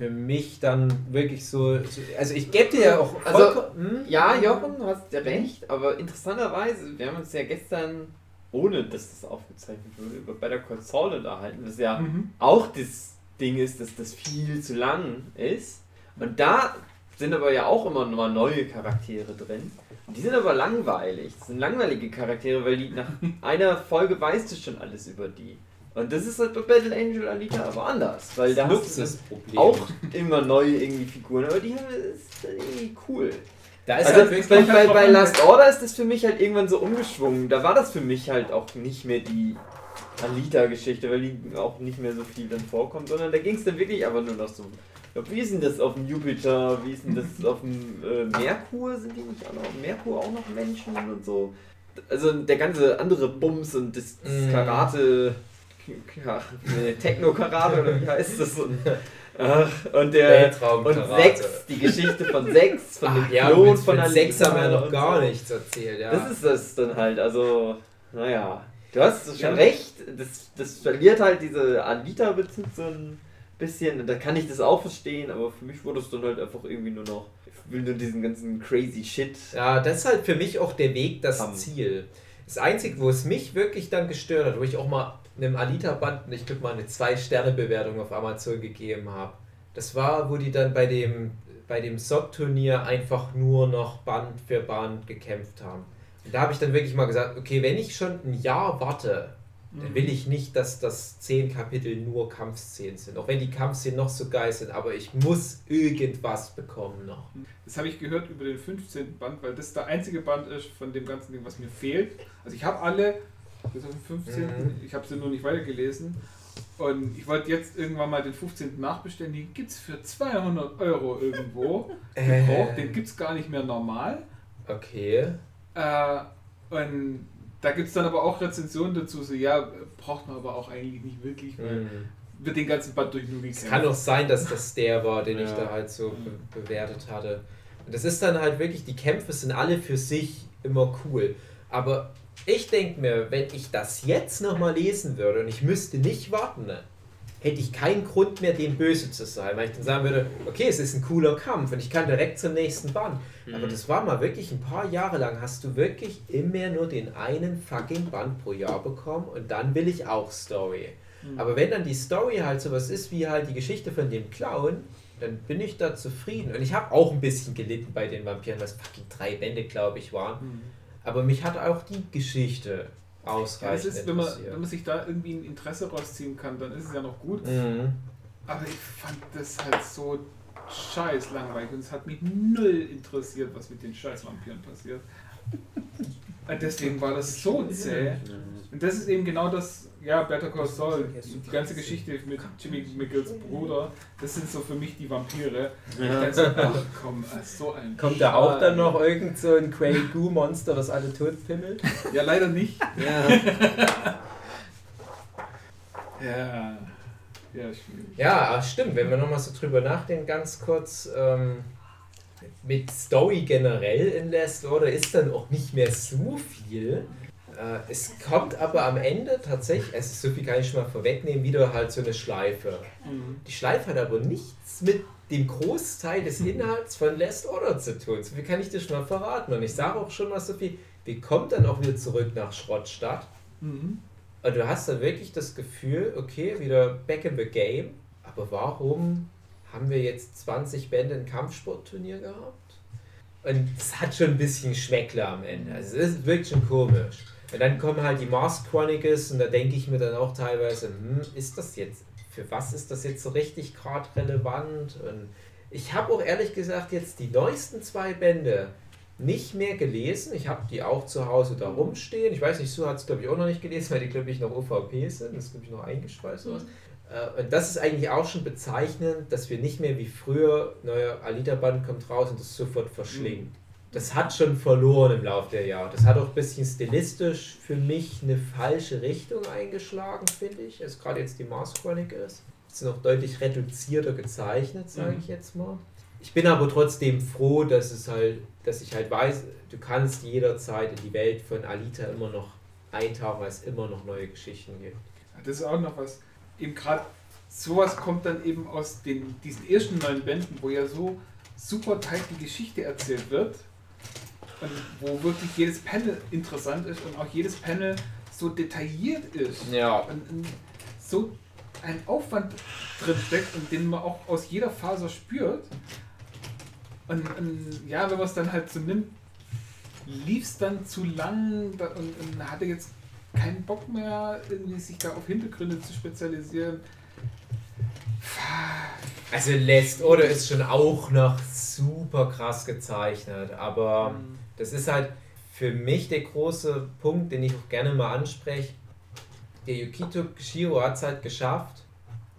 für mich dann wirklich so. so also ich gebe dir ja auch Also, vollkommen- hm? Ja, Jochen, du hast ja recht, aber interessanterweise, wir haben uns ja gestern, ohne dass das aufgezeichnet wurde, über Better Call Saul unterhalten, was ja Mhm. auch das Ding ist, dass das viel zu lang ist. Und da sind aber ja auch immer mal neue Charaktere drin. Und die sind aber langweilig. Das sind langweilige Charaktere, weil die nach einer Folge weißt du schon alles über die. Und das ist halt bei Battle Angel Alita aber anders, weil da hast du Luxusproblem. auch immer neue irgendwie Figuren, aber die haben ist irgendwie cool. da ist Also halt bei, bei, bei Last Order ist das für mich halt irgendwann so umgeschwungen. Da war das für mich halt auch nicht mehr die Alita-Geschichte, weil die auch nicht mehr so viel dann vorkommt, sondern da ging es dann wirklich einfach nur noch so. Wie ist denn das auf dem Jupiter? Wie ist denn das auf dem äh, Merkur? Sind die nicht auch noch auf Merkur auch noch Menschen und so? Also der ganze andere Bums und das, das Mm. Ja, Techno-Karate oder wie heißt das? Und, ach, und der und sechs, die Geschichte von sechs, von dem Ach ja, Klon von Alita sechs haben wir ja noch gar so. nichts erzählt. Ja. Das ist das dann halt, also, naja. Du hast schon recht, das, das verliert halt diese Alita-Bezug so ein bisschen, da kann ich das auch verstehen, aber für mich wurde es dann halt einfach irgendwie nur noch, ich will nur diesen ganzen crazy Shit. Ja, das ist halt für mich auch der Weg, das Haben. Ziel. Das Einzige, wo es mich wirklich dann gestört hat, wo ich auch mal einem Alita-Band, ich glaube mal eine 2-Sterne-Bewertung auf Amazon gegeben habe, das war, wo die dann bei dem, bei dem SOC-Turnier einfach nur noch Band für Band gekämpft haben. Und da habe ich dann wirklich mal gesagt, okay, wenn ich schon ein Jahr warte, dann will ich nicht, dass das 10 Kapitel nur Kampfszenen sind. Auch wenn die Kampfszenen noch so geil sind, aber ich muss irgendwas bekommen noch. Das habe ich gehört über den 15. Band, weil das der einzige Band ist von dem ganzen Ding, was mir fehlt. Also ich habe alle, bis auf den 15. Mhm. Ich habe sie nur nicht weitergelesen. Und ich wollte jetzt irgendwann mal den 15. nachbestellen. Den gibt es für 200 Euro irgendwo. gebraucht. Den gibt es gar nicht mehr normal. Okay. Äh, und da gibt es dann aber auch Rezensionen dazu, so ja, braucht man aber auch eigentlich nicht wirklich, weil Mhm. wird den ganzen Band durch nur Es kann auch sein, dass das der war, den ich Ja. da halt so be bewertet hatte. Und das ist dann halt wirklich, die Kämpfe sind alle für sich immer cool. Aber ich denke mir, wenn ich das jetzt nochmal lesen würde und ich müsste nicht warten, ne, hätte ich keinen Grund mehr, dem böse zu sein. Weil ich dann sagen würde, okay, es ist ein cooler Kampf und ich kann direkt zum nächsten Band. Aber das war mal wirklich ein paar Jahre lang, hast du wirklich immer nur den einen fucking Band pro Jahr bekommen und dann will ich auch Story. Aber wenn dann die Story halt sowas ist wie halt die Geschichte von dem Clown, dann bin ich da zufrieden. Und ich habe auch ein bisschen gelitten bei den Vampiren, was fucking drei Bände, glaube ich, waren. Mhm. Aber mich hat auch die Geschichte Ja, das ausreichend ist, wenn man, interessiert. wenn man sich da irgendwie ein Interesse rausziehen kann, dann ist es ja noch gut. Mhm. Aber ich fand das halt so scheiß langweilig und es hat mich null interessiert, was mit den scheiß Vampiren passiert. Deswegen war das so zäh. Und das ist eben genau das, ja, Better Call Saul, die ganze Geschichte mit Jimmy Mickels Bruder, das sind so für mich die Vampire. Denk so, ach komm, äh, so ein Kommt da auch dann noch irgend so ein Quay Goo Monster, was alle tot pimmelt? Ja, leider nicht. Ja. Ja. Ja, ich, Ja, ah, stimmt. Wenn wir nochmal so drüber nachdenken, ganz kurz, ähm, mit Story generell in Last Order ist dann auch nicht mehr so viel. Äh, es kommt aber am Ende tatsächlich, also so viel kann ich schon mal vorwegnehmen, wieder halt so eine Schleife. Mhm. Die Schleife hat aber nichts mit dem Großteil des Inhalts von Last Order zu tun. So viel kann ich dir schon mal verraten. Und ich sage auch schon mal so viel, wir kommen dann auch wieder zurück nach Schrottstadt. Mhm. Und du hast dann wirklich das Gefühl, okay, wieder back in the game. Aber warum haben wir jetzt 20 Bände ein Kampfsportturnier gehabt? Und es hat schon ein bisschen Schmeckler am Ende. Also es ist wirklich schon komisch. Und dann kommen halt die Mars Chronicles und da denke ich mir dann auch teilweise, hm, ist das jetzt, für was ist das jetzt so richtig gerade relevant? Und ich habe auch ehrlich gesagt jetzt die neuesten zwei Bände nicht mehr gelesen. Ich habe die auch zu Hause da rumstehen. Ich weiß nicht, Sue hat es glaube ich auch noch nicht gelesen, weil die glaube ich noch OVP sind. Das ist glaube ich noch eingespeist. oder was. Äh, Und das ist eigentlich auch schon bezeichnend, dass wir nicht mehr wie früher, neuer Alita-Band kommt raus und das sofort verschlingt. Das hat schon verloren im Laufe der Jahre. Das hat auch ein bisschen stilistisch für mich eine falsche Richtung eingeschlagen, finde ich. Also gerade jetzt die Mars Chronicles. Sind noch deutlich reduzierter gezeichnet, sage Mhm. ich jetzt mal. Ich bin aber trotzdem froh, dass es halt, dass ich halt weiß, du kannst jederzeit in die Welt von Alita immer noch eintauchen, weil es immer noch neue Geschichten gibt. Das ist auch noch was. Eben gerade sowas kommt dann eben aus den, diesen ersten neun Bänden, wo ja so super tight die Geschichte erzählt wird. Und wo wirklich jedes Panel interessant ist und auch jedes Panel so detailliert ist. Ja. Und, so ein Aufwand drin steckt und den man auch aus jeder Faser spürt. Und, und ja, wenn man es dann halt so nimmt, lief es dann zu lang und, und hatte jetzt keinen Bock mehr, irgendwie sich da auf Hintergründe zu spezialisieren. Also Last Order ist schon auch noch super krass gezeichnet, aber das ist halt für mich der große Punkt, den ich auch gerne mal anspreche. Der Yukito Kishiro hat es halt geschafft,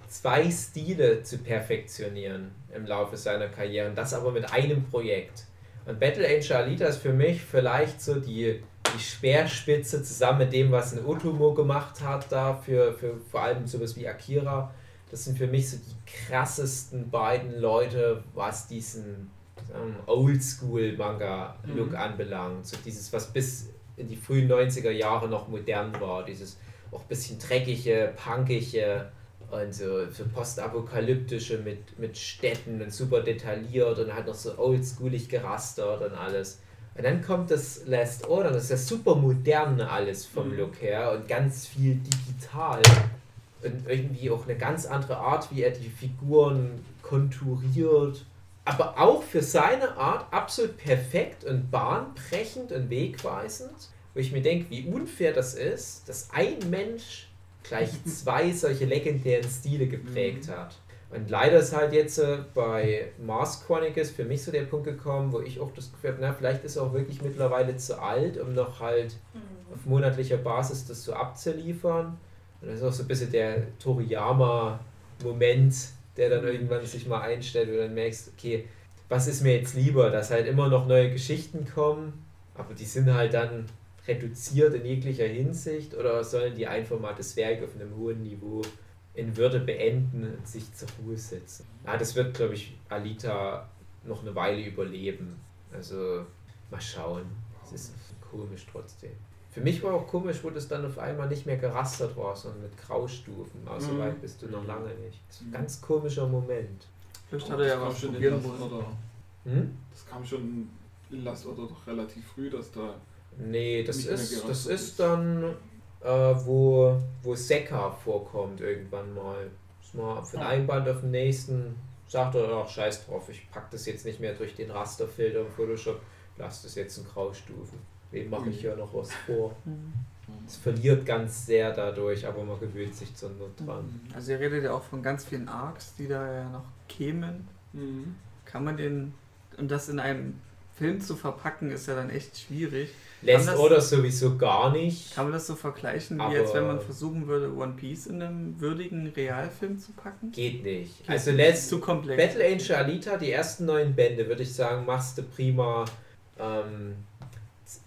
zwei Stile zu perfektionieren im Laufe seiner Karriere und das aber mit einem Projekt. Und Battle Angel Alita ist für mich vielleicht so die, die Speerspitze zusammen mit dem, was ein Otomo gemacht hat, da für, für vor allem sowas wie Akira. Das sind für mich so die krassesten beiden Leute, was diesen ähm, Oldschool-Manga-Look Mhm. anbelangt. So dieses, was bis in die frühen 90er Jahre noch modern war. Dieses auch ein bisschen dreckige, punkige und so, so postapokalyptische mit, mit Städten und super detailliert und halt noch so oldschoolig gerastert und alles. Und dann kommt das Last Order, das ist ja super modern alles vom Mhm. Look her und ganz viel digital und irgendwie auch eine ganz andere Art, wie er die Figuren konturiert. Aber auch für seine Art absolut perfekt und bahnbrechend und wegweisend. Wo ich mir denke, wie unfair das ist, dass ein Mensch gleich zwei solche legendären Stile geprägt hat. Und leider ist halt jetzt äh, bei Mars Chronicles für mich so der Punkt gekommen, wo ich auch das Gefühl habe, na, vielleicht ist er auch wirklich mittlerweile zu alt, um noch halt auf monatlicher Basis das so abzuliefern. Und das ist auch so ein bisschen der Toriyama-Moment, der dann irgendwann sich mal einstellt, du dann merkst, okay, was ist mir jetzt lieber, dass halt immer noch neue Geschichten kommen, aber die sind halt dann reduziert in jeglicher Hinsicht oder sollen die einfach mal das Werk auf einem hohen Niveau in Würde beenden und sich zur Ruhe setzen? Ja, das wird, glaube ich, Alita noch eine Weile überleben. Also mal schauen. Es ist komisch trotzdem. Für mich war auch komisch, wo das dann auf einmal nicht mehr gerastert war, sondern mit Graustufen. Aber so Mhm. weit bist du noch lange nicht. Das ist ein Mhm. ganz komischer Moment. Vielleicht Das hat er ja was schon in probieren wollen. Order. Hm? Das kam schon in Last Order doch relativ früh, dass da. Nee, das Nicht mehr ist, das ist ist. dann, äh, wo, wo Sekka vorkommt irgendwann mal. Ist mal von Ah. einem Band auf den nächsten, sagt er, ach scheiß drauf, ich pack das jetzt nicht mehr durch den Rasterfilter im Photoshop, lass das jetzt in Graustufen. Wem mache ich Mhm. ja noch was vor? Mhm. Es verliert ganz sehr dadurch, aber man gewöhnt sich zur Not dran. Also ihr redet ja auch von ganz vielen Arcs, die da ja noch kämen. Mhm. Kann man den, und das in einem Film zu verpacken, ist ja dann echt schwierig. Last das- Order sowieso gar nicht. Kann man das so vergleichen, wie jetzt, wenn man versuchen würde, One Piece in einem würdigen Realfilm zu packen? Geht nicht. Geht Also. Last, zu komplex. Battle Angel Alita, die ersten neun Bände, würde ich sagen, machst du prima ähm,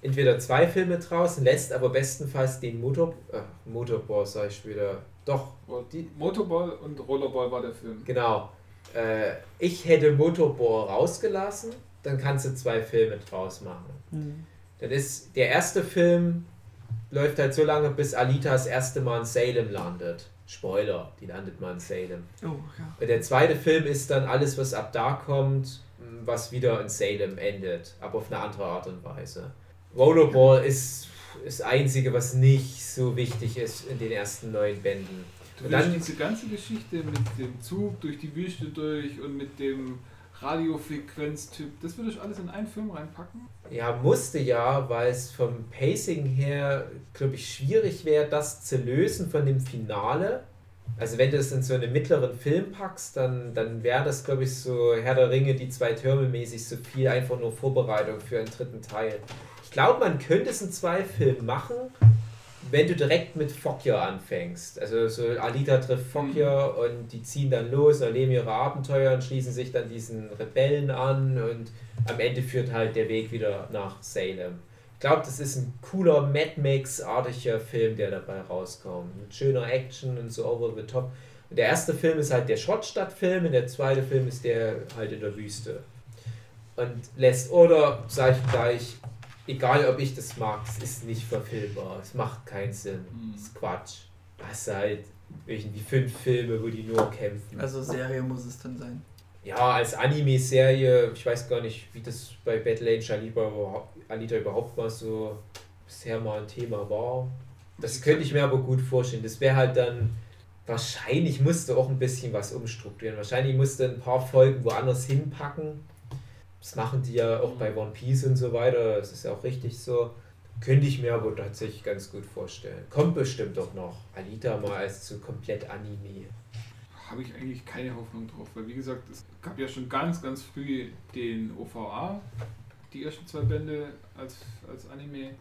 entweder zwei Filme draußen, lässt aber bestenfalls den Motor, äh, Motorboss, sag ich wieder, Doch, Die Motorball und Rollerball war der Film. genau. Äh, ich hätte Motorball rausgelassen, dann kannst du zwei Filme draus machen. Hm. Dann ist der erste Film läuft halt so lange, bis Alita das erste Mal in Salem landet. Spoiler, die landet mal in Salem. Oh, ja. Und der zweite Film ist dann alles, was ab da kommt, was wieder in Salem endet, aber auf eine andere Art und Weise. Rollerball ist das Einzige, was nicht so wichtig ist in den ersten neun Bänden. Du Und dann- diese ganze Geschichte mit dem Zug durch die Wüste durch und mit dem Radiofrequenztyp, das würde ich alles in einen Film reinpacken? Ja, musste ja, weil es vom Pacing her, glaube ich, schwierig wäre, das zu lösen von dem Finale. Also wenn du es in so einen mittleren Film packst, dann, dann wäre das, glaube ich, so Herr der Ringe, die zwei Türme mäßig so viel einfach nur Vorbereitung für einen dritten Teil. Ich glaube, man könnte es in zwei Filmen machen, wenn du direkt mit Fokja anfängst. Also so Alita trifft Fokja und die ziehen dann los, erleben ihre Abenteuer und schließen sich dann diesen Rebellen an und am Ende führt halt der Weg wieder nach Salem. Ich glaube, das ist ein cooler Mad Max-artiger Film, der dabei rauskommt. Mit schöner Action und so over the top. Und der erste Film ist halt der Schrottstadt-Film und der zweite Film ist der halt in der Wüste. Und Last Order, sage ich gleich, egal ob ich das mag, es ist nicht verfilmbar. Es macht keinen Sinn. Hm. Es ist Quatsch. Da hast du halt irgendwie fünf Filme, wo die nur kämpfen. Also Serie muss es dann sein. Ja, als Anime-Serie, ich weiß gar nicht, wie das bei Battle überhaupt, Alita überhaupt mal so bisher mal ein Thema war. Das könnte ich mir aber gut vorstellen. Das wäre halt dann, wahrscheinlich musste auch ein bisschen was umstrukturieren. Wahrscheinlich musste ein paar Folgen woanders hinpacken. Das machen die ja auch bei One Piece und so weiter. Das ist ja auch richtig so. Könnte ich mir aber tatsächlich ganz gut vorstellen. Kommt bestimmt doch noch. Alita mal als so komplett Anime. Habe ich eigentlich keine Hoffnung drauf, weil wie gesagt, es gab ja schon ganz, ganz früh den OVA, die ersten zwei Bände als, als Anime.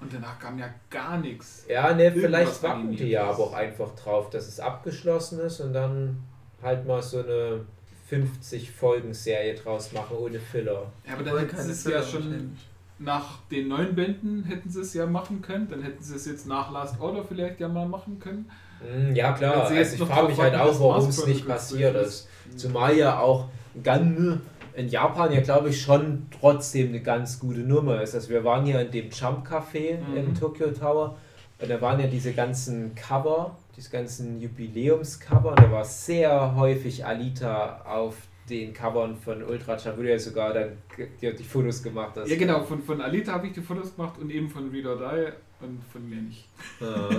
Und danach kam ja gar nichts. Ja, ne, vielleicht warten die ja aber auch einfach drauf, dass es abgeschlossen ist und dann halt mal so eine 50 Folgen Serie draus machen ohne Filler. Ja, aber dann hätten sie es ja schon nach den neun Bänden hätten sie es ja machen können. Dann hätten sie es jetzt nach Last Order vielleicht ja mal machen können. Hm, ja klar, also ich noch frage mich halt auch, warum es nicht passiert durch ist. Zumal ja auch Gun in Japan ja glaube ich schon trotzdem eine ganz gute Nummer ist. Also wir waren ja in dem Jump Café Mhm. im Tokyo Tower und da waren ja diese ganzen Cover, diese ganzen Jubiläumscover da war sehr häufig Alita auf den Covern von Ultra wo du ja sogar dann die, die Fotos gemacht hast. Ja genau, von, von Alita habe ich die Fotos gemacht und eben von Read or Die und von mir nicht. Ja.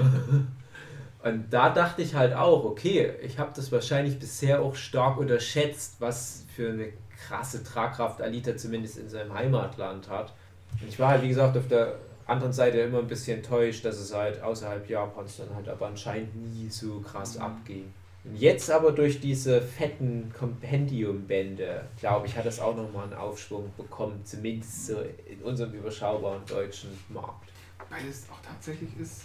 Und da dachte ich halt auch, okay, ich habe das wahrscheinlich bisher auch stark unterschätzt, was für eine krasse Tragkraft Alita zumindest in seinem Heimatland hat. Und ich war halt, wie gesagt, auf der anderen Seite immer ein bisschen enttäuscht, dass es halt außerhalb Japans dann halt aber anscheinend nie so krass Mhm. abging. Jetzt aber durch diese fetten Compendium-Bände, glaube ich, hat das auch nochmal einen Aufschwung bekommen, zumindest so in unserem überschaubaren deutschen Markt. Weil es auch tatsächlich ist,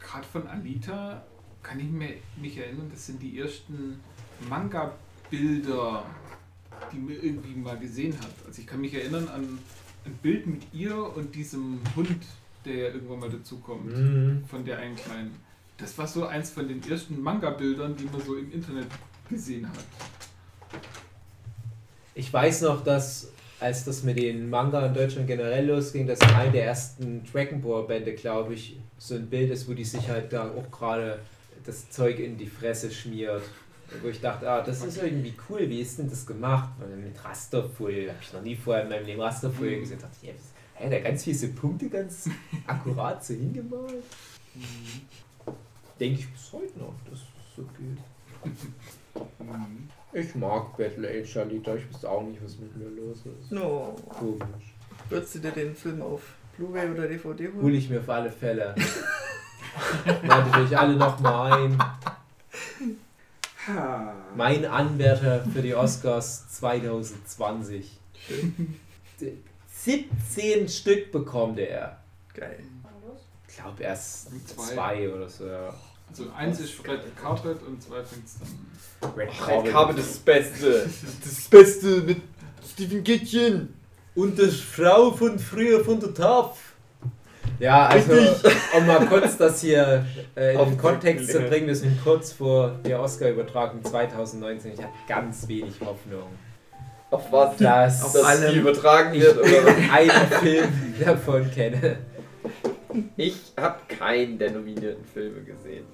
gerade von Alita kann ich mir, mich erinnern, das sind die ersten Manga-Bilder, die mir irgendwie mal gesehen hat. Also ich kann mich erinnern an ein Bild mit ihr und diesem Hund, der ja irgendwann mal dazukommt, Mhm. von der einen kleinen. Das war so eins von den ersten Manga-Bildern, die man so im Internet gesehen hat. Ich weiß noch, dass als das mit den Manga in Deutschland generell losging, dass in einem der ersten Dragon Ball Bände, glaube ich, so ein Bild ist, wo die sich halt da auch gerade das Zeug in die Fresse schmiert. Wo ich dachte, ah, das ist irgendwie cool, wie ist denn das gemacht? Mit Rasterfolie, habe ich noch nie vorher in meinem Leben Rasterfolie Mhm. gesehen. dachte ich, hä, da ganz viele Punkte ganz akkurat so hingemalt. Denke ich bis heute noch, dass es so geht. Mhm. Ich mag Battle Age Alita, ich wüsste auch nicht, was mit mir los ist. No. Komisch. Würdest du dir den Film auf Blu-ray oder DVD holen? Hol ich mir auf alle Fälle. Lade euch alle nochmal ein. Mein Anwärter für die Oscars 2020. 17 Stück bekommt er. Geil. Ich glaube erst Zwei. zwei oder so. Ja. Also eins ist Fred Cartwright und zwei fängt es dann. Red Red Carpet ist das Beste. Das Beste mit Stephen Gittchen. Und das Frau von früher von der TAF. Ja, also um mal kurz das hier äh, in Auf den Kontext zu bringen, wir sind kurz vor der Oscar-Übertragung 2019. Ich habe ganz wenig Hoffnung, Auf was? dass Auf Dass allem. die übertragen ich wird oder was? einen Film davon kenne. Ich habe keinen der nominierten Filme gesehen.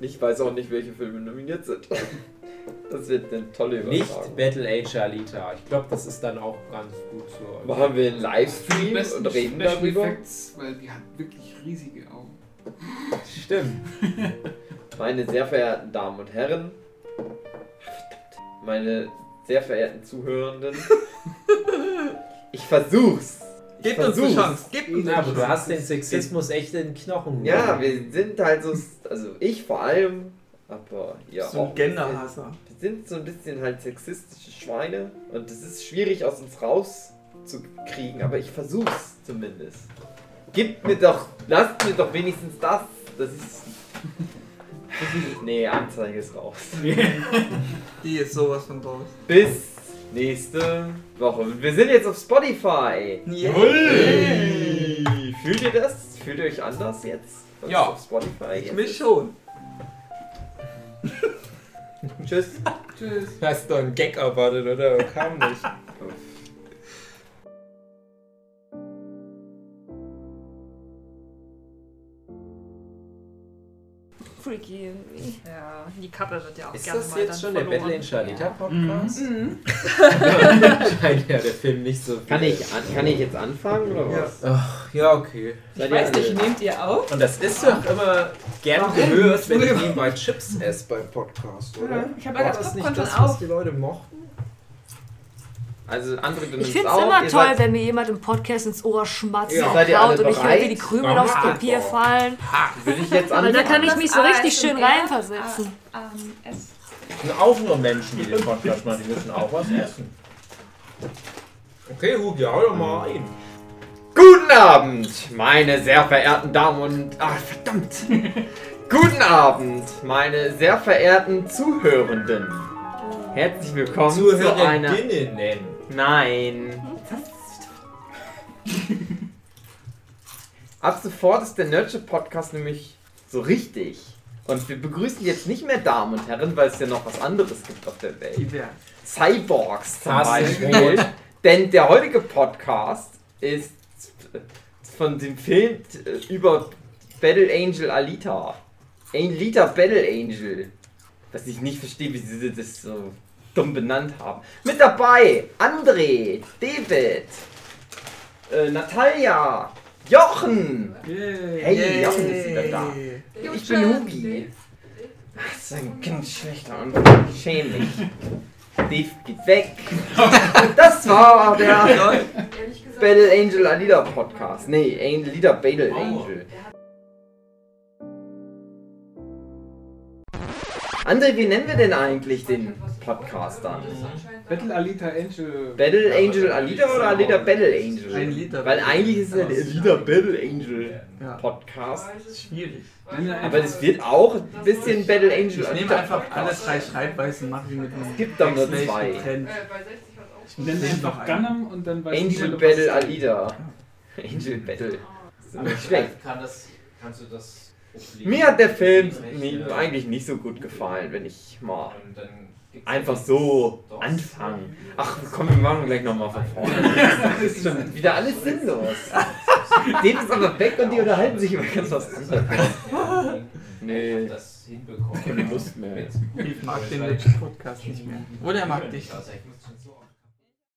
Ich weiß auch nicht, welche Filme nominiert sind. Das wird eine tolle Übertragung. Nicht Battle Age Alita. Ich glaube, das ist dann auch ganz gut so. Machen wir einen Livestream und reden Special darüber. Effects, weil die hat wirklich riesige Augen. Stimmt. Meine sehr verehrten Damen und Herren, verdammt, meine sehr verehrten Zuhörenden, ich versuch's. Ich Gebt uns eine. Chance. Gebt uns Ja, eine aber du Chance. hast den Sexismus echt in den Knochen. Ja, wir sind halt so, also ich vor allem, aber ja So ein. Genderhasser. Wir sind so ein bisschen halt sexistische Schweine und es ist schwierig aus uns rauszukriegen, aber ich versuch's zumindest. Gib mir doch, lasst mir doch wenigstens das. Das ist. Nee, Anzeige ist raus. Die ist sowas von raus. Bis nächste Woche. Wir sind jetzt auf Spotify. Hey. Fühlt ihr das? Fühlt ihr euch anders jetzt? Ja. Auf Spotify. Ich jetzt mich schon. Tschüss. Tschüss. Hast du einen Gag erwartet, oder? Kam nicht. Freaky irgendwie. Ja, die Kappe wird ja auch Ist gerne das mal jetzt dann schon der verloren. Battle in Alita Podcast? Mhm. Scheint ja der Film nicht so Kann ich, an, kann ich jetzt anfangen oder Ja. was? Ach, ja, okay. Ich Seid weiß nicht, nehmt ihr auf? Und das ist doch immer gern Warum? gehört, wenn ich nebenbei Chips esse beim Podcast, oder? Ja, ich hab ja das nicht Popcorn das, schon was auf. die Leute mochten? Also du Ich finde es immer ihr toll, wenn mir jemand im Podcast ins Ohr schmatzt Ja. und Seid ihr klaut alle und ich höre, wie die? Krümel Ja. aufs Papier fallen. Würde ich jetzt anfangen. da kann ich mich so richtig schön reinversetzen. Ah, ähm, es. Das sind auch nur Menschen, die den Podcast machen, die müssen auch was essen. Okay, Hugi, hau doch mal ein. Guten Abend, meine sehr verehrten Damen und... Ach, verdammt. Guten Abend, meine sehr verehrten Zuhörenden. Herzlich willkommen zu einer... Zuhörerinnen. Nein. Ab sofort ist der Nurture Podcast nämlich so richtig. Und wir begrüßen jetzt nicht mehr Damen und Herren, weil es ja noch was anderes gibt auf der Welt. Cyborgs zum Das Beispiel. Denn der heutige Podcast ist von dem Film äh, über Battle Angel Alita. Alita Battle Angel. Was ich nicht verstehe, wie sie das so dumm benannt haben. Mit dabei André, David, äh, Natalia, Jochen. Yay. Hey, Jochen ist wieder da. Jo, Ich bin. Hugi. Das ist ein ganz schlechter und schämlich. Dave geht weg. Das war der. Battle Angel Alida Podcast. Nee, Alida Battle Angel. André, wie nennen wir denn eigentlich den Podcast dann? Battle Alita Angel. Battle Angel Alida oder Alida Battle Angel? Alida Weil Battle eigentlich ist es ja der Alida Battle Angel. Podcast. Schwierig. Aber das wird auch ein bisschen Battle Angel Ich nehme einfach alle drei Schreibweisen, mache ich mit einem gibt doch nur zwei. getrennt. Nennen wir einfach Gundam und dann weiß Angel Battle Alida. Angel Battle. Nicht schlecht. Kann das, kannst du das Mir hat der Film nie, eigentlich nicht so gut gefallen, wenn ich mal einfach so anfangen. Ach komm, wir machen gleich nochmal von vorne. Das ist schon wieder alles sinnlos. Den ist aber weg und die unterhalten sich über ganz was anderes. Nee. Das hinbekommen. Keine Lust mehr. Ich mag den Legend Podcast nicht mehr. Oder er mag dich. Also ich muss